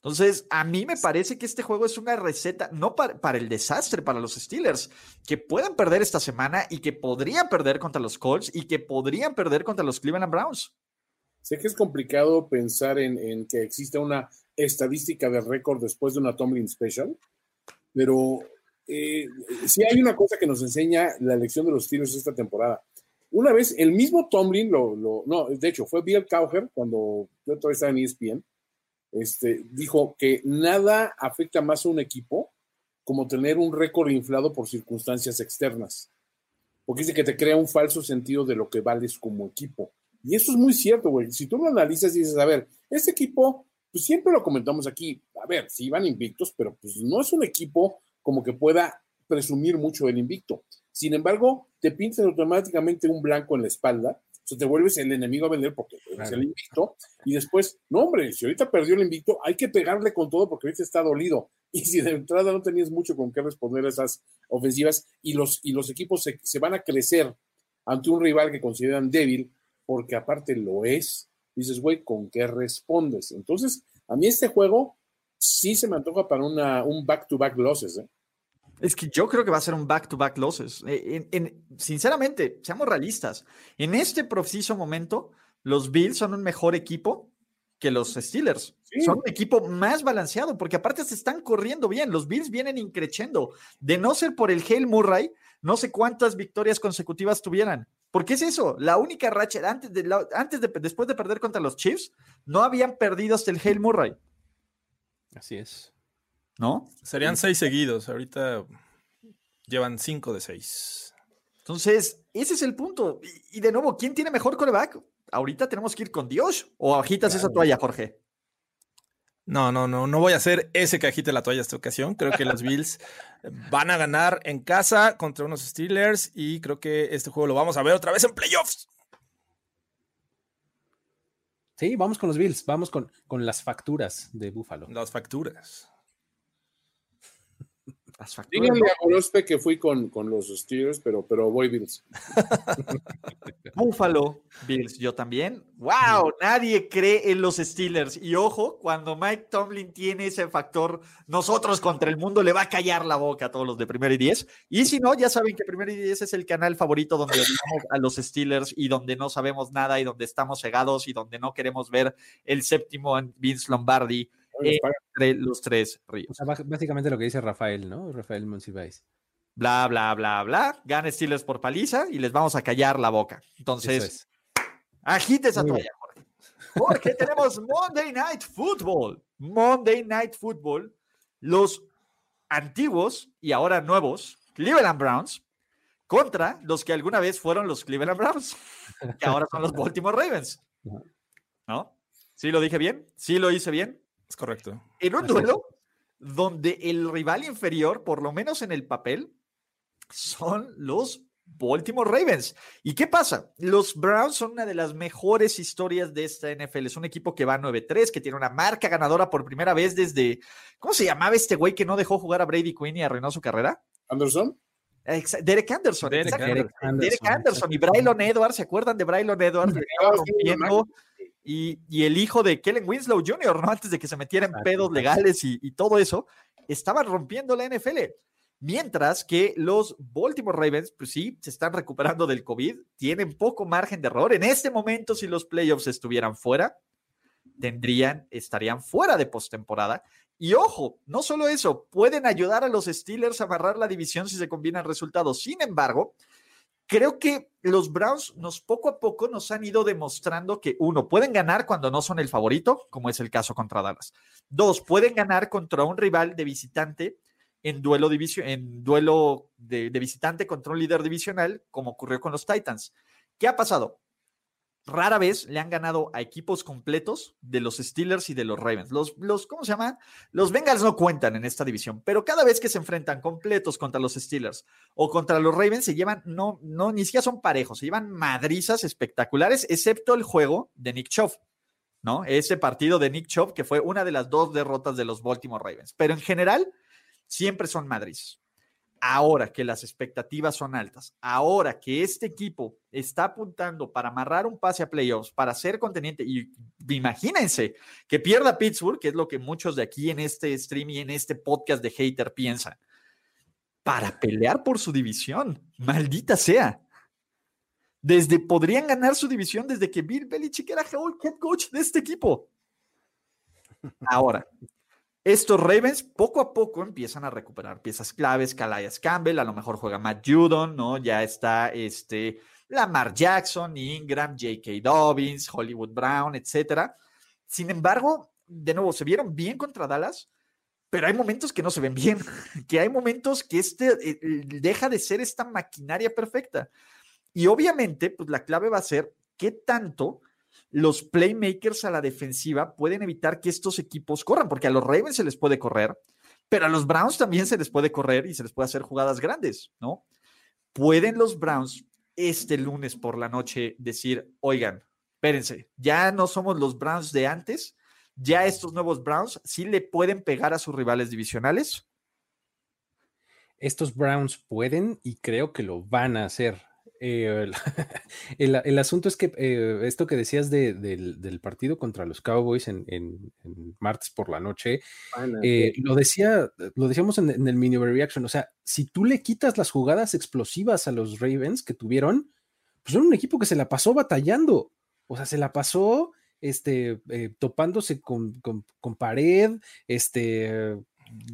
Entonces, a mí me parece que este juego es una receta, no para, el desastre para los Steelers, que puedan perder esta semana y que podrían perder contra los Colts y que podrían perder contra los Cleveland Browns. Sé que es complicado pensar en, en que exista una estadística de récord después de una Tomlin Special, pero eh, sí hay una cosa que nos enseña la elección de los Steelers esta temporada. Una vez, el mismo Tomlin, lo, lo, no, de hecho, fue Bill Cowher cuando yo todavía estaba en ESPN, este, dijo que nada afecta más a un equipo como tener un récord inflado por circunstancias externas. Porque dice que te crea un falso sentido de lo que vales como equipo. Y eso es muy cierto, güey. Si tú lo analizas y dices, a ver, este equipo, pues siempre lo comentamos aquí, a ver, sí van invictos, pero pues no es un equipo como que pueda presumir mucho del invicto. Sin embargo, te pintas automáticamente un blanco en la espalda sea, te vuelves el enemigo a vender porque claro. es el invicto. Y después, no, hombre, si ahorita perdió el invicto, hay que pegarle con todo porque ahorita está dolido. [LAUGHS] Y si de entrada no tenías mucho con qué responder a esas ofensivas y los, y los equipos se, se van a crecer ante un rival que consideran débil, porque aparte lo es, dices, güey, ¿con qué respondes? Entonces, a mí este juego sí se me antoja para una, un back-to-back -back losses, ¿eh? Es que yo creo que va a ser un back-to-back -back losses. En, en, sinceramente, seamos realistas. En este preciso momento, los Bills son un mejor equipo que los Steelers. Sí. Son un equipo más balanceado, porque aparte se están corriendo bien. Los Bills vienen increchendo. De no ser por el Hale Murray, no sé cuántas victorias consecutivas tuvieran. Porque es eso, la única racha antes de, la, antes de después de perder contra los Chiefs, no habían perdido hasta el Hale Murray. Así es. ¿No? Serían seis seguidos, ahorita llevan cinco de seis. Entonces, ese es el punto. Y, y de nuevo, ¿quién tiene mejor coreback? Ahorita tenemos que ir con Dios o agitas claro. esa toalla, Jorge. No, no, no, no voy a hacer ese que agite la toalla esta ocasión. Creo que los Bills [LAUGHS] van a ganar en casa contra unos Steelers y creo que este juego lo vamos a ver otra vez en playoffs. Sí, vamos con los Bills, vamos con, con las facturas de Buffalo. Las facturas. Las facturas. Díganle a Gorospe que fui con, con, los Steelers, pero, pero voy Bills. [LAUGHS] Buffalo Bills, yo también. ¡Wow! Nadie cree en los Steelers. Y ojo, cuando Mike Tomlin tiene ese factor, nosotros contra el mundo le va a callar la boca a todos los de Primero y Diez. Y si no, ya saben que Primero y Diez es el canal favorito donde odiamos a los Steelers y donde no sabemos nada y donde estamos cegados y donde no queremos ver el séptimo Vince Lombardi entre los tres ríos. O sea, básicamente lo que dice Rafael, ¿no? Rafael Monsiváis. Bla, bla, bla, bla. Gane Steelers por paliza y les vamos a callar la boca. Entonces, es. agite esa toalla, Jorge. Porque tenemos [LAUGHS] Monday Night Football. Monday Night Football. Los antiguos y ahora nuevos Cleveland Browns contra los que alguna vez fueron los Cleveland Browns, que ahora son los [LAUGHS] Baltimore Ravens. ¿No? ¿Sí lo dije bien? ¿Sí lo hice bien? Es correcto. En un duelo donde el rival inferior, por lo menos en el papel, son los Baltimore Ravens. ¿Y qué pasa? Los Browns son una de las mejores historias de esta NFL. Es un equipo que va 9-3, que tiene una marca ganadora por primera vez desde. ¿Cómo se llamaba este güey que no dejó jugar a Brady Quinn y arruinó su carrera? ¿Anderson? Derek Anderson. Derek, Derek Anderson. Derek Anderson y Braylon Edwards. ¿Se acuerdan de Braylon Edwards? rompiendo y, y, el hijo de Kellen Winslow Jr., ¿no? Antes de que se metiera en pedos legales y, y todo eso, estaban rompiendo la NFL. Mientras que los Baltimore Ravens, pues sí, se están recuperando del COVID, tienen poco margen de error. En este momento, si los playoffs estuvieran fuera, tendrían, estarían fuera de postemporada. Y ojo, no solo eso, pueden ayudar a los Steelers a amarrar la división si se combinan resultados. Sin embargo, creo que los Browns nos poco a poco nos han ido demostrando que uno, pueden ganar cuando no son el favorito, como es el caso contra Dallas. Dos, pueden ganar contra un rival de visitante en duelo, division, en duelo de, de, visitante contra un líder divisional, como ocurrió con los Titans. ¿Qué ha pasado? Rara vez le han ganado a equipos completos de los Steelers y de los Ravens. Los, los, ¿cómo se llama? Los Bengals no cuentan en esta división, pero cada vez que se enfrentan completos contra los Steelers o contra los Ravens, se llevan, no, no, ni siquiera son parejos, se llevan madrizas espectaculares, excepto el juego de Nick Chubb, ¿no? Ese partido de Nick Chubb, que fue una de las dos derrotas de los Baltimore Ravens. Pero en general, siempre son madrizas ahora que las expectativas son altas, ahora que este equipo está apuntando para amarrar un pase a playoffs, para ser conteniente, y imagínense que pierda Pittsburgh, que es lo que muchos de aquí en este stream y en este podcast de hater piensan, para pelear por su división, maldita sea. Desde podrían ganar su división desde que Bill Belichick era head coach de este equipo. [LAUGHS] Ahora, estos Ravens poco a poco empiezan a recuperar piezas claves. Calais Campbell, a lo mejor juega Matt Judon, ¿no? Ya está este, Lamar Jackson, Ingram, J.K. Dobbins, Hollywood Brown, etcétera. Sin embargo, de nuevo, se vieron bien contra Dallas, pero hay momentos que no se ven bien, [LAUGHS] que hay momentos que este eh, eh, deja de ser esta maquinaria perfecta. Y obviamente, pues la clave va a ser qué tanto los playmakers a la defensiva pueden evitar que estos equipos corran, porque a los Ravens se les puede correr, pero a los Browns también se les puede correr y se les puede hacer jugadas grandes, ¿no? ¿Pueden los Browns este lunes por la noche decir, oigan, espérense, ya no somos los Browns de antes, ya estos nuevos Browns sí le pueden pegar a sus rivales divisionales? Estos Browns pueden y creo que lo van a hacer. Eh, [LAUGHS] el, asunto es que eh, esto que decías del, partido contra los Cowboys en, martes por la noche, eh, lo decía, lo decíamos en, el mini reaction. O sea, si tú le quitas las jugadas explosivas a los Ravens que tuvieron, pues son un equipo que se la pasó batallando. O sea, se la pasó este, topándose con, con, pared, este,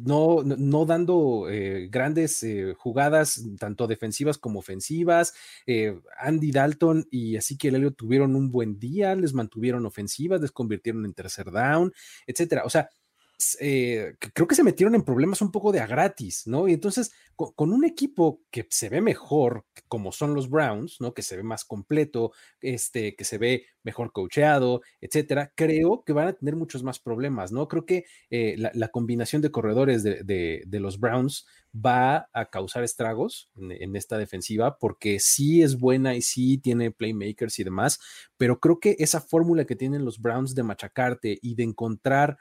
no, no, dando eh, grandes eh, jugadas, tanto defensivas como ofensivas. Eh, Andy Dalton y así que Elliot tuvieron un buen día, les mantuvieron ofensivas, les convirtieron en tercer down, etcétera. O sea, eh, creo que se metieron en problemas un poco de a gratis, ¿no? Y entonces, con, un equipo que se ve mejor, como son los Browns, ¿no? Que se ve más completo, este, que se ve mejor coacheado, etcétera, creo que van a tener muchos más problemas, ¿no? Creo que eh, la, combinación de corredores de, los Browns va a causar estragos en, esta defensiva porque sí es buena y sí tiene playmakers y demás, pero creo que esa fórmula que tienen los Browns de machacarte y de encontrar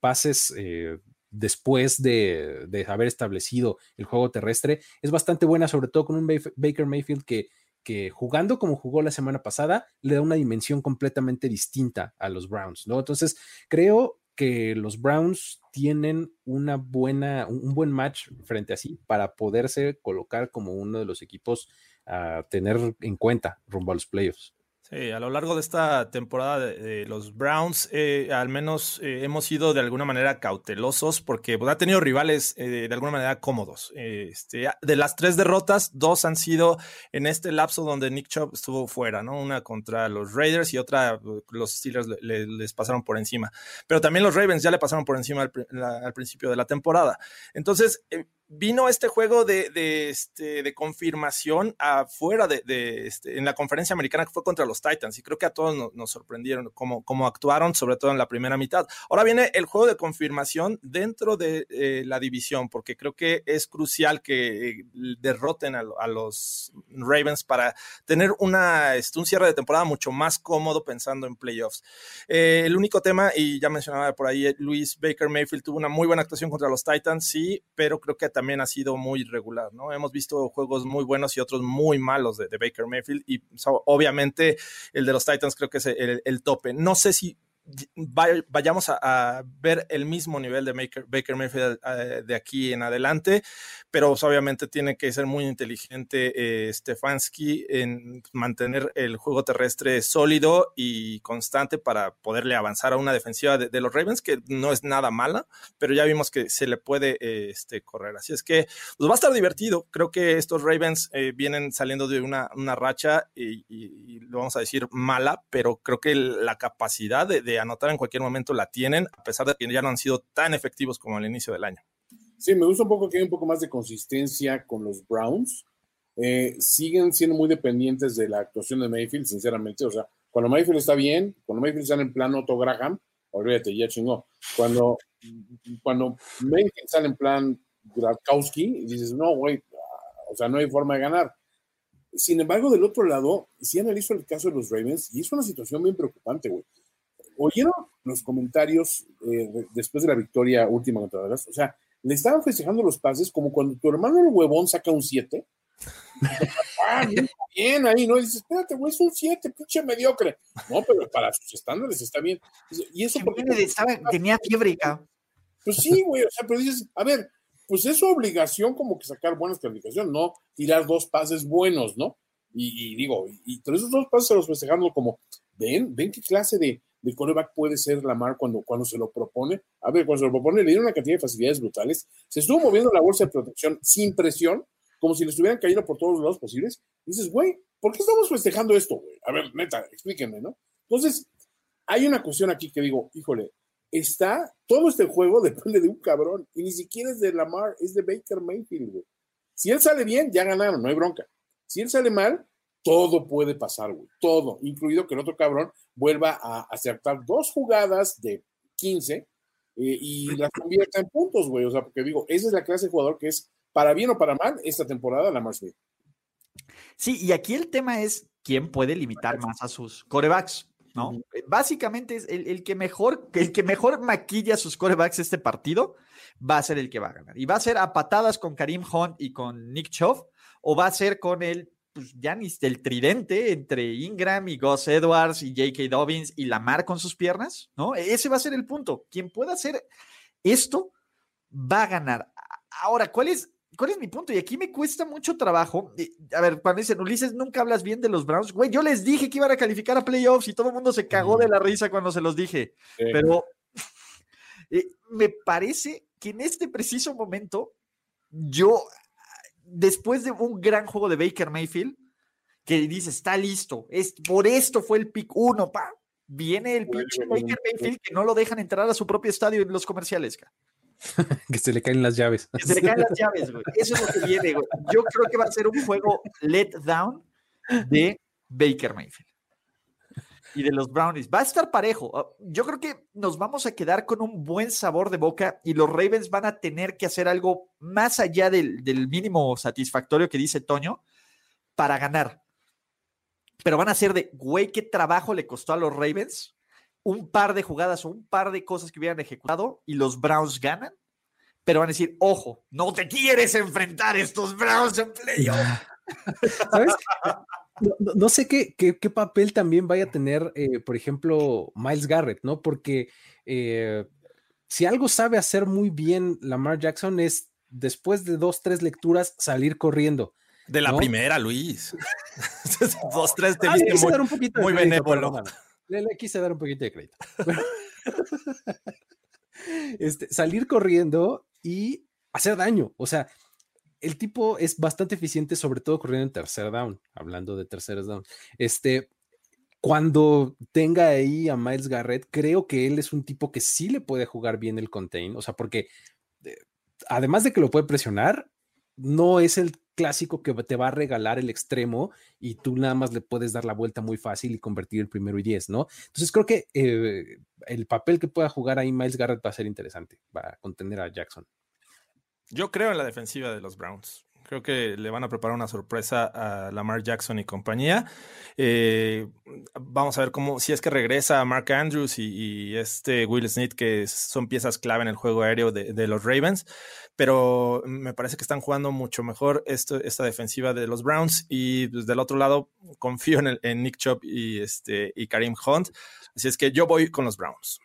pases eh, después de, haber establecido el juego terrestre es bastante buena, sobre todo con un Baker Mayfield que, que jugando como jugó la semana pasada, le da una dimensión completamente distinta a los Browns, ¿no? Entonces, creo que los Browns tienen una buena, un buen match frente a sí para poderse colocar como uno de los equipos a tener en cuenta rumbo a los playoffs. Sí, a lo largo de esta temporada de, los Browns, eh, al menos eh, hemos sido de alguna manera cautelosos porque pues, ha tenido rivales eh, de alguna manera cómodos. Este, de las tres derrotas, dos han sido en este lapso donde Nick Chubb estuvo fuera, ¿no? Una contra los Raiders y otra los Steelers les pasaron por encima. Pero también los Ravens ya le pasaron por encima al, al principio de la temporada. Entonces, vino este juego de, de, este, de confirmación afuera de, de este, en la conferencia americana que fue contra los Titans y creo que a todos nos, sorprendieron cómo, cómo, actuaron, sobre todo en la primera mitad. Ahora viene el juego de confirmación dentro de eh, la división porque creo que es crucial que derroten a, los Ravens para tener una, este, un cierre de temporada mucho más cómodo pensando en playoffs. Eh, el único tema, y ya mencionaba por ahí, Luis Baker Mayfield tuvo una muy buena actuación contra los Titans, sí, pero creo que también ha sido muy irregular, ¿no? Hemos visto juegos muy buenos y otros muy malos de, Baker Mayfield y obviamente el de los Titans creo que es el tope. No sé si vayamos a, ver el mismo nivel de Baker, Mayfield eh, de aquí en adelante, pero pues, obviamente tiene que ser muy inteligente eh, Stefanski en mantener el juego terrestre sólido y constante para poderle avanzar a una defensiva de, los Ravens, que no es nada mala, pero ya vimos que se le puede eh, este, correr. Así es que pues, va a estar divertido. Creo que estos Ravens vienen saliendo de una, racha y, lo vamos a decir mala, pero creo que la capacidad de anotar en cualquier momento la tienen, a pesar de que ya no han sido tan efectivos como al inicio del año. Sí, me gusta un poco que hay un poco más de consistencia con los Browns. eh, siguen siendo muy dependientes de la actuación de Mayfield, sinceramente. O sea, cuando Mayfield está bien, cuando Mayfield está en plan Otto Graham, olvídate, ya chingó. Cuando, cuando Mayfield sale en plan Gradkowski, dices, no, güey, o sea, no hay forma de ganar. Sin embargo, del otro lado, si analizo el caso de los Ravens, y es una situación bien preocupante, güey. ¿Oyeron los comentarios eh, después de la victoria última contra Dallas? O sea, le estaban festejando los pases como cuando tu hermano el huevón saca un 7. ah, bien ahí, ¿no? Y dices, espérate, güey, es un 7, pinche mediocre. No, pero para sus estándares está bien. Y eso porque... tenía fiebre, cabrón. Pues sí, güey, o sea, pero dices, a ver, pues es su obligación como que sacar buenas calificaciones, no tirar dos pases buenos, ¿no? Y, digo, y, y esos dos pases se los festejando como, ven, ven qué clase de, de coreback puede ser Lamar cuando, cuando se lo propone. A ver, cuando se lo propone, le dieron una cantidad de facilidades brutales. Se estuvo moviendo la bolsa de protección sin presión, como si le estuvieran cayendo por todos los lados posibles. dices, güey, ¿por qué estamos festejando esto, güey? A ver, neta, explíquenme, ¿no? Entonces, hay una cuestión aquí que digo, híjole, está, todo este juego [LAUGHS] depende de un cabrón, y ni siquiera es de Lamar, es de Baker Mayfield, güey. Si él sale bien, ya ganaron, no hay bronca. Si él sale mal, todo puede pasar, güey, todo, incluido que el otro cabrón vuelva a acertar dos jugadas de 15 eh, y las convierta en puntos, güey. O sea, porque digo, esa es la clase de jugador que es, para bien o para mal, esta temporada la más bien. Sí, y aquí el tema es quién puede limitar más a sus corebacks. ¿no? Eh, básicamente es el, que mejor, el que mejor maquilla sus corebacks este partido va a ser el que va a ganar. Y va a ser a patadas con Karim Hunt y con Nick Chubb, o va a ser con el, pues ya ni el tridente entre Ingram y Gus Edwards y J.K. Dobbins y Lamar con sus piernas, ¿no? Ese va a ser el punto. Quien pueda hacer esto va a ganar. Ahora, ¿cuál es ¿Cuál es mi punto? Y aquí me cuesta mucho trabajo. A ver, cuando dicen, Ulises, nunca hablas bien de los Browns. Güey, yo les dije que iban a calificar a playoffs y todo el mundo se cagó de la risa cuando se los dije. Pero [LAUGHS] eh, me parece que en este preciso momento, yo, después de un gran juego de Baker Mayfield, que dice, está listo, es, por esto fue el pick uno, pa, viene el pinche Baker Mayfield que no lo dejan entrar a su propio estadio en los comerciales. Ca. [LAUGHS] que se le caen las llaves. Que se le caen las llaves, güey. Eso es lo que viene, güey. Yo creo que va a ser un juego let down de Baker Mayfield. Y de los Brownies. Va a estar parejo. Ah, yo creo que nos vamos a quedar con un buen sabor de boca y los Ravens van a tener que hacer algo más allá del, del mínimo satisfactorio que dice Toño para ganar. Pero van a ser de, güey, qué trabajo le costó a los Ravens un par de jugadas o un par de cosas que hubieran ejecutado y los Browns ganan, pero van a decir, ojo, no te quieres enfrentar estos Browns en playoff. [LAUGHS] ¿Sabes? No, sé qué, qué, papel también vaya a tener, eh, por ejemplo, Miles Garrett, ¿no? Porque eh, si algo sabe hacer muy bien Lamar Jackson es después de dos, tres lecturas salir corriendo. De la primera, Luis. [LAUGHS] [LAUGHS] dos, tres te viste muy, muy benévolo. Le, quise dar un poquito de crédito. [LAUGHS] este, salir corriendo y hacer daño. O sea, el tipo es bastante eficiente, sobre todo corriendo en tercer down, hablando de terceros down. Este, cuando tenga ahí a Miles Garrett, creo que él es un tipo que sí le puede jugar bien el contain, o sea, porque eh, además de que lo puede presionar, no es el clásico que te va a regalar el extremo y tú nada más le puedes dar la vuelta muy fácil y convertir el primero y diez, ¿no? Entonces creo que eh, el papel que pueda jugar ahí Miles Garrett va a ser interesante para contener a Jackson. Yo creo en la defensiva de los Browns. Creo que le van a preparar una sorpresa a Lamar Jackson y compañía. Eh, vamos a ver cómo, si es que regresa Mark Andrews y, este Will Smith, que son piezas clave en el juego aéreo de, los Ravens. Pero me parece que están jugando mucho mejor esto, esta defensiva de los Browns. Y pues, del otro lado, confío en, en Nick Chubb y, este, y Karim Hunt. Así es que yo voy con los Browns.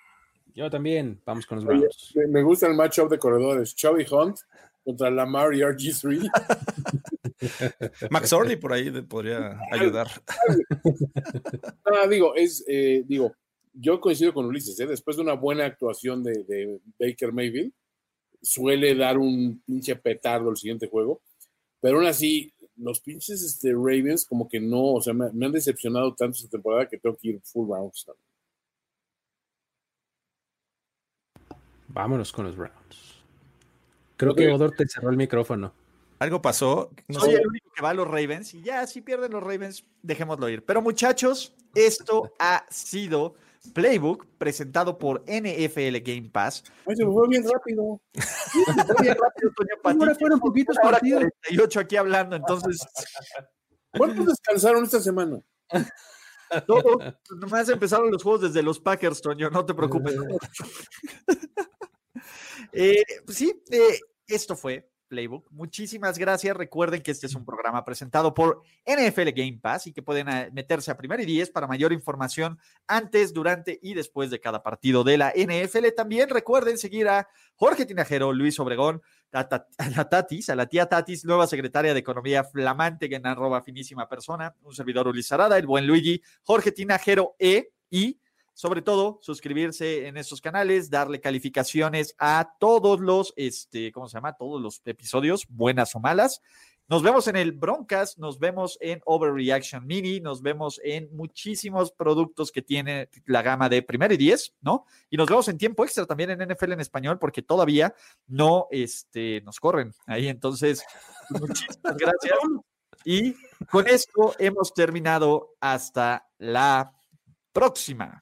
Yo también, vamos con los Browns. me gusta el matchup de corredores. Chubb y Hunt contra Lamar y RG3. [LAUGHS] Max Orley por ahí podría ayudar. no, [LAUGHS] digo, es, eh, digo, yo coincido con Ulises, ¿eh? después de una buena actuación de, Baker Mayfield, suele dar un pinche petardo el siguiente juego, pero aún así, los pinches este, Ravens como que no, o sea, me, han decepcionado tanto esta temporada que tengo que ir full rounds. Vámonos con los Browns. Creo que Odor te cerró el micrófono. Algo pasó. No Soy el único que va a los Ravens y ya, si pierden los Ravens, dejémoslo ir. Pero muchachos, esto [LAUGHS] ha sido Playbook presentado por NFL Game Pass. Ay, se me fue bien rápido. [LAUGHS] se fue bien rápido, Toño Patito. Ahora fueron poquitos partidos. 48 aquí hablando, entonces. [LAUGHS] ¿Cuántos descansaron esta semana? Todo, nomás empezaron los juegos desde los Packers, Toño, no te preocupes. Eh, pues sí, eh, esto fue Playbook. Muchísimas gracias. Recuerden que este es un programa presentado por NFL Game Pass y que pueden eh, meterse a primer y diez para mayor información antes, durante y después de cada partido de la NFL. También recuerden seguir a Jorge Tinajero, Luis Obregón, a, la Tatis, a la tía Tatis, nueva secretaria de Economía flamante, en arroba finísima persona, un servidor Ulises Arada, el buen Luigi, Jorge Tinajero E y sobre todo, suscribirse en estos canales, darle calificaciones a todos los, este, ¿cómo se llama? Todos los episodios, buenas o malas. Nos vemos en el Broncas, nos vemos en Overreaction Mini, nos vemos en muchísimos productos que tiene la gama de primero y diez, ¿no? Y nos vemos en tiempo extra también en NFL en español, porque todavía no este, nos corren ahí. Entonces, muchísimas gracias. Y con esto hemos terminado hasta la próxima.